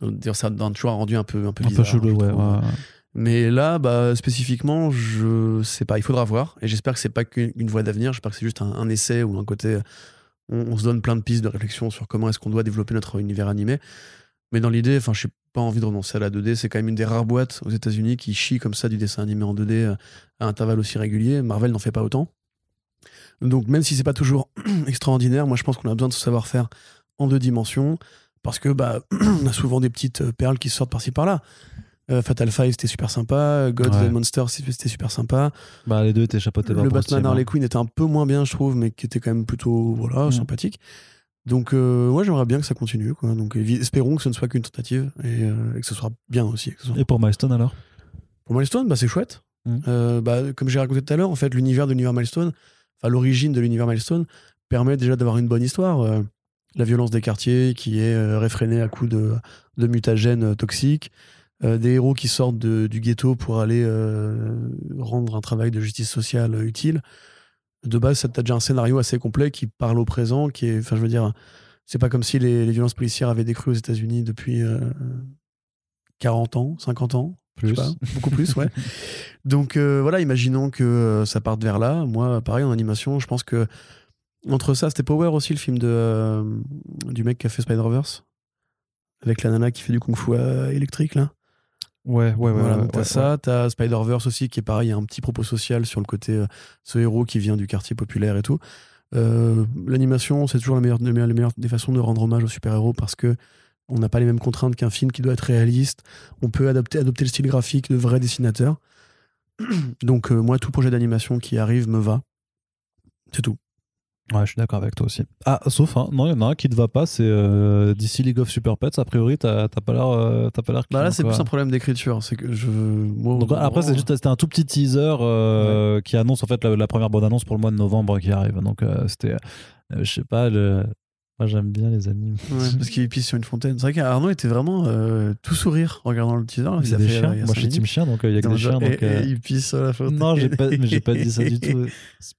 D'ailleurs, ça donne toujours rendu un peu, un peu un bizarre. peu chelou, je ouais. trouve. ouais. Mais là, bah, spécifiquement, je sais pas. Il faudra voir. Et j'espère que c'est pas qu'une une voie d'avenir. J'espère que c'est juste un, un essai ou un côté. euh, On, on se donne plein de pistes de réflexion sur comment est-ce qu'on doit développer notre univers animé. Mais dans l'idée, enfin, je n'ai pas envie de renoncer à la 2D. C'est quand même une des rares boîtes aux États-Unis qui chie comme ça du dessin animé en 2D euh, à intervalles aussi réguliers. Marvel n'en fait pas autant. Donc, même si c'est pas toujours extraordinaire, moi, je pense qu'on a besoin de ce savoir-faire en deux dimensions parce que bah, on a souvent des petites euh, perles qui sortent par-ci par-là. Euh, Fatal Five, c'était super sympa. Gods Ouais. and Monsters, c'était super sympa. Bah, les deux étaient chapeautés Le Batman Stewart. Harley Quinn était un peu moins bien, je trouve, mais qui était quand même plutôt voilà, Mm. sympathique. Donc, euh, ouais, j'aimerais bien que ça continue. Quoi. Donc, espérons que ce ne soit qu'une tentative et, euh, et que ce soit bien aussi. soit- Et pour Milestone alors? Pour Milestone, bah, c'est chouette. Mhm. Euh, bah, comme j'ai raconté tout à l'heure, en fait, l'univers de l'univers Milestone, enfin, l'origine de l'univers Milestone, permet déjà d'avoir une bonne histoire. Euh, la violence des quartiers qui est réfrénée à coups de, de mutagènes toxiques. Des héros qui sortent de- du ghetto pour aller rendre un travail de justice sociale utile. De base, ça t'as déjà un scénario assez complet qui parle au présent, qui est, enfin, je veux dire, c'est pas comme si les, les violences policières avaient décru aux États-Unis depuis euh, 40 ans, 50 ans, je sais Plus. pas, beaucoup plus, ouais. Donc euh, voilà, imaginons que euh, ça parte vers là. Moi, pareil en animation, je pense que entre ça, c'était Power aussi le film de euh, du mec qui a fait Spider-Verse avec la nana qui fait du kung-fu euh, électrique là. Ouais, ouais, ouais. voilà, ouais, t'as ouais, ça, t'as Spider-Verse aussi qui est pareil, il y a un petit propos social sur le côté euh, ce héros qui vient du quartier populaire et tout. Euh, L'animation, c'est toujours la meilleure, la meilleure- la meilleure des façons de rendre hommage aux super-héros parce que on n'a pas les mêmes contraintes qu'un film qui doit être réaliste. On peut adapter, adopter le style graphique de vrais dessinateurs. Donc euh, moi, tout projet d'animation qui arrive me va. C'est tout. Ouais, je suis d'accord avec toi aussi. Ah, sauf un, non, il y en a un qui te va pas, c'est euh, DC League of Super Pets. A priori, t'as pas l'air, euh, t'as pas l'air. Bah là, c'est plus un problème d'écriture. C'est que je. moi, Donc, après, c'est juste, c'était un tout petit teaser euh, qui annonce en fait la, la première bonne annonce pour le mois de novembre qui arrive. Donc, euh, c'était, je sais pas, le... moi j'aime bien les animes. Ouais, parce qu'il pisse sur une fontaine. C'est vrai qu'Arnaud était vraiment euh, tout sourire en regardant le teaser. Il y a des fait, chiens. euh, il Moi, je suis team chien, donc euh, il y a que des chiens. Donc, euh, et il pisse sur la fontaine. Non, j'ai pas, mais j'ai pas dit ça du tout.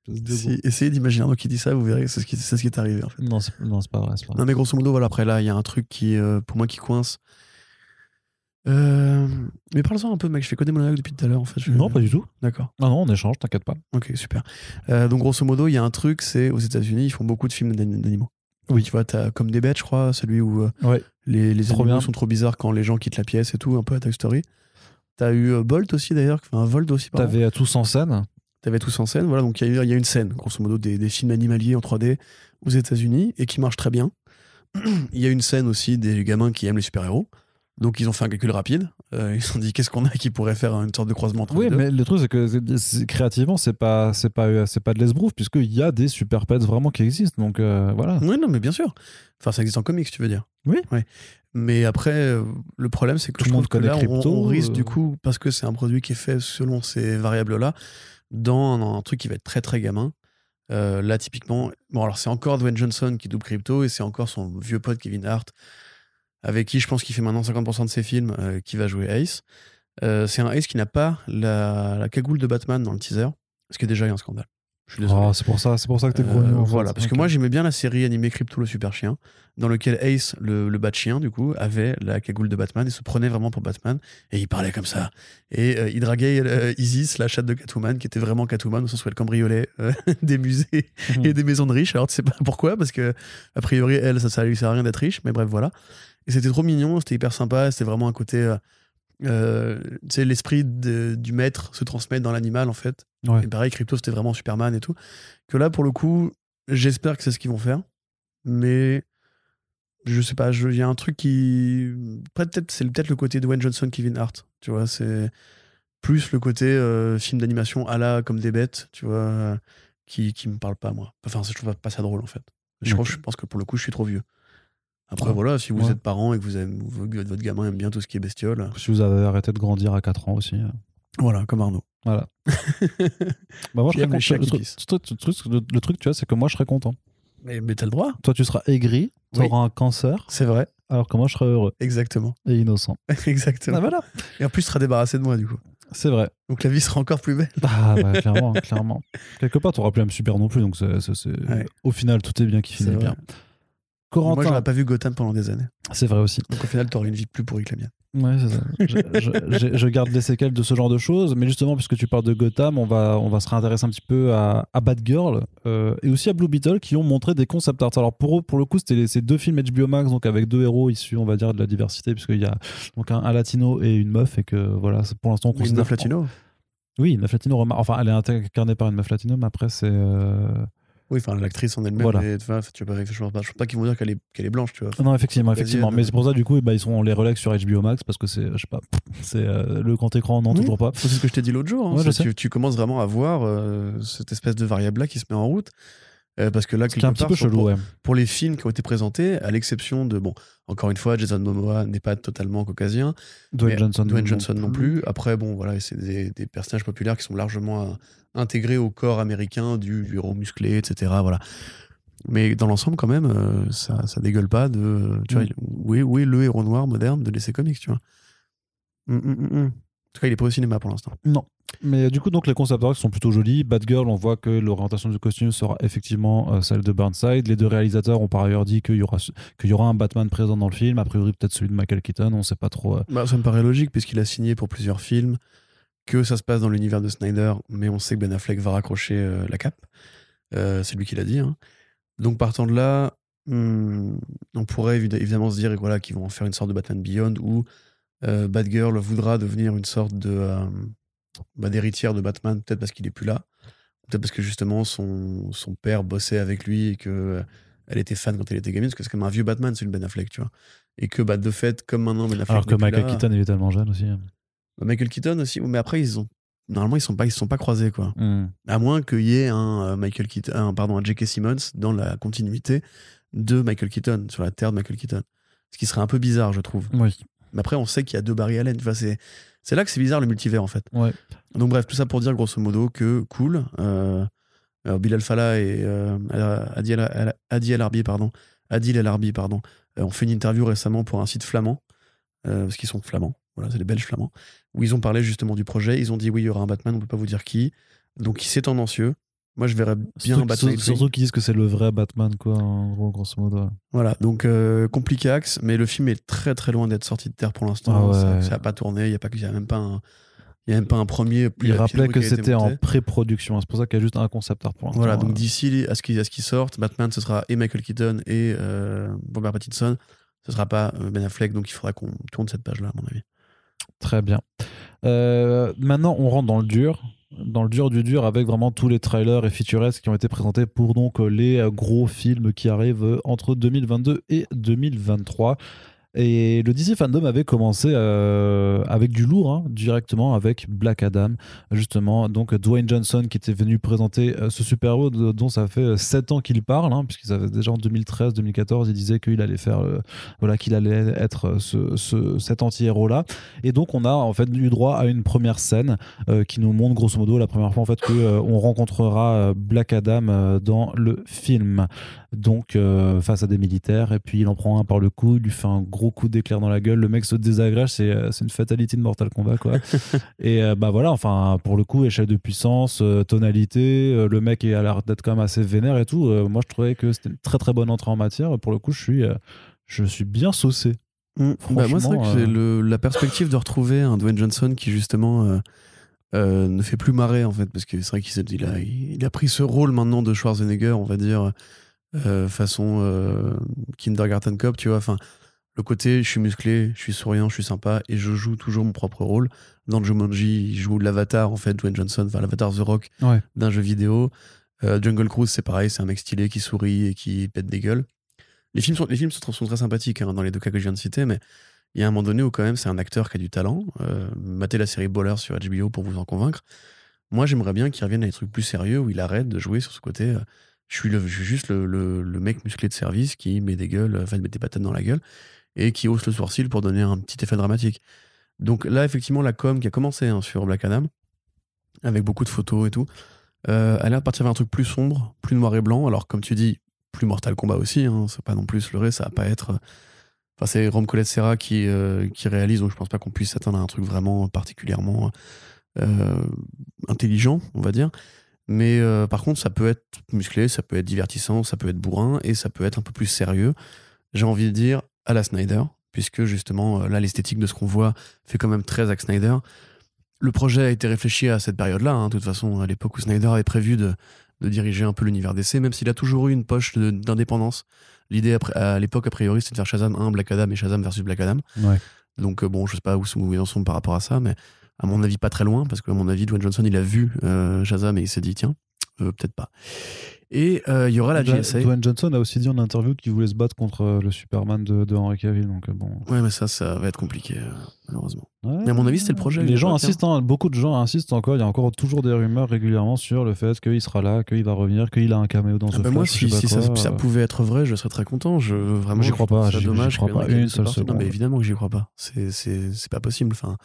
De Si- essayez d'imaginer Arnaud qui dit ça, vous verrez, c'est ce qui, c'est ce qui est arrivé en fait. Non, c'est non, c'est pas vrai. c'est pas vrai. Non, mais grosso modo, voilà, après là, il y a un truc qui, euh, pour moi, qui coince. Euh, mais parle-en un peu, mec, je fais que des monologues depuis tout à l'heure en fait. Je- Non, pas du tout. D'accord, Non, non, on échange, t'inquiète pas. ok, super. Euh, donc, grosso modo, il y a un truc, c'est aux États-Unis, ils font beaucoup de films d'an- d'animaux. Oui. Tu vois, t'as comme des bêtes, je crois, celui où euh, Ouais. les, les Trop animaux bien. sont trop bizarres quand les gens quittent la pièce et tout, un peu à Toy Story. T'as eu euh, Bolt aussi d'ailleurs, enfin, Volt aussi. T'avais euh, tous en scène. T'avais tous en scène, voilà, donc il y, y a une scène, grosso modo, des, des films animaliers en 3D aux États-Unis et qui marche très bien. Il y a une scène aussi des gamins qui aiment les super-héros. Donc ils ont fait un calcul rapide. Euh, ils se sont dit qu'est-ce qu'on a qui pourrait faire une sorte de croisement entre Oui, les deux. mais le truc, c'est que c'est- créativement, c'est pas, c'est pas, euh, c'est pas de l'esbrouf, puisqu'il y a des super pets vraiment qui existent. Donc euh, voilà. Oui, non, mais bien sûr. Enfin, ça existe en comics, tu veux dire. Oui. Mais après, le problème, c'est que Tout je le monde trouve que là, on- Crypto, on, risque euh. du coup, parce que c'est un produit qui est fait selon ces variables-là, dans un, un truc qui va être très très gamin. Là, typiquement, bon, alors c'est encore Dwayne Johnson qui double Crypto et c'est encore son vieux pote Kevin Hart, avec qui je pense qu'il fait maintenant 50% de ses films, euh, qui va jouer Ace. Euh, c'est un Ace qui n'a pas la, la cagoule de Batman dans le teaser, parce que déjà il y a un scandale. Je suis désolé. Oh, c'est pour ça, c'est pour ça que t'es Euh, en fait. voilà, parce que moi j'aimais bien la série animée Crypto le super chien, dans lequel Ace, le, le bat chien du coup, avait la cagoule de Batman et se prenait vraiment pour Batman et il parlait comme ça. Et euh, il draguait euh, Isis, la chatte de Catwoman, qui était vraiment Catwoman au sens où elle cambriolait euh, des musées Mhm. et des maisons de riches. Alors tu sais pas pourquoi, parce que a priori elle, ça, ça lui sert à rien d'être riche, mais bref voilà. Et c'était trop mignon, c'était hyper sympa, c'était vraiment un côté. euh, euh, tu sais, l'esprit de- du maître se transmet dans l'animal en fait. Ouais. Et pareil, Crypto, c'était vraiment Superman et tout. Que là, pour le coup, j'espère que c'est ce qu'ils vont faire. Mais je sais pas, je- il y a un truc qui. Peut-être, c'est peut-être le côté Dwayne Johnson, Kevin Hart. Tu vois, c'est plus le côté euh, film d'animation à la comme des bêtes, tu vois, euh, qui, qui me parle pas, moi. Enfin, je trouve pas, ça drôle, en fait. Je, je pense que pour le coup, je suis trop vieux. Après, Ouais. voilà, si vous Ouais. êtes parent et que vous aimez, votre gamin aime bien tout ce qui est bestiole, Si vous avez arrêté de grandir à 4 ans aussi. euh, voilà, comme Arnaud. Voilà. Bah moi, je serais content. Le, truc- tu vois, c'est que moi, je serais content. Mais, mais t'as le droit, Toi, tu seras aigri, tu Oui. auras un cancer, c'est vrai, alors que moi, je serais heureux exactement. et innocent. Exactement. Ah, voilà. Et en plus, tu seras débarrassé de moi, du coup. C'est vrai. Donc la vie sera encore plus belle. Ah, bah, clairement, clairement. Quelque part, tu plus même super non plus, donc c'est, Ouais. au final, tout est bien qui finit vrai. Bien. Moi, Corentin, j'aurais pas vu Gotham pendant des années. c'est vrai aussi. Donc au final, t'aurais une vie plus pourrie que la mienne. Ouais, c'est ça. je, je- je- je garde les séquelles de ce genre de choses, mais justement, puisque tu parles de Gotham, on va, on va se réintéresser un petit peu à, à Batgirl euh, et aussi à Blue Beetle qui ont montré des concept arts. Alors pour pour le coup, c'était ces deux films HBO Max, donc avec deux héros issus, on va dire, de la diversité, puisqu'il y a donc un, un latino et une meuf, et que voilà, pour l'instant, on Une considère. meuf latino Oui, une meuf latino. Enfin, elle est incarnée par une meuf latino, mais après, c'est. euh, Oui, enfin, l'actrice en elle-même. Voilà. enfin, tu je pas, je pense pas qu'ils vont dire qu'elle est, qu'elle est blanche, tu vois. Non, effectivement, effectivement. Mais c'est pour ça, du coup, ben, ils sont, on les relègue sur HBO Max parce que c'est, je sais pas, c'est euh, le grand écran, non, Oui. toujours pas. C'est ce que je t'ai dit l'autre jour. hein. Ouais, tu commences vraiment à voir euh, cette espèce de variable-là qui se met en route. Euh, parce que là, est un quelque petit part, peu chelou, pour, ouais. pour les films qui ont été présentés, à l'exception de, bon, encore une fois, Jason Momoa n'est pas totalement caucasien, Dwayne Johnson. Dwayne Johnson non plus. Après, bon, voilà, c'est des, des personnages populaires qui sont largement euh, intégrés au corps américain du, du héros musclé, etc. Voilà. Mais dans l'ensemble, quand même, euh, ça, ça dégueule pas de. Tu vois, Mm. où, est, où est le héros noir moderne de l'essai comics, tu vois? Mm, mm, mm, mm. Tout cas, il est pas au cinéma pour l'instant. Non. Mais du coup, donc les concept arts sont plutôt jolis. Batgirl, on voit que l'orientation du costume sera effectivement euh, celle de Burnside. Les deux réalisateurs ont par ailleurs dit qu'il y aura qu'il y aura un Batman présent dans le film. A priori, peut-être celui de Michael Keaton. On sait pas trop. euh. Bah, ça me paraît logique, puisqu'il a signé pour plusieurs films, que ça se passe dans l'univers de Snyder, mais on sait que Ben Affleck va raccrocher euh, la cape. C'est lui qui l'a dit. hein. Donc, partant de là, hmm, on pourrait évid- évidemment se dire voilà, qu'ils vont en faire une sorte de Batman Beyond où euh, Batgirl voudra devenir une sorte de euh, bah, d'héritière de Batman, peut-être parce qu'il est plus là, peut-être parce que justement son, son père bossait avec lui et que euh, elle était fan quand elle était gamine, parce que c'est comme un vieux Batman, celui de Ben Affleck, tu vois. Et que bah, de fait, comme maintenant Ben Affleck Alors que Michael là- Keaton, il est tellement jeune aussi. bah, Michael Keaton aussi, mais après ils ont normalement ils sont pas ils se sont pas croisés quoi. Hmm. À moins qu'il y ait un Michael Keaton, un, pardon un J.K. Simmons dans la continuité de Michael Keaton sur la terre de Michael Keaton. Ce qui serait un peu bizarre je trouve. Oui. Mais après on sait qu'il y a deux Barry Allen. Enfin, c'est c'est là que c'est bizarre le multivers en fait. Ouais. Donc bref tout ça pour dire grosso modo que cool. Euh, euh, Bilal Fallah et euh, Adi El Adi El Arbi pardon Adil El Arbi pardon euh, ont fait une interview récemment pour un site flamand euh, parce qu'ils sont flamands. Voilà, c'est les Belges flamands où ils ont parlé justement du projet. Ils ont dit oui, il y aura un Batman, on peut pas vous dire qui. Donc c'est tendancieux. Moi, je verrais bien Surtout, Batman. sur- surtout qu'ils disent que c'est le vrai Batman, quoi, en gros, grosso modo. Voilà, donc euh, complicax, mais le film est très très loin d'être sorti de terre pour l'instant. Ah ouais. Ça- n'a pas tourné. Il y a pas, y a même pas un, il a même pas un premier. Il rappelait que c'était en pré-production. hein. C'est pour ça qu'il y a juste un concept art pour l'instant. Voilà, donc Euh, d'ici à ce qu'il à ce qu'il sorte, Batman, ce sera et Michael Keaton et euh, Robert Pattinson. Ce sera pas Ben Affleck, donc il faudra qu'on tourne cette page-là, à mon avis. Très bien. Euh, maintenant, on rentre dans le dur. Dans le dur du dur, avec vraiment tous les trailers et featurettes qui ont été présentés pour donc euh, les euh, gros films qui arrivent entre 2022 et 2023. Et le DC Fandom avait commencé euh, avec du lourd, hein, directement avec Black Adam, justement. Donc Dwayne Johnson qui était venu présenter euh, ce super-héros dont ça fait 7 ans qu'il parle, hein, puisqu'ils avaient déjà en 2013-2014, il disait qu'il allait faire, euh, voilà, qu'il allait être euh, ce, ce- cet anti-héros-là. Et donc on a en fait eu droit à une première scène euh, qui nous montre grosso modo la première fois en fait que euh, on rencontrera euh, Black Adam euh, dans le film. Donc euh, face à des militaires et puis il en prend un par le cou, il lui fait un gros coup d'éclair dans la gueule, le mec se désagrège, c'est euh, une fatality de Mortal Kombat quoi. et euh, bah voilà, enfin pour le coup échelle de puissance, euh, tonalité, le mec est à l'air d'être quand même assez vénère et tout. Moi je trouvais que c'était une très très bonne entrée en matière. Pour le coup je suis je suis bien saucé. Bah, moi, c'est vrai que Franchement, c'est euh, le- la perspective de retrouver un Dwayne Johnson qui, justement, euh, euh, ne fait plus marrer, en fait, parce que c'est vrai qu'il il a, il a pris ce rôle maintenant de Schwarzenegger, on va dire, façon Kindergarten Cop, tu vois. Enfin, le côté, je suis musclé, je suis souriant, je suis sympa, et je joue toujours mon propre rôle. Dans Jumanji, il joue l'avatar, en fait, Dwayne Johnson, enfin, l'avatar The Rock Ouais. d'un jeu vidéo. Euh, Jungle Cruise, c'est pareil, c'est un mec stylé qui sourit et qui pète des gueules. Les films sont, les films sont, sont très sympathiques hein, dans les deux cas que je viens de citer, mais il y a un moment donné où quand même c'est un acteur qui a du talent. Euh, matez la série Baller sur HBO pour vous en convaincre. Moi j'aimerais bien qu'il revienne à des trucs plus sérieux où il arrête de jouer sur ce côté. euh, je, suis le, je suis juste le, le- le mec musclé de service qui met des gueules, euh, enfin met des patates dans la gueule et qui hausse le sourcil pour donner un petit effet dramatique. Donc là effectivement la com qui a commencé hein, sur Black Adam avec beaucoup de photos et tout, euh, a l'air de partir vers un truc plus sombre, plus noir et blanc. Alors comme tu dis, plus Mortal Kombat aussi, hein, c'est pas non plus se leurrer, ça va pas être. euh, Enfin, c'est Rom Colette Serra qui, euh, qui réalise, donc je pense pas qu'on puisse s'attendre à un truc vraiment particulièrement intelligent, on va dire. Mais par contre, ça peut être musclé, ça peut être divertissant, ça peut être bourrin et ça peut être un peu plus sérieux. J'ai envie de dire à la Snyder, puisque justement, euh, là, l'esthétique de ce qu'on voit fait quand même très Zack Snyder. Le projet a été réfléchi à cette période-là, hein, de toute façon, à l'époque où Snyder avait prévu de, de diriger un peu l'univers DC, même s'il a toujours eu une poche d'indépendance. L'idée à l'époque, a priori, c'était de faire Shazam 1, Black Adam et Shazam versus Black Adam. Ouais. Donc, euh, bon, je sais pas où, où ils en sont par rapport à ça, mais à mon avis, pas très loin, parce que, à mon avis, Dwayne Johnson, il a vu euh, Shazam et il s'est dit, tiens, euh, peut-être pas. Et euh, il y aura la GSA. Dwayne Johnson a aussi dit en interview qu'il voulait se battre contre euh, le Superman de, de Henry Cavill. Donc, bon. Ouais, mais ça, ça va être compliqué, malheureusement. Ouais. Mais à mon avis, c'était le projet Les gens insistent, hein, beaucoup de gens insistent encore. Il y a encore toujours des rumeurs régulièrement sur le fait qu'il sera là, qu'il va revenir, qu'il a un caméo dans Ah ce bah moi, si, ça, pouvait être vrai, je serais très content. Je, vraiment, J'y crois pas, j'y- dommage crois pas une seule parti. Non, seconde. mais évidemment que j'y crois pas. C'est- C'est c'est pas possible. Enfin,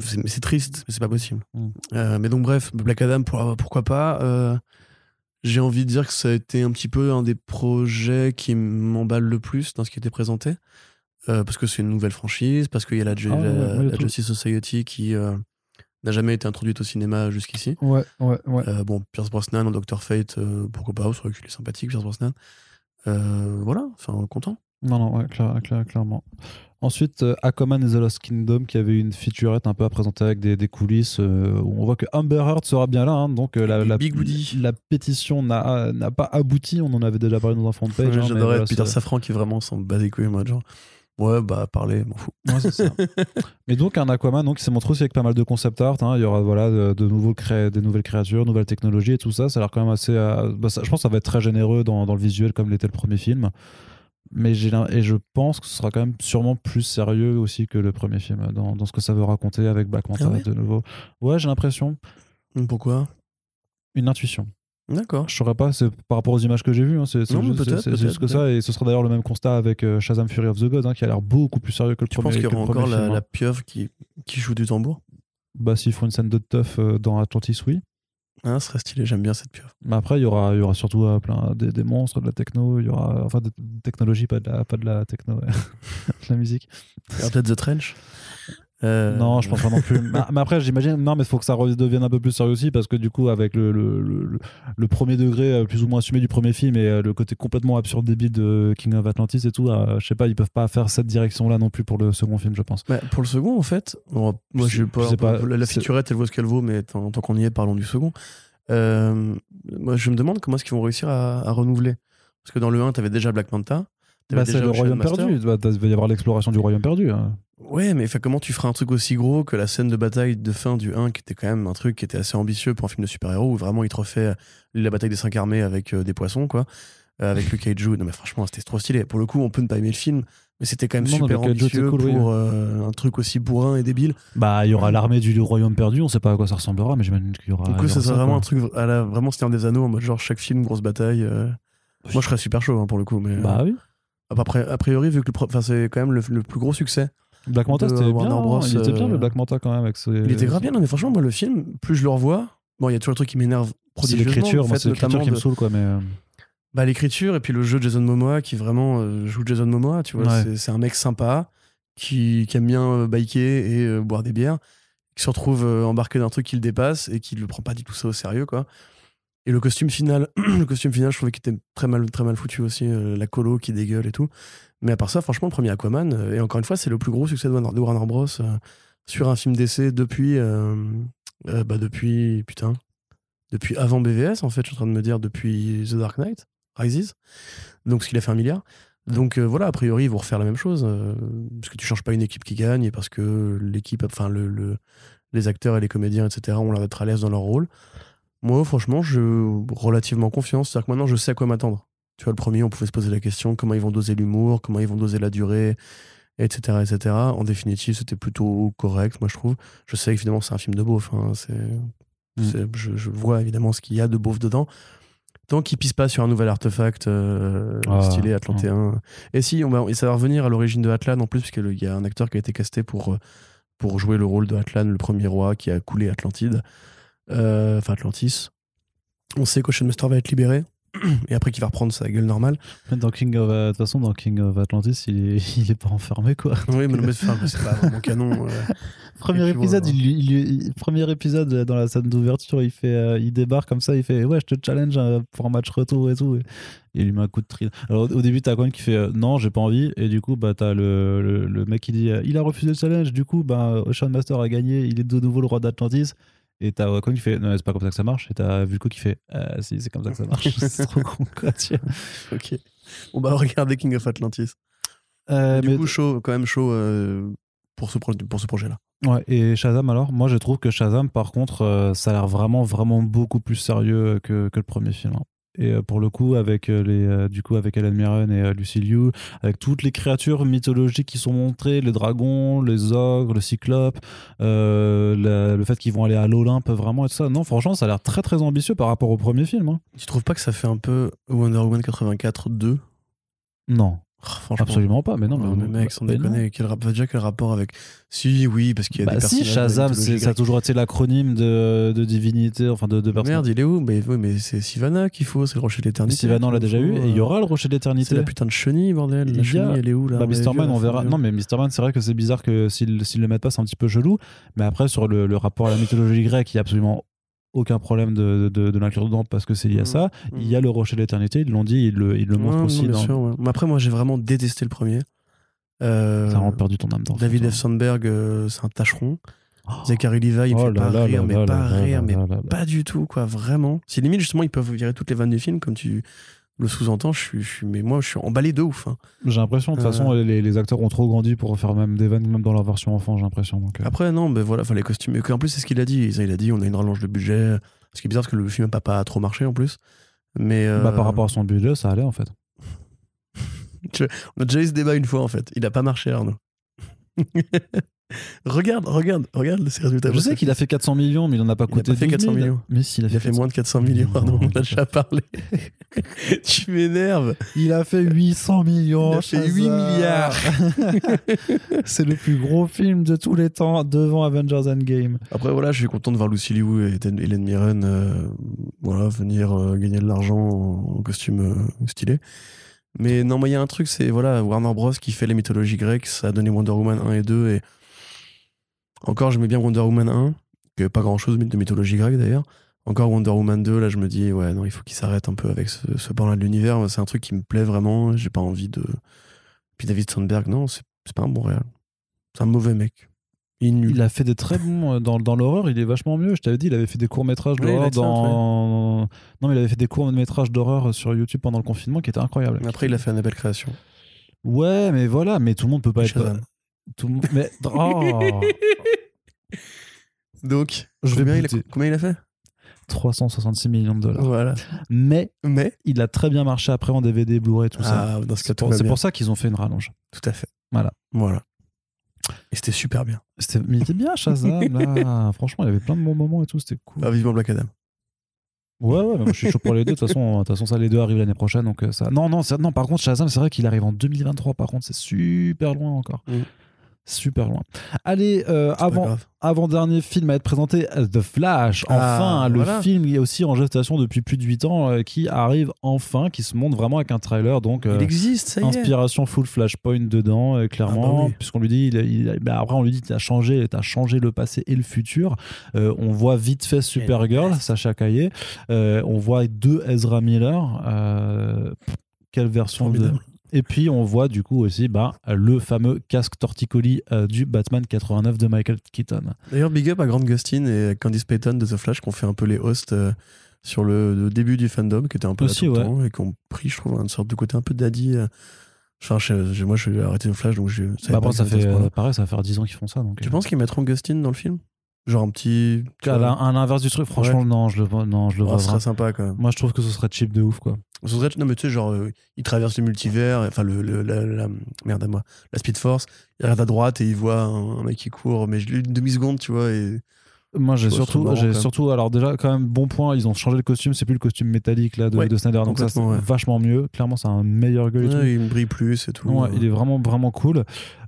c'est mais c'est triste, mais c'est pas possible. Mm. Euh, mais donc, bref, Black Adam, pour- pourquoi pas euh, J'ai envie de dire que ça a été un petit peu un des projets qui m'emballe le plus dans ce qui était présenté. Euh, parce que c'est une nouvelle franchise, parce qu'il y a la, Ah la- ouais, la. Justice Society qui euh, n'a jamais été introduite au cinéma jusqu'ici. Ouais, ouais, ouais. Euh, bon, Pierce Brosnan en Doctor Fate, euh, pourquoi pas, vrai qu'il est sympathique, Pierce Brosnan. Euh, voilà, enfin, content. Non, non, ouais, clair- clair- clairement. Ensuite, euh, Aquaman et The Lost Kingdom qui avait une featurette un peu à présenter avec des, des coulisses euh, où on voit que Amber Heard sera bien là. hein, donc euh, la, la, big la pétition n'a pas abouti. On en avait déjà parlé dans un front page. Ouais, hein, J'adorais voilà, Peter Safran qui vraiment s'en bat les couilles, moi, genre. Ouais, bah, parler, m'en fous. Ouais, c'est ça. Mais donc un Aquaman donc, qui s'est montré aussi avec pas mal de concept art. hein. Il y aura voilà, de, de nouveaux cré- des nouvelles créatures, nouvelles technologies et tout ça. Ça a l'air quand même assez. euh, bah, ça- je pense que ça va être très généreux dans, dans le visuel comme l'était le premier film. Mais j'ai et je pense que ce sera quand même sûrement plus sérieux aussi que le premier film dans, dans ce que ça veut raconter avec Black Manta Ah ouais de nouveau. Ouais, j'ai l'impression. Pourquoi? Une intuition. D'accord. Je saurais pas, c'est par rapport aux images que j'ai vues. hein, c'est juste, que ça. Et ce sera d'ailleurs le même constat avec euh, Shazam Fury of the Gods, hein, qui a l'air beaucoup plus sérieux que le Tu penses premier. qu'il y aura encore la, hein. la pieuvre qui, qui joue du tambour? Bah, s'ils font une scène de teuf euh, dans Atlantis, oui. Hein, Ce serait stylé, j'aime bien cette pieuvre. Mais après, il y aura, il y aura surtout euh, plein des, des monstres, de la techno, il y aura enfin de technologie, pas de la, pas de la techno, ouais. de la musique. Peut-être The Trench Euh, Non, je pense pas non plus. mais, après, j'imagine, non, mais il faut que ça redevienne un peu plus sérieux aussi, parce que du coup, avec le, le, le- le premier degré euh, plus ou moins assumé du premier film et euh, le côté complètement absurde débile de King of Atlantis et tout, euh, je sais pas, ils peuvent pas faire cette direction-là non plus pour le second film, je pense. Bah, pour le second, en fait, bon, moi Je sais- pas, je sais pas, la, la featurette, elle vaut ce qu'elle vaut, mais tant, tant qu'on y est, parlons du second. Euh, moi, je me demande comment est-ce qu'ils vont réussir à, à renouveler. Parce que dans le 1, t'avais déjà Black Manta. Bah, c'est le royaume perdu. Bah, il va y avoir l'exploration du royaume perdu. hein. Ouais, mais comment tu feras un truc aussi gros que la scène de bataille de fin du 1, qui était quand même un truc qui était assez ambitieux pour un film de super-héros, où vraiment il te refait euh, la bataille des cinq armées avec euh, des poissons, quoi. Euh, avec le kaiju. Non, mais franchement, c'était trop stylé. Pour le coup, on peut ne pas aimer le film, mais c'était quand même Non, non, super était ambitieux cool, oui. pour euh, un truc aussi bourrin et débile. Bah, il y aura l'armée du royaume perdu, on sait pas à quoi ça ressemblera, mais j'imagine qu'il y aura. Du coup, ça serait vraiment quoi. un truc à la vraiment Seigneur des Anneaux, en mode genre chaque film, grosse bataille. Moi, je serais super chaud hein, pour le coup, mais. Bah oui. Euh, après, a priori, vu que le c'est quand même le, le plus gros succès. Black Manta, c'était bien. Hein. Bros, il était bien euh, le Black Manta quand même. Avec ses... Il était grave bien, non, mais franchement, moi, le film, plus je le revois, bon, il y a toujours le truc qui m'énerve C'est l'écriture, moi fait c'est l'écriture qui me saoule quoi, mais. euh, Bah, l'écriture et puis le jeu de Jason Momoa qui vraiment euh, joue Jason Momoa, tu vois. Ouais. C'est- un mec sympa qui, qui aime bien euh, biker et euh, boire des bières, qui se retrouve euh, embarqué dans un truc qui le dépasse et qui ne le prend pas du tout ça au sérieux, quoi. Et le costume final, le costume final, je trouvais qu'il était très mal, très mal foutu aussi, euh, la colo qui dégueule et tout. Mais à part ça, franchement, premier Aquaman, euh, et encore une fois, c'est le plus gros succès de Warner, Bros. euh, sur un film d'essai depuis, bah depuis, putain, depuis avant BVS, en fait, je suis en train de me dire, depuis The Dark Knight Rises. Donc, ce qu'il a fait un milliard. Donc, voilà, a priori, ils vont refaire la même chose. parce que tu changes pas une équipe qui gagne et parce que l'équipe, enfin, le, le- les acteurs et les comédiens, etc., ont l'air d'être à l'aise dans leur rôle. Moi, franchement, je relativement confiance. C'est-à-dire que maintenant, je sais à quoi m'attendre. Tu vois, le premier, on pouvait se poser la question comment ils vont doser l'humour, comment ils vont doser la durée, etc. etc. En définitive, c'était plutôt correct, moi, je trouve. Je sais évidemment c'est un film de beauf. hein, c'est- je, je vois évidemment ce qu'il y a de beauf dedans. Tant qu'il pisse pas sur un nouvel artefact euh, Ah, stylé Atlantéen. Et si, on va, et ça va revenir à l'origine de Atlan en plus, parce qu'il y a un acteur qui a été casté pour, euh, pour jouer le rôle de Atlan, le premier roi qui a coulé Atlantide. Euh, Enfin, Atlantis. On sait qu'Ocean Master va être libéré. Et après, qu'il va reprendre sa gueule normale. Dans King of, euh, de toute façon, dans King of Atlantis, il est, il est pas enfermé quoi. Oui, mais, mais c'est pas vraiment canon. euh. Premier épisode, voilà. il, il- il- premier épisode euh, dans la scène d'ouverture, il fait, euh, il débarque comme ça, il fait ouais, je te challenge pour un match retour et tout. Et, et il lui met un coup de tri. Alors au début, t'as quand même qui fait euh, non, j'ai pas envie. Et du coup, bah t'as le, le, le mec qui dit il a refusé le challenge. Du coup, bah Ocean Master a gagné. Il est de nouveau le roi d'Atlantis. Et t'as Wacom qui fait non, c'est pas comme ça que ça marche. Et t'as Vulco qui fait ah, si, c'est comme ça que ça marche. c'est trop con quoi. vois. ok. On va regarder King of Atlantis. Euh, du mais- coup, chaud, quand même chaud euh, pour ce, pro- pour ce projet-là. Ouais, et Shazam alors? Moi je trouve que Shazam par contre euh, ça a l'air vraiment vraiment beaucoup plus sérieux que, que le premier film. hein. Et euh, pour le coup avec euh, les euh, du coup avec Alan Mirren et Lucy Liu, avec toutes les créatures mythologiques qui sont montrées, les dragons, les ogres, le cyclope, euh, la- le fait qu'ils vont aller à l'Olympe vraiment et tout ça. Non franchement ça a l'air très très ambitieux par rapport au premier film. hein. Tu trouves pas que ça fait un peu Wonder Woman 84 2 Non, Franchement. absolument pas. Mais non, Non, mais mec, sans mais déconner, quel rap- déjà quel rapport avec. Si, oui, parce qu'il y a Bah des si, personnages. Shazam, c'est- ça a toujours été l'acronyme de, de divinité, enfin de, de. Merde, il est où mais, oui, mais c'est Sivana qu'il faut, c'est le rocher de l'éternité. Sylvain, on l'a déjà eu, et il y aura le rocher de C'est l'éternité. la putain de chenille, bordel. La a- chenille, elle est où là Bah, Man, on verra. Non, mais Mr. Man, c'est vrai que c'est bizarre que s'ils s'ils le mettent pas, c'est un petit peu chelou. Mais après, sur le, le rapport à la mythologie grecque, il y a absolument aucun problème de, de, de l'inclure dedans parce que c'est lié à Mhm. ça. Il y a le rocher de l'éternité, ils l'ont dit, ils le, ils le Ouais, montrent non, aussi. bien dans... sûr, ouais. Mais après, moi, j'ai vraiment détesté le premier. Euh, Ça a perdu ton âme d'enfant. David. F. Sandberg, euh, c'est un tâcheron. Oh. Zachary Levi, il me Oh fait là pas là rire, là mais pas rire, mais pas du tout, quoi, vraiment. Si limite, justement, ils peuvent virer toutes les vannes du film, comme tu le sous-entends, je suis, je suis, mais moi, je suis emballé de ouf. hein. J'ai l'impression, de toute Euh. façon, les, les acteurs ont trop grandi pour faire même des vannes, même dans leur version enfant, j'ai l'impression. Donc, euh. Après, non, ben voilà, enfin, les costumes. Et en plus, c'est ce qu'il a dit. Il a dit, on a une rallonge de budget. Ce qui est bizarre, parce que le film n'a pas trop marché en plus. Mais. euh, Bah, par rapport à son budget, ça allait en fait. On a déjà eu ce débat une fois, en fait. Il a pas marché, Arnaud. regarde, regarde, regarde ces résultats. Je sais qu'il a fait 400 millions, mais il en a pas Il a pas fait 12 000. 400 millions. Mais si, il a Il a fait moins de 400 millions, Arnaud. On en a déjà parlé. tu m'énerves. Il a fait 800 millions. Il a fait 8 Shazam. milliards. C'est le plus gros film de tous les temps devant Avengers Endgame. Après, voilà, je suis content de voir Lucy Liu et Hélène Hélène Mirren euh, voilà, venir euh, gagner de l'argent en, en costume euh, stylé. Mais non, moi, il y a un truc, c'est voilà, Warner Bros. qui fait les mythologies grecques, ça a donné Wonder Woman 1 et 2. Et encore, j'aimais bien Wonder Woman 1, qui avait pas grand chose de mythologie grecque d'ailleurs. Encore Wonder Woman 2, là, je me dis, ouais, non, il faut qu'il s'arrête un peu avec ce, ce pan-là de l'univers. C'est un truc qui me plaît vraiment. J'ai pas envie de. Puis David Sandberg, non, c'est pas un bon réal. C'est un mauvais mec. Il. Il a fait des très bons. euh, Dans, dans l'horreur, il est vachement mieux. Je t'avais dit, il avait fait des courts-métrages Oui, il d'horreur. Non, mais il avait fait des courts-métrages d'horreur sur YouTube pendant le confinement qui étaient incroyables. Après, il a fait un appel création. Ouais, mais voilà, mais tout le monde peut pas être. Tout le monde. Mais. Oh Donc, Je vais combien, il a, combien il a fait? 366 millions de dollars. Voilà. Mais Mais, il a très bien marché après en DVD, Blu-ray, tout ça. ah, C'est pour, ça qu'ils ont fait une rallonge. Tout à fait. Voilà. Voilà. Et c'était super bien. C'était, mais il était bien Shazam là. Franchement, il y avait plein de bons moments et tout, c'était cool. Ah, vivement Black Adam. Ouais, ouais, mais moi, je suis chaud pour les deux. De toute façon, de toute façon, ça, les deux arrivent l'année prochaine. Donc euh, ça. Non, non, ça- non. Par contre, Shazam, c'est vrai qu'il arrive en 2023. Par contre, c'est super loin encore. Mm. Super loin. Allez, euh, avant, avant dernier film à être présenté, euh, The Flash. Enfin, Ah, le voilà. film qui est aussi en gestation depuis plus de 8 ans, euh, qui arrive enfin, qui se montre vraiment avec un trailer. Donc, euh, Il existe, ça y est. inspiration full Flashpoint dedans, euh, clairement, Ah bah oui. puisqu'on lui dit, il, il- bah après on lui dit, t'as changé, t'as changé le passé et le futur. Euh, on voit vite fait Supergirl, Sacha. Euh, on voit deux Ezra Miller. Euh, quelle version de... Et puis on voit du coup aussi bah, le fameux casque torticolis euh, du Batman 89 de Michael Keaton. D'ailleurs, big up à Grant Gustin et Candice Payton de The Flash qui ont fait un peu les hosts euh, sur le, le début du fandom, qui était un peu là Aussi, tout le ouais. temps, et qui ont pris, je trouve, une sorte de côté un peu daddy. euh. Enfin, je- je- moi, je suis arrêté The Flash, donc je Bah, que ça fait, pareil, ça va faire 10 ans qu'ils font ça. Donc, Tu penses qu'ils mettront Gustin dans le film? Genre un petit. la- à l'inverse du truc, franchement, non, je le vois, non, je le oh, vois ce serait sympa quand même. Moi, je trouve que ce serait cheap de ouf, quoi. Ce serait- non, mais tu sais, genre, euh, il traverse le multivers, enfin, le, le- la, la- merde à moi, la Speed Force, il regarde à droite et il voit un, un mec qui court, mais je une demi-seconde, tu vois, et Moi, j'ai Ouais, c'est surtout, marrant, j'ai quand même. surtout, alors déjà, quand même, bon point, ils ont changé le costume, c'est plus le costume métallique là de, Ouais, de Snyder, donc ça c'est complètement, ouais. vachement mieux. Clairement, c'est un meilleur gueule et tout. Ouais, il me brille plus et tout. Ouais, il est vraiment, vraiment cool.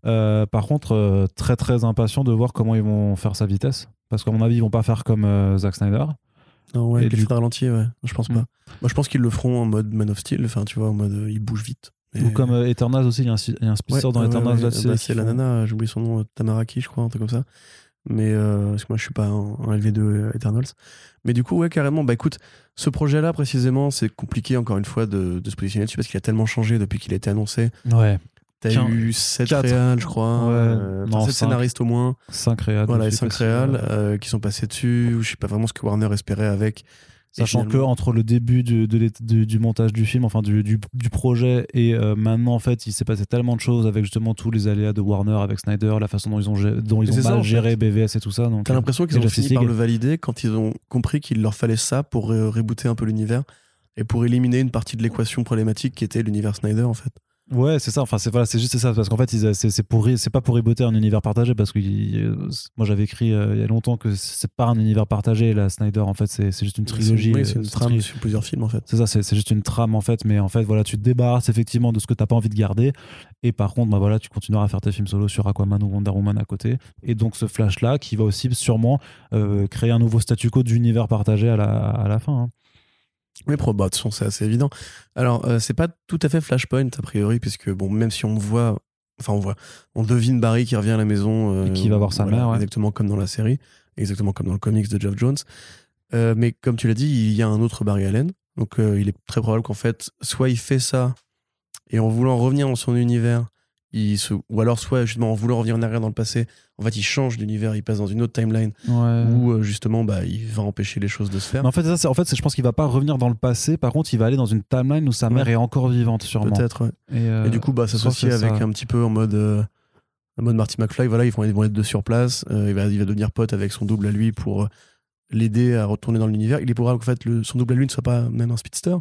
Euh, par contre, euh, très, très impatient de voir comment ils vont faire sa vitesse. Parce qu'à mon avis, ils vont pas faire comme euh, Zack Snyder. Non, ouais, du- ralenti, ouais, je pense pas. Mm. Moi, je pense qu'ils le feront en mode Man of Steel, enfin, tu vois, en mode euh, il bouge vite. Et- Ou comme euh, Eternals aussi, il y a un, un Ouais, dans ouais, Eternals ouais, là, bah, c'est la font- nana, j'ai oublié son nom, euh, Tamaraki, je crois, un truc comme ça. Mais euh, parce que moi, je suis pas en LV2 euh, Eternals. Mais du coup, ouais, carrément. Bah écoute, ce projet-là, précisément, c'est compliqué, encore une fois, de, de se positionner dessus parce qu'il a tellement changé depuis qu'il a été annoncé. Ouais, T'as eu 7 quatre. réals, je crois. Ouais, euh, enfin, non, sept cinq. scénaristes au moins. 5 réals. Voilà, et dessus, 5 parce que, réals euh, euh, qui sont passés dessus. Je sais pas vraiment ce que Warner espérait avec Sachant que finalement- entre le début du, de montage du film, enfin du, du, du projet, et euh, maintenant, en fait, il s'est passé tellement de choses avec justement tous les aléas de Warner, avec Snyder, la façon dont ils ont, gé- dont ils C'est ont ça, mal en fait. géré BVS et tout ça. T'as l'impression qu'ils ont fini par le valider quand ils ont compris qu'il leur fallait ça pour euh, rebooter un peu l'univers et pour éliminer une partie de l'équation problématique qui était l'univers Snyder en fait. Ouais, c'est ça. Enfin, c'est voilà, c'est juste ça parce qu'en fait, c'est c'est pour c'est pas pour rebooter un univers partagé parce que euh, moi j'avais écrit euh, il y a longtemps que c'est pas un univers partagé. La Snyder, en fait, c'est c'est juste une trilogie. Oui, euh, c'est une trame tri- sur plusieurs films en fait. C'est ça, c'est c'est juste une trame en fait, mais en fait voilà, tu te débarrasses effectivement de ce que t'as pas envie de garder, et par contre, bah voilà, tu continueras à faire tes films solo sur Aquaman ou Wonder Woman à côté, et donc ce flash là qui va aussi sûrement euh, créer un nouveau statu quo d'univers partagé à la, à la fin. hein. Oui, pro, bah, de toute façon, c'est assez évident. Alors, euh, c'est pas tout à fait Flashpoint a priori, puisque bon, même si on voit, enfin on voit, on devine Barry qui revient à la maison, euh, Et qui va voir sa mère, ouais. exactement comme dans la série, exactement comme dans le comics de Geoff Jones. Euh, mais comme tu l'as dit, il y a un autre Barry Allen, donc euh, il est très probable qu'en fait, soit il fait ça et en voulant revenir dans son univers, il se, ou alors soit justement en voulant revenir en arrière dans le passé, en fait, il change d'univers, il passe dans une autre timeline où euh, justement, bah, il va empêcher les choses de se faire. Mais en fait, ça, en fait, je pense qu'il va pas revenir dans le passé. Par contre, il va aller dans une timeline où sa mère Ouais. est encore vivante, sûrement. Peut-être. ouais. Et, euh, Et du coup, bah, s'associer avec ça. un petit peu en mode, euh, en mode Marty McFly. Voilà, ils vont, ils vont être deux sur place. Il, va, il va devenir pote avec son double à lui pour l'aider à retourner dans l'univers. Il est probable qu'en fait, le, son double à lui ne soit pas même un speedster.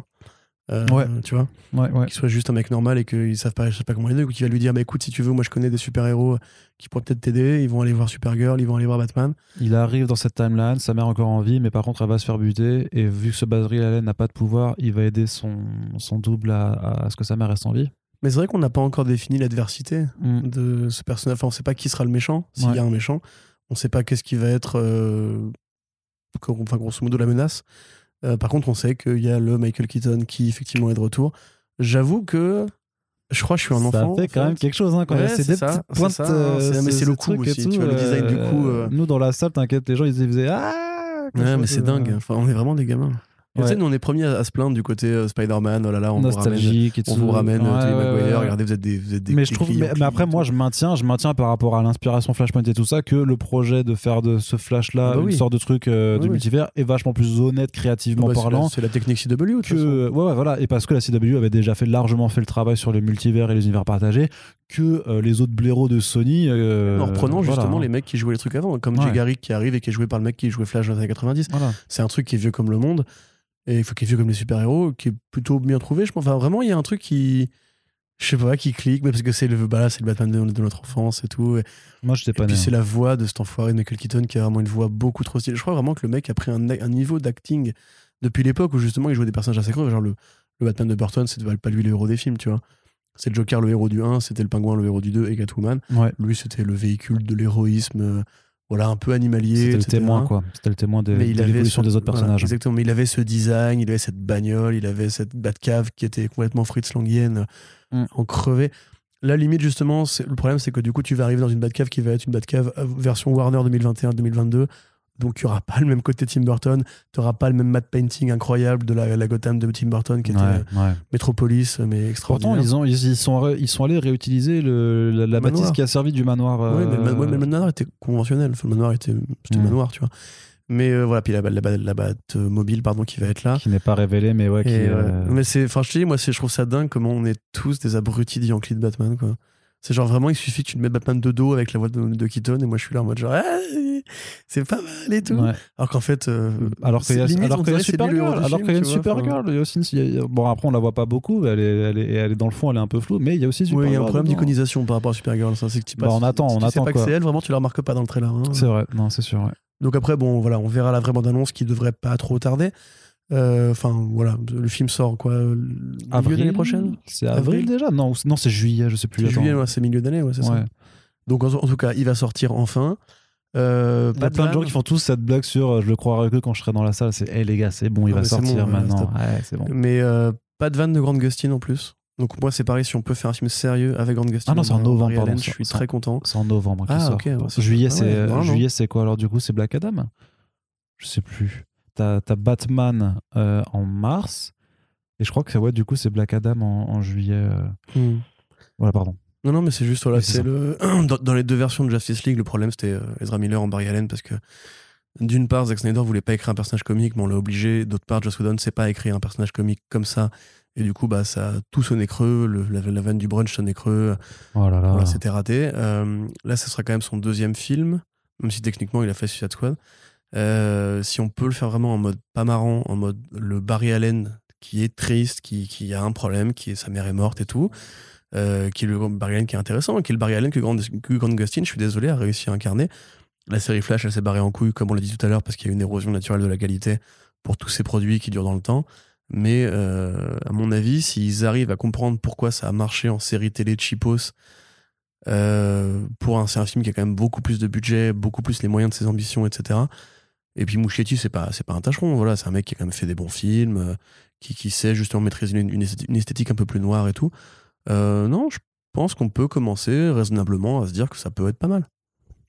Euh, Ouais. Tu vois, Ouais, ouais. qu'il soit juste un mec normal et qu'ils savent pas, sais pas comment l'aider. Ou qu'il va lui dire, bah écoute, si tu veux, moi je connais des super-héros qui pourraient peut-être t'aider. Ils vont aller voir Supergirl, ils vont aller voir Batman. Il arrive dans cette timeline, sa mère est encore en vie, mais par contre, elle va se faire buter. Et vu que ce Barry Allen n'a pas de pouvoir, il va aider son, son double à, à ce que sa mère reste en vie. Mais c'est vrai qu'on n'a pas encore défini l'adversité Mm. de ce personnage. Enfin, on sait pas qui sera le méchant, s'il Ouais. y a un méchant. On sait pas qu'est-ce qui va être, euh, enfin, grosso modo, la menace. Euh, par contre, on sait qu'il y a le Michael Keaton qui, effectivement, est de retour. J'avoue que je crois que je suis un enfant. Ça fait en quand fait. même quelque chose, hein, quand Ouais, c'est des ça, petites c'est pointes. euh, c'est- mais ce- c'est le coup aussi, tout, tu vois, le design du coup, euh. Nous, dans la salle, t'inquiète, les gens, ils faisaient Ah Ouais, mais c'est dingue. Enfin, on est vraiment des gamins. Tu Ouais. sais, nous, on est premiers à, à se plaindre du côté euh, Spider-Man. Oh là là, on vous ramène, Nostalgique et tout. on vous ramène euh, Ouais, Maguire. Regardez, vous êtes des, vous êtes des mais je trouve mais, après moi je maintiens je maintiens par rapport à l'inspiration Flashpoint et tout ça que le projet de faire de ce flash là Ah bah une oui. sorte de truc euh, de oui. multivers est vachement plus honnête créativement Bah, c'est la- parlant C'est la technique CW. façon. que ouais, voilà et parce que la CW avait déjà fait largement fait le travail sur les multivers et les univers partagés que euh, les autres blaireaux de Sony en reprenant voilà. justement les mecs qui jouaient les trucs avant, comme. Jay Garrick qui arrive et qui est joué par le mec qui jouait Flash dans les années 90. voilà C'est un truc qui est vieux comme le monde, et il faut qu'il est vieux comme les super-héros, qui est plutôt bien trouvé, je pense. Enfin, vraiment, il y a un truc qui. Je sais pas, qui clique, mais parce que c'est le, bah là, c'est le Batman de, de notre enfance et tout. Et, moi j'étais et pas puis né c'est la voix de cet enfoiré de Michael Keaton qui a vraiment une voix beaucoup trop stylée. Je crois vraiment que le mec a pris un, un niveau d'acting depuis l'époque où justement il jouait des personnages assez gros. Genre le, le Batman de Burton, c'était pas lui le héros des films, tu vois. C'est le Joker le héros du 1, c'était le Pingouin le héros du 2 et Catwoman. ouais Lui, c'était le véhicule de l'héroïsme, euh, voilà, un peu animalier. c'était le témoin quoi c'était le témoin de, de l'évolution des autres voilà, personnages exactement. Mais il avait ce design, il avait cette bagnole, il avait cette Batcave qui était complètement Fritz Langienne, Mm. en crevé. La limite, justement, c'est- le problème, c'est que du coup, tu vas arriver dans une Batcave qui va être une Batcave euh, version Warner 2021-2022. Donc, il n'y aura pas le même côté Tim Burton, tu n'auras pas le même matte painting incroyable de la, la Gotham de Tim Burton qui était ouais, euh, ouais. Metropolis, mais extraordinaire. Pourtant, ils, ont, ils, ils sont, ils sont allés réutiliser le, la, la Le manoir. bâtisse qui a servi du manoir. Ouais, mais, le, euh, ouais, mais le manoir était conventionnel. Enfin, le manoir était, c'était Mm. le manoir, tu vois. Mais euh, voilà, puis la, la, batte mobile, pardon, qui va être là. qui n'est pas révélé, mais ouais, qui. Euh. Mais c'est, enfin, je te dis, moi, je trouve ça dingue comment on est tous des abrutis de Yankee de Batman, quoi. C'est genre vraiment, il suffit que tu te mettes Batman de dos avec la voix de, de Keaton, et moi, je suis là en mode genre, Ah, c'est pas mal et tout. ouais. Alors qu'en fait, euh, Alors qu'il y a, limite, alors qu'il y a Supergirl, alors film, qu'il y a une. Supergirl, il y a aussi une- a- bon après on la voit pas beaucoup, elle est, elle est, elle est dans le fond, elle est un peu floue, mais il y a aussi Oui, Supergirl. il y a un problème dedans. d'iconisation par rapport à Supergirl. Ça, c'est que tu Bah, on attend, si on tu sais attend, pas que c'est elle, vraiment, tu la remarques pas dans le trailer. hein. C'est vrai, non c'est sûr. ouais. Donc après, bon, voilà, on verra la vraie bande-annonce qui devrait pas trop tarder. Euh, Enfin, voilà, le film sort quoi le Milieu d'année prochaine C'est avril, Avril déjà Non, non c'est juillet, je sais plus. C'est juillet, ouais, c'est milieu d'année, ouais, c'est ça. Donc en, en tout cas, il va sortir enfin. Euh, Il y a plein de gens qui font tous cette blague sur euh, je le croirais que quand je serai dans la salle, c'est hé les gars, c'est bon, il va sortir bon, maintenant. Ouais, bon. Mais euh, pas de vanne de Grande Gustin en plus. Donc moi, c'est pareil, si on peut faire un film sérieux avec Grande Gustin. Ah non, c'est en novembre, Allen, pardon, Je suis très content. C'est en novembre Ah, sort. ok, ouais, c'est- juillet, c'est juillet, c'est quoi alors du coup C'est Black Adam? Je sais plus. T'as as Batman euh, en mars et je crois que ouais, du coup c'est Black Adam en, en juillet. euh. Hmm. Voilà, pardon. Non, non, mais c'est juste, voilà, Oui, c'est c'est ça. le... dans, dans les deux versions de Justice League, le problème, c'était euh, Ezra Miller en Barry Allen parce que d'une part, Zack Snyder voulait pas écrire un personnage comique, mais on l'a obligé. D'autre part, Joss Whedon sait pas écrire un personnage comique comme ça. Et du coup, bah, ça a tout sonné creux. Le, la, la vanne du brunch sonnait creux. Oh là là. Voilà, c'était raté. Euh, là, ce sera quand même son deuxième film, même si techniquement il a fait Suicide Squad. Euh, si on peut le faire vraiment en mode pas marrant, en mode le Barry Allen qui est triste, qui, qui a un problème, qui sa mère est morte et tout, euh, qui est le Barry Allen qui est intéressant, qui est le Barry Allen que Grant, que Grant Gustin, je suis désolé, a réussi à incarner. La série Flash, elle s'est barrée en couille, comme on l'a dit tout à l'heure, parce qu'il y a une érosion naturelle de la qualité pour tous ces produits qui durent dans le temps. Mais euh, à mon avis, s'ils arrivent à comprendre pourquoi ça a marché en série télé Chipos, euh, pour un, un film qui a quand même beaucoup plus de budget, beaucoup plus les moyens de ses ambitions, etc. Et puis Mouchetti, c'est pas, c'est pas un tâcheron, voilà, c'est un mec qui a quand même fait des bons films, euh, qui, qui sait justement maîtriser une, une esthétique- un peu plus noire et tout. Euh, non, je pense qu'on peut commencer raisonnablement à se dire que ça peut être pas mal.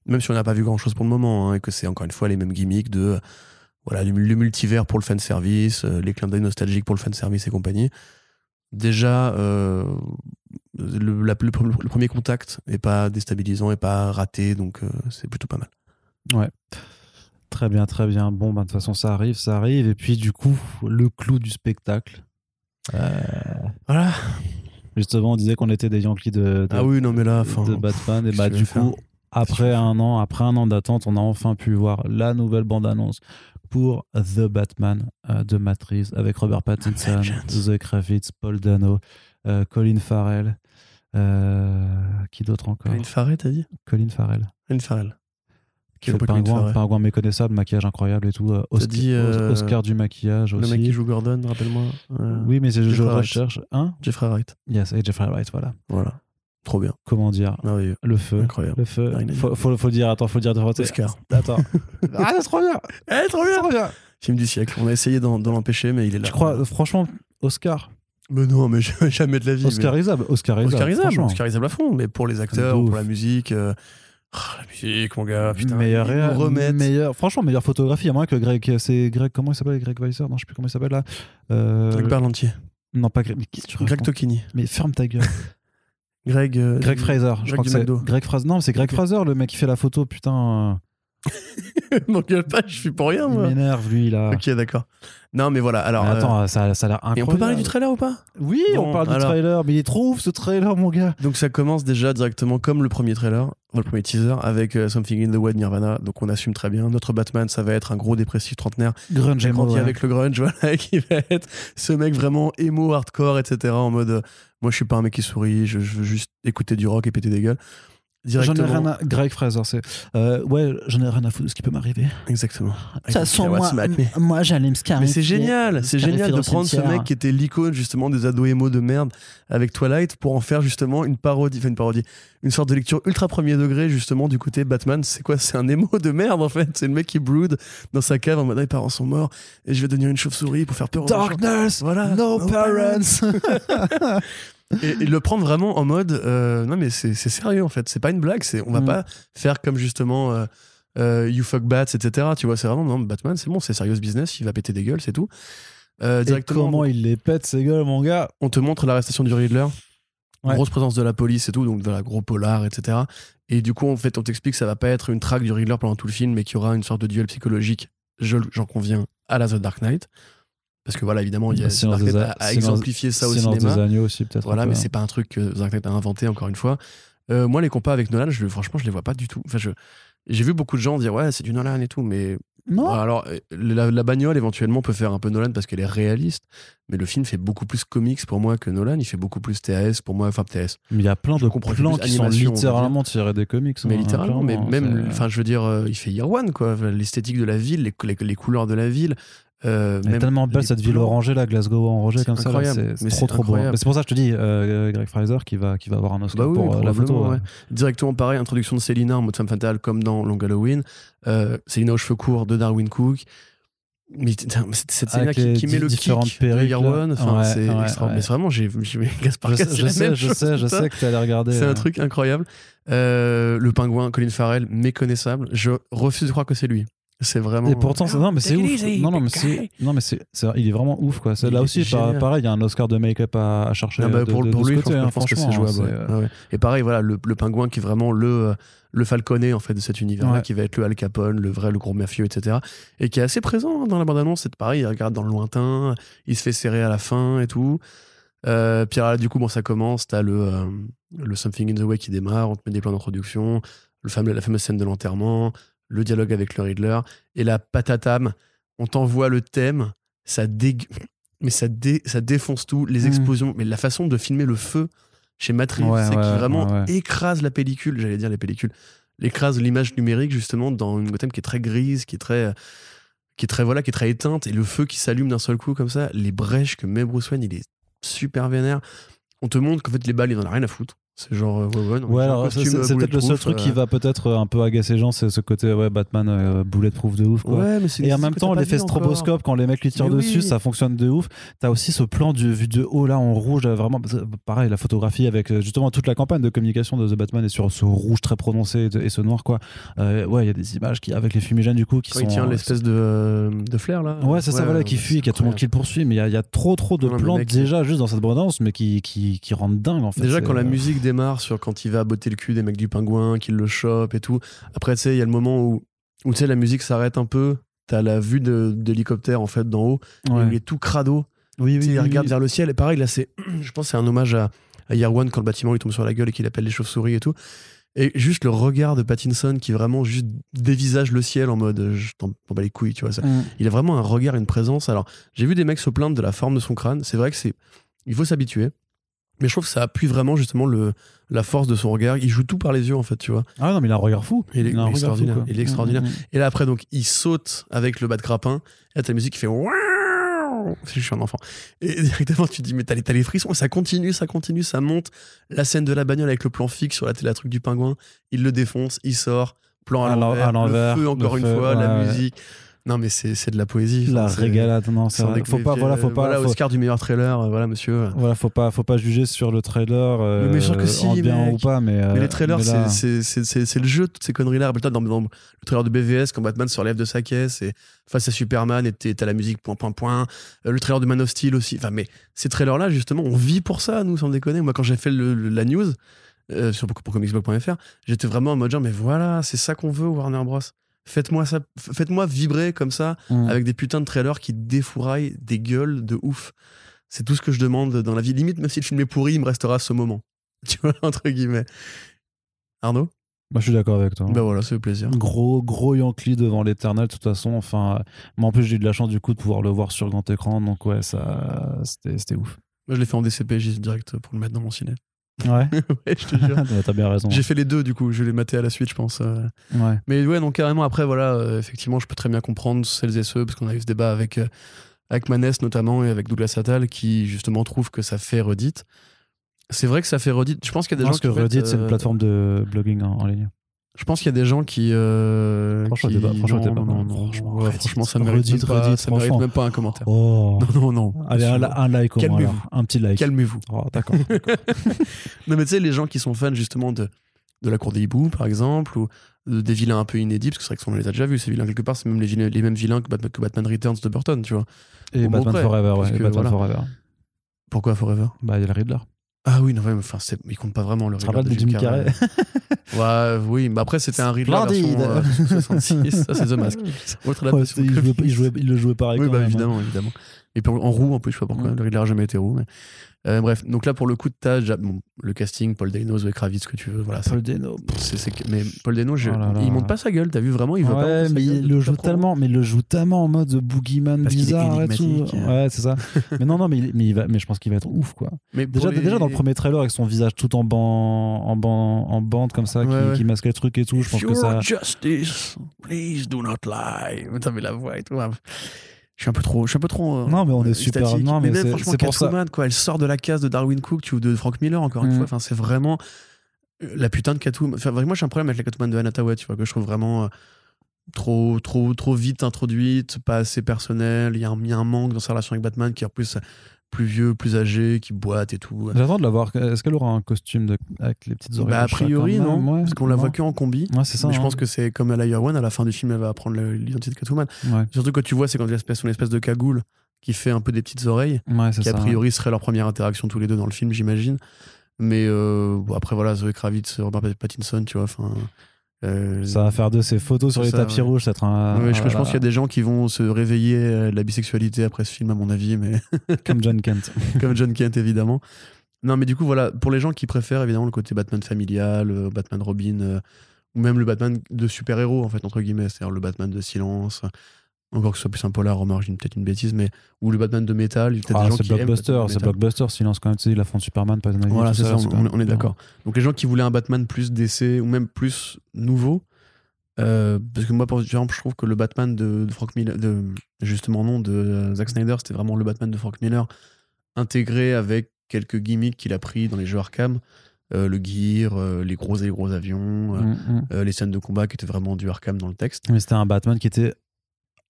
Même si on n'a pas vu grand chose pour le moment, hein, et que c'est encore une fois les mêmes gimmicks de euh, voilà, le, multivers pour le fanservice, euh, les clins d'œil nostalgiques pour le fanservice et compagnie. Déjà, le, premier contact n'est pas déstabilisant et pas raté, donc c'est plutôt pas mal. Très bien, très bien. Bon, bah, de toute façon, ça arrive, ça arrive. Et puis, du coup, le clou du spectacle. Euh, Voilà. justement, on disait qu'on était des Yankees de, de, Ah oui, non, mais là, de Batman. Et bah, du coup, après un an, après un an d'attente, on a enfin pu voir la nouvelle bande-annonce pour The Batman euh, de Matt Reeves avec Robert Pattinson, Vengeance. Zoe Kravitz, Paul Dano, euh, Colin Farrell. qui d'autre encore? Colin Farrell, t'as dit? Colin Farrell. Colin Farrell. Qui fait le pingouin, pingouin méconnaissable, maquillage incroyable et tout. euh, Oscar, dit, euh, Oscar du maquillage Le aussi. mec qui joue Gordon, rappelle-moi. Euh, Oui, mais c'est- je, je Jeffrey Wright. recherche. Hein Jeffrey Wright. Yes, et Jeffrey Wright, voilà. Voilà. Trop bien. Comment dire Merveilleux. Le feu. Incroyable. Le feu. Dire. Faut, faut, faut le dire, attends, faut le dire deux fois. Oscar. Attends. ah, c'est trop bien Eh, trop C'est trop bien Film du siècle. On a essayé d'en d'en l'empêcher, mais il est là. Je crois, franchement, Oscar. Mais non, mais jamais de la vie. mais- Oscarisable. Oscarisable. Oscarisable. Oscarisable à fond, mais pour les De acteurs, pour la musique. euh, ah, la musique, mon gars, putain. meilleur remettent. meilleur, franchement, meilleure photographie. Il y a moins que Greg. C'est Greg, comment il s'appelle Greg Weiser Non, je sais plus comment il s'appelle là. Euh, Greg Berlantier. non, pas Greg. Mais, qu'est-ce que tu Greg Tocchini. mais ferme ta gueule. Greg. euh, Greg Fraser. Je Greg crois que c'est. Greg Fraser. Non, c'est Greg Fraser, le mec qui fait la photo. Putain, M'engueule pas, je suis pour rien, euh, il moi. m'énerve lui là. Ok, d'accord. Non, mais voilà. Alors, Mais euh, attends, ça, ça a l'air incroyable. et on peut parler du trailer ou pas? Oui, Bon, on parle du trailer, mais il est trop ouf ce trailer, mon gars. Donc ça commence déjà directement comme le premier trailer, enfin, le premier teaser, avec euh, Something in the Way de Nirvana. Donc on assume très bien. Notre Batman, ça va être un gros dépressif trentenaire Grunge ouais. avec le grunge, voilà, qui va être ce mec vraiment emo, hardcore, etc. En mode, euh, moi je suis pas un mec qui sourit, je, je veux juste écouter du rock et péter des gueules. J'en ai rien à... Greg Fraser, c'est. euh, ouais, j'en ai rien à foutre de ce qui peut m'arriver. Exactement. De toute façon, moi, moi j'allais me scarifier. mais c'est génial, c'est génial de prendre ce mec qui était l'icône justement des ados emo de merde avec Twilight pour en faire justement une parodie, enfin une parodie, une sorte de lecture ultra premier degré justement du côté Batman. C'est quoi? C'est un emo de merde en fait. C'est le mec qui brood dans sa cave en mode Ah, mes parents sont morts et je vais devenir une chauve-souris pour faire peur aux. Darkness, Voilà. no, No parents. et, et le prendre vraiment en mode euh, non mais c'est sérieux en fait. C'est pas une blague c'est on va Mm. pas faire comme justement euh, euh, you fuck bats etc tu vois c'est vraiment non Batman c'est bon c'est serious business il va péter des gueules c'est tout. Euh, Et directement comment il les pète, ces gueules, mon gars on te montre l'arrestation du Riddler. Ouais. grosse présence de la police et tout donc de la gros polar etc et du coup en fait on t'explique que ça va pas être une traque du Riddler pendant tout le film mais qu'il y aura une sorte de duel psychologique je- j'en conviens à la The Dark Knight parce que voilà évidemment il y a Knight A- a, exemplifié ça au cinéma des agneaux aussi, peut-être. voilà, peu, mais hein. c'est pas un truc que Zack Snyder a inventé, encore une fois. Euh, moi, les compas avec Nolan, je, franchement, je les vois pas du tout. Enfin, je, j'ai vu beaucoup de gens dire ouais, c'est du Nolan et tout, mais Non alors euh, la, la bagnole éventuellement peut faire un peu Nolan parce qu'elle est réaliste, mais le film fait beaucoup plus comics pour moi que Nolan. Il fait beaucoup plus TAS pour moi, enfin TAS, Mais il y a plein Je de plans qui sont littéralement tirés des comics. mais hein, littéralement, mais clairement, même, enfin, je veux dire, euh, il fait Year One quoi, l'esthétique de la ville, les, les, les couleurs de la ville. Euh, même tellement belle cette ville orangée là, Glasgow orangée comme ça. incroyable. C'est c'est trop trop beau. Mais C'est pour ça que je te dis, euh, Greg Fraser qui va, qui va avoir un Oscar Bah oui, pour euh, la photo. euh. ouais. Directement pareil, introduction de Célina en mode femme fatale comme dans Long Halloween. Euh, Célina aux cheveux courts de Darwin Cook. Mais cette Célina Avec les qui, qui met le kick de. One, enfin, Ouais, c'est ouais. Mais vraiment, j'ai Gaspard Je sais, je sais, même je chose, sais, je putain. sais que tu allais regarder. C'est un truc incroyable. Le pingouin, Colin Farrell, méconnaissable. Je refuse de croire que c'est lui. C'est vraiment. Et pourtant, c'est- non, mais c'est ouf. Non, non, mais c'est, non, mais c'est, il est vraiment ouf, quoi. Là aussi, par- pareil, il y a un Oscar de make-up à, à chercher. Ah bah, de- pour, de- pour de lui, je pense, côté, hein, je pense que c'est franchement, jouable. ouais. euh, Ah ouais. Et pareil, voilà, le, le pingouin qui est vraiment le, euh, le falconet en fait, de cet univers-là, Ouais. qui va être le Al Capone, le vrai, le gros mafieux, etc. Et qui est assez présent hein, dans la bande-annonce. C'est pareil, il regarde dans le lointain, il se fait serrer à la fin et tout. Euh, puis là, du coup, bon, ça commence, t'as le, euh, le Something in the Way qui démarre, on te met des plans d'introduction, le fameux, la fameuse scène de l'enterrement, le dialogue avec le Riddler, et la patatam, on t'envoie le thème, ça dégue... mais ça, dé- ça défonce tout, les Mm. explosions, mais la façon de filmer le feu chez Matrix, Ouais, c'est qui ouais, vraiment ouais, ouais. écrase la pellicule, j'allais dire les pellicules, écrase l'image numérique justement dans une Gotham qui est très grise, qui est très qui est très voilà, qui est très éteinte et le feu qui s'allume d'un seul coup comme ça, les brèches que met Bruce Wayne, il est super vénère. On te montre qu'en fait les balles, il en a rien à foutre. C'est genre euh, ouais ouais. non, alors c'est, euh, peut-être le seul truc qui euh, va peut-être un peu agacer les gens, c'est ce côté ouais, Batman euh, bulletproof de ouf. Quoi. Ouais, mais Et en même temps, l'effet stroboscope, quand les mecs lui tirent Mais dessus, oui. ça fonctionne de ouf. T'as aussi ce plan du, vu de haut, là, en rouge, euh, vraiment, que, pareil, la photographie avec euh, justement toute la campagne de communication de The Batman est sur ce rouge très prononcé et, ce noir, quoi. Euh, ouais, il y a des images qui, avec les fumigènes, du coup, qui Quand sont. il tient euh, l'espèce de, euh, de flair là. Ouais, c'est ça, voilà, qui ouais, fuit, qui a tout le monde qui le poursuit, mais il y a, trop, trop de plans déjà juste dans cette bande-annonce, mais qui, qui, qui rendent dingue, en fait. Déjà, quand la euh, musique démarre sur quand il va botter le cul des mecs du pingouin, qu'il le chope et tout. Après, tu sais, il y a le moment où, où tu sais, la musique s'arrête un peu. T'as la vue de- d'hélicoptère en fait d'en haut. ouais. Il est tout crado. Oui, oui, il regarde oui. vers le ciel. Et pareil, là, c'est, je pense, que c'est un hommage à, à Year One quand le bâtiment lui tombe sur la gueule et qu'il appelle les chauves-souris et tout. Et juste le regard de Pattinson qui vraiment juste dévisage le ciel en mode je t'en t'en bats les couilles, tu vois. Ça. Mm. Il a vraiment un regard, une présence. Alors, j'ai vu des mecs se plaindre de la forme de son crâne. C'est vrai que c'est, il faut s'habituer. Mais je trouve que ça appuie vraiment justement le, la force de son regard. Il joue tout par les yeux en fait, tu vois. Ah non, mais il a un regard fou. Il est a un regard extraordinaire. fou. Il est extraordinaire. Mm, mm, mm. Et là après donc il saute avec le bas de grappin. Et là t'as la musique qui fait Je suis un enfant. Et directement tu te dis mais t'as les, les frissons. Et ça continue, ça continue, ça monte. La scène de la bagnole avec le plan fixe sur la, la truc du pingouin. Il le défonce, il sort. Plan à À l'en- l'envers. Le feu encore le une feu, fois, la ouais. Non mais c'est de la poésie. La régalade, non, c'est vrai. des- Faut pas, voilà, faut euh, pas. Voilà, faut- Oscar du meilleur trailer, euh, voilà monsieur. Voilà, faut pas, faut pas juger sur le trailer, euh, Mais bien sûr que si, en bien mec. ou pas, mais. euh, Mais les trailers, c'est- le jeu toutes ces conneries-là. Rappelle-toi dans, dans le trailer de BVS, quand Batman se relève de sa caisse et face à Superman, et t'as la musique point, point, point. Euh, Le trailer de Man of Steel aussi. Enfin, mais ces trailers-là, justement, on vit pour ça, nous, sans déconner. Moi, quand j'ai fait le- le- la news euh, sur pour comicsblog.fr, j'étais vraiment en mode genre, mais voilà, c'est ça qu'on veut, Warner Bros. Faites-moi ça, faites-moi vibrer comme ça, Mm. avec des putains de trailers qui défouraillent des gueules de ouf. C'est tout ce que je demande dans la vie. Limite, même si le film est pourri, il me restera ce moment. Tu vois, entre guillemets. Arnaud? Moi, je suis d'accord avec toi. Bah voilà, c'est le plaisir. Gros, gros Yankee devant l'éternel, de toute façon. Enfin, euh, mais en plus, j'ai eu de la chance du coup de pouvoir le voir sur grand écran, donc ouais, ça, c'était, c'était ouf. Moi, je l'ai fait en DCP, direct pour le mettre dans mon ciné. Ouais, ouais, je te jure. Ouais, t'as bien raison. J'ai fait les deux, du coup, je l'ai maté à la suite, je pense. euh. Ouais. Mais ouais, donc carrément, après, voilà, euh, effectivement, je peux très bien comprendre celles et ceux, parce qu'on a eu ce débat avec, euh, avec Manès notamment et avec Douglas Attal, qui justement trouve que ça fait redite. C'est vrai que ça fait redite. Je pense qu'il y a des gens que qui mettent, Reddit, c'est une euh, plateforme de blogging en, en ligne. Je pense qu'il y a des gens qui. euh, Franchement, qui- pas- franchement, non, pas Franchement, ouais, Reddit, franchement, ça mérite, Reddit, pas, Reddit, ça mérite franchement. même pas un commentaire. Oh Non, non, non. Allez, un, un like au moins. Un petit like. Calmez-vous. Oh, d'accord. Non, mais tu sais, les gens qui sont fans justement de, de la cour des hiboux, par exemple, ou de- des vilains un peu inédits, parce que c'est vrai qu'on les a déjà vus, ces vilains quelque part, c'est même les, vilains- les mêmes vilains que Batman, que Batman Returns de Burton, tu vois. Et Batman près, Forever, ouais. et que Batman voilà. Forever. Pourquoi Forever? Bah, il y a le Riddler. Ah oui, non, mais enfin, c'est- il compte pas vraiment le Riddler de Jim Carrey Ouais, oui, mais après, c'était un Riddler version Splendide. euh, 66, ça c'est The Mask. Autre Ouais, il, jouait, comics. il, jouait, il le jouait pareil. Oui, quand bah même, hein. évidemment, évidemment. Et pour- en roux, en plus, je sais pas pourquoi. Le Riddler a jamais été roux. Mais... Euh, bref, donc là, pour le coup de tas, déjà, bon, le casting, Paul Dano, Zoé Kravitz, ce que tu veux, voilà. Paul Dano. c'est- c'est- Mais Paul Dano, je- Oh là là. il monte pas sa gueule, t'as vu vraiment, il veut pas ouais, sa mais gueule il le joue tellement, mais le joue tellement en mode boogeyman Parce bizarre et tout. énigmatique. Ouais, c'est ça. mais non, non, mais, il- mais, il va, mais je pense qu'il va être ouf, quoi. Mais Déjà, les- déjà dans le premier trailer avec son visage tout en ban, en ban, en bande comme ça, qui, Ouais, ouais. qui masque les trucs et tout, je pense que ça. justice, please do not lie. Putain, mais la voix et tout. ouais. Je suis un peu trop. Je suis un peu trop. euh, Non, mais on est super- non, mais même, c'est- franchement. Catwoman, quoi. Elle sort de la case de Darwin Cook tu, ou de Frank Miller, encore une Mm. fois. Enfin, c'est vraiment euh, la putain de Catwoman. Enfin, moi, j'ai un problème avec la Catwoman de Anna Tawai, tu vois, que je trouve vraiment euh, trop, trop, trop vite introduite, pas assez personnelle. Il y, a un- il y a un manque dans sa relation avec Batman qui, en plus, plus vieux, plus âgé, qui boite et tout. J'attends de la voir. Est-ce qu'elle aura un costume de- avec les petites oreilles Bah, a de chat priori, non, Ouais, parce qu'on la voit que en combi. Ouais, c'est ça. mais je hein. pense que c'est comme à la Year One, à la fin du film, elle va apprendre l'identité de Catwoman. Ouais, Surtout quand tu vois, c'est quand l'espèce, son espèce de cagoule qui fait un peu des petites oreilles, qui a priori serait leur première interaction tous les deux dans le film, j'imagine. Mais euh, bon, après, voilà, Zoé Kravitz, Robert Pattinson, tu vois, enfin. Euh, Ça va faire de ces photos sur les ça, tapis ouais. rouges, ça un. ouais, je, je voilà, pense qu'il y a des gens qui vont se réveiller à la bisexualité après ce film, à mon avis, mais Comme John Kent. comme John Kent, évidemment. Non, mais du coup, voilà, pour les gens qui préfèrent évidemment le côté Batman familial, euh, Batman Robin, euh, ou même le Batman de super-héros, en fait, entre guillemets, c'est-à-dire le Batman de silence, encore que ce soit plus un polar, remarque, j'ai peut-être une bêtise, mais ou le Batman de métal, il y a peut-être Ah, des gens c'est qui blockbuster, c'est blockbuster. Silence quand même, tu sais, la font Superman, pas Voilà, c'est ça, on, est d'accord. Donc les gens qui voulaient un Batman plus DC ou même plus nouveau, euh, parce que moi, par exemple, je trouve que le Batman de, de Frank Miller, de, justement non, de euh, Zack Snyder, c'était vraiment le Batman de Frank Miller intégré avec quelques gimmicks qu'il a pris dans les jeux Arkham, Euh, le gear, euh, les gros et les gros avions, Mm, mm. les scènes de combat qui étaient vraiment du Arkham dans le texte. Mais c'était un Batman qui était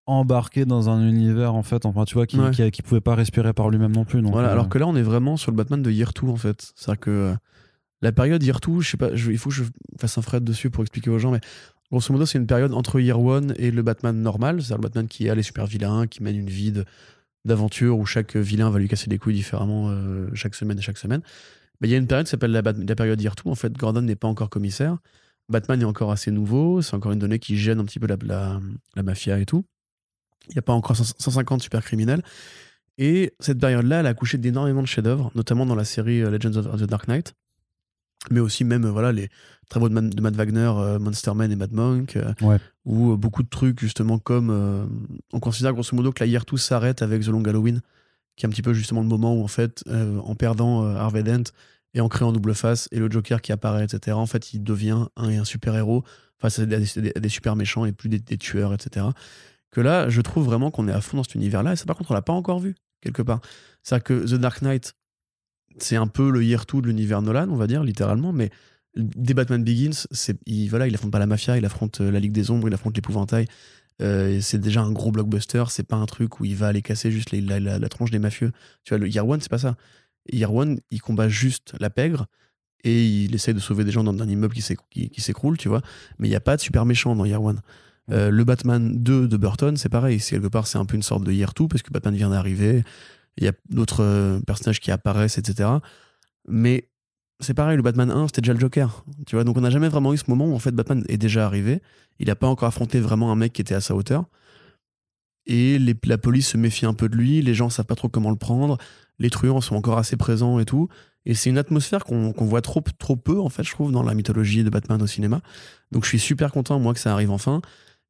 embarqué dans un univers en fait enfin tu vois qui, Ouais. qui, qui pouvait pas respirer par lui-même non plus donc voilà, euh, alors que là, on est vraiment sur le Batman de Year 2 en fait. C'est-à-dire que euh, la période Year 2, je sais pas, je- il faut que je fasse un thread dessus pour expliquer aux gens, mais grosso modo, c'est une période entre Year 1 et le Batman normal, c'est-à-dire le Batman qui a les super vilains, qui mène une vie d'aventure où chaque vilain va lui casser les couilles différemment euh, chaque semaine et chaque semaine. Mais il y a une période qui s'appelle la, la période Year 2. En fait, Gordon n'est pas encore commissaire. Batman est encore assez nouveau. C'est encore une donnée qui gêne un petit peu la, la, la mafia et tout. Il n'y a pas encore 150 super criminels. Et cette période-là, elle a accouché d'énormément de chefs-d'œuvre, notamment dans la série euh, Legends of the Dark Knight, mais aussi même euh, voilà les travaux de, Man- de Matt Wagner, euh, Monster Man et Mad Monk, euh, Ouais. ou euh, beaucoup de trucs justement comme on considère grosso modo que la Year 2 s'arrête avec The Long Halloween, qui est un petit peu justement le moment où en fait, en perdant Harvey Dent et en créant double face et le Joker qui apparaît, etc. En fait, il devient un, un super héros face à des, super méchants et plus des, des tueurs, etc. Que là, je trouve vraiment qu'on est à fond dans cet univers-là. Et ça, par contre, on l'a pas encore vu quelque part. C'est-à-dire que The Dark Knight, c'est un peu le year 2 de l'univers Nolan, on va dire, littéralement, mais dès Batman Begins, il, voilà, il affronte pas la mafia, il affronte euh, la Ligue des Ombres, il affronte l'épouvantail. Euh, c'est déjà un gros blockbuster, c'est pas un truc où il va aller casser juste la, la- tronche des mafieux. Tu vois, le Year One, c'est pas ça. Year One, il combat juste la pègre et il essaye de sauver des gens dans un immeuble qui s'écroule, tu vois. Mais il n'y a pas de super méchant dans Year One. Euh, le Batman 2 de Burton, c'est pareil. Quelque part, c'est un peu une sorte de Year 2 parce que Batman vient d'arriver. Il y a d'autres euh, personnages qui apparaissent, etc. Mais c'est pareil, le Batman 1, c'était déjà le Joker. Tu vois, donc on n'a jamais vraiment eu ce moment où en fait Batman est déjà arrivé. Il n'a pas encore affronté vraiment un mec qui était à sa hauteur. Et la police se méfie un peu de lui, les gens savent pas trop comment le prendre, les truands sont encore assez présents et tout. Et c'est une atmosphère qu'on qu'on voit trop, trop peu, en fait, je trouve, dans la mythologie de Batman au cinéma. Donc je suis super content, moi, que ça arrive enfin.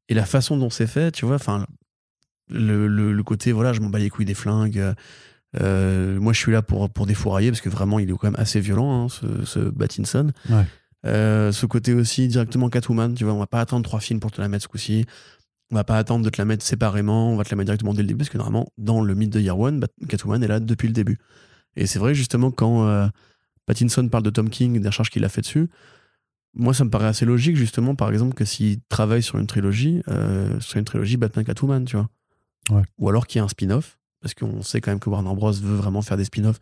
Et la façon dont c'est fait, tu vois, enfin, le, le- le côté, voilà, je m'en bats les couilles des flingues. euh, moi, je suis là pour, pour défourailler, parce que vraiment, il est quand même assez violent, hein, ce, ce Battinson. Ouais. Euh, ce côté aussi directement Catwoman, tu vois, on va pas attendre trois films pour te la mettre ce coup-ci. On va pas attendre de te la mettre séparément, on va te la mettre directement dès le début, parce que normalement, dans le mythe de Year One, Catwoman est là depuis le début. Et c'est vrai, justement, quand euh, Pattinson parle de Tom King, des recherches qu'il a fait dessus, moi, ça me paraît assez logique, justement, par exemple, que s'il travaille sur une trilogie, euh, sur une trilogie Batman-Catwoman, tu vois. Ouais. Ou alors qu'il y a un spin-off, parce qu'on sait quand même que Warner Bros. veut vraiment faire des spin-offs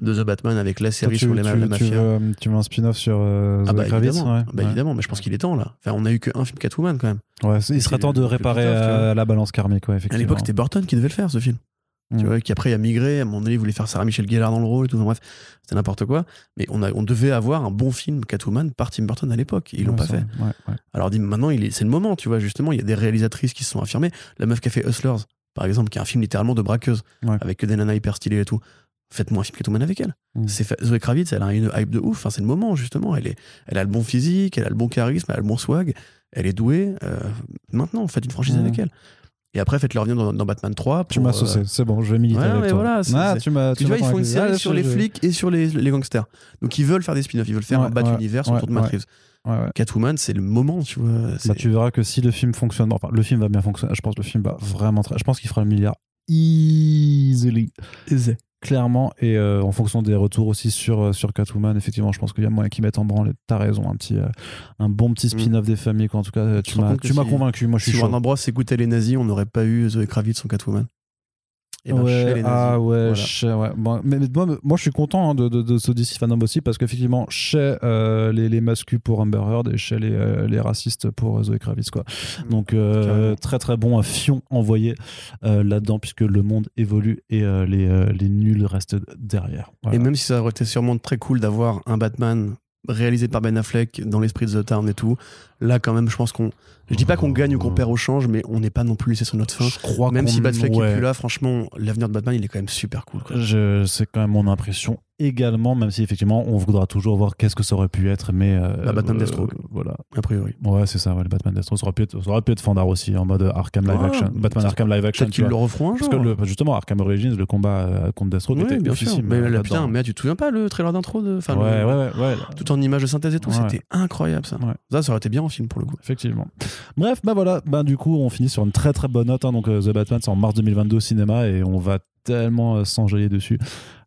de The Batman avec la Toi, série tu, sur les tu- la tu veux, tu veux un spin-off sur euh, Ah bah Kravitz évidemment, ouais. bah Ouais. évidemment, mais je pense qu'il est temps là. Enfin, on a eu qu'un film Catwoman quand même. Il serait temps de réparer euh, la balance karmique ouais, À effectivement l'époque, c'était Burton qui devait le faire ce film. Mm. Tu vois, qui après a migré, à un moment donné, il voulait faire Sarah Michelle Gellar dans le rôle et tout. Bref, c'était n'importe quoi. Mais on, a, on devait avoir un bon film Catwoman par Tim Burton à l'époque. Ils l'ont Ouais, pas ça, fait. ouais, ouais. Alors maintenant, est- c'est le moment, tu vois, justement. Il y a des réalisatrices qui se sont affirmées. La meuf qui a fait Hustlers, par exemple, qui est un film littéralement de braqueuse, avec que des nanas hyper stylées et tout. Faites-moi un film Catwoman avec elle. Mm. C'est Zoé Kravitz, elle a une hype de ouf. Enfin, c'est le moment, justement. Elle, est, elle a le bon physique, elle a le bon charisme, elle a le bon swag. Elle est douée. Euh, maintenant, faites une franchise Mm. avec elle. Et après, faites-le revenir dans, dans Batman 3. tu m'as euh, saucé c'est bon je vais militer ouais, avec mais toi voilà, ah, tu m'as tu vois, ils font une série Ah, sur je- les flics et sur les, les gangsters. Donc ils veulent faire des spin-offs, ils veulent faire Ouais, un Bat ouais, Univers ouais, autour de Matt. Reeves. ouais, ouais. Catwoman, c'est le moment, tu vois. Bah, tu verras que si le film fonctionne, enfin le film va bien fonctionner, je pense que le film va vraiment très, je pense qu'il fera le milliard easily, clairement, et euh, en fonction des retours aussi sur, euh, sur Catwoman, effectivement, je pense qu'il y a moyen qu'ils mettent en branle, t'as raison, un, petit, euh, un bon petit spin-off des familles, quoi. en tout cas, tu m'as compte que tu m'as si- convaincu, moi je suis Si chaud. Warner Bros écoutait les nazis, on n'aurait pas eu Zoé Kravitz en Catwoman. Et ben, ouais, chez les nazis. ah ouais, Voilà. chez- ouais. Bon, mais, mais moi, moi, je suis content hein, de, de, de ce DC fandom aussi parce qu'effectivement, chez euh, les, les mascus pour Amber Heard et chez les, euh, les racistes pour euh, Zoé Kravitz. Quoi. Donc, euh, Carrément. très très bon euh, fion envoyé là-dedans puisque le monde évolue et les, les nuls restent derrière. Voilà. Et même si ça aurait été sûrement très cool d'avoir un Batman réalisé par Ben Affleck dans l'esprit de The Town et tout, là quand même je pense qu'on... Je dis pas qu'on gagne ou qu'on perd au change, mais on n'est pas non plus laissé sur notre fin. je crois Même si Batfleck ouais. est plus là, franchement, l'avenir de Batman il est quand même super cool. c'est quand même mon impression également, même si effectivement on voudra toujours voir qu'est-ce que ça aurait pu être, mais euh, Bah, Batman euh, Deathstroke. voilà. A priori. Ouais, c'est ça, ouais, le Batman Deathstroke. Ça aurait pu être, ça aurait pu être Fandar aussi, en mode Arkham Live Ah, Action. Batman Arkham Live Action. Peut-être qu'ils le referont Parce que le- justement, Arkham Origins, le combat euh, contre Deathstroke Oui, était bien sûr. Mais euh, là, putain, mais tu te souviens pas le trailer d'intro de. Enfin, ouais, le- ouais, ouais, ouais, Tout en images de synthèse et tout, Ouais. c'était incroyable ça. Ouais. Ça, ça aurait été bien film pour le coup. Effectivement. Bref, bah voilà, bah du coup, on finit sur une très très bonne note. hein. donc, euh, The Batman, c'est en mars 2022 au cinéma et on va tellement euh, s'enjailler dessus.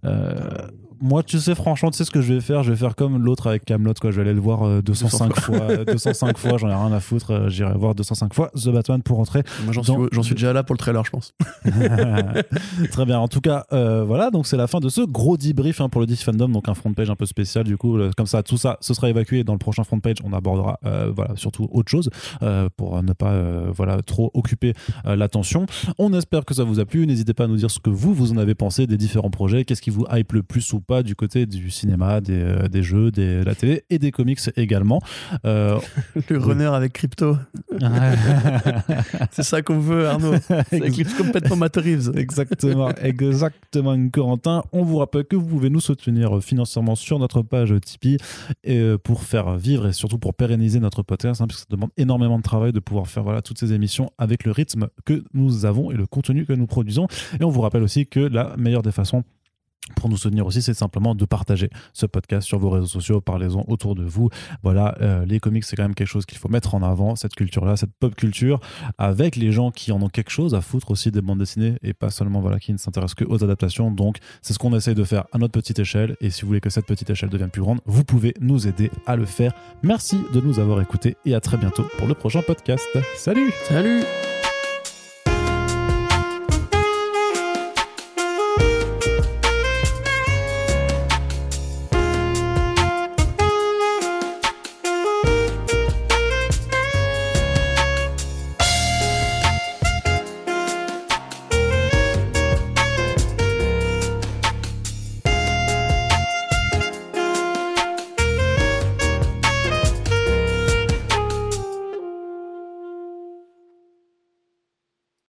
Euh, moi, tu sais, franchement, tu sais ce que je vais faire? Je vais faire comme l'autre avec Camelot, quoi. Je vais aller le voir euh, 205 fois. euh, 205 fois, j'en ai rien à foutre. euh, J'irai voir 205 fois The Batman pour rentrer Moi, j'en Dans- suis, déjà là pour le trailer, je pense. Très bien. En tout cas, euh, voilà. Donc c'est la fin de ce gros debrief hein, pour le DC Fandom. Donc un front page un peu spécial. Du coup, euh, comme ça, tout ça, ce sera évacué. Dans le prochain front page, on abordera, euh, voilà, surtout autre chose euh, pour ne pas, euh, voilà, trop occuper euh, l'attention. On espère que ça vous a plu. N'hésitez pas à nous dire ce que vous, vous en avez pensé des différents projets. Qu'est-ce qui vous hype le plus ou pas du côté du cinéma, des, euh, des jeux, de la télé et des comics également. Euh, Le runner avec crypto. C'est ça qu'on veut, Arnaud. Éclipse complètement Matt Reeves. Exactement, exactement, Corentin. On vous rappelle que vous pouvez nous soutenir financièrement sur notre page Tipeee et euh, pour faire vivre et surtout pour pérenniser notre podcast, hein, parce que ça demande énormément de travail de pouvoir faire voilà, toutes ces émissions avec le rythme que nous avons et le contenu que nous produisons. Et on vous rappelle aussi que la meilleure des façons pour nous soutenir aussi, c'est simplement de partager ce podcast sur vos réseaux sociaux, parlez-en autour de vous. Voilà, euh, les comics, c'est quand même quelque chose qu'il faut mettre en avant, cette culture-là, cette pop culture, avec les gens qui en ont quelque chose à foutre aussi des bandes dessinées et pas seulement voilà, qui ne s'intéressent que aux adaptations. Donc, c'est ce qu'on essaye de faire à notre petite échelle. Et si vous voulez que cette petite échelle devienne plus grande, vous pouvez nous aider à le faire. Merci de nous avoir écoutés et à très bientôt pour le prochain podcast. Salut Salut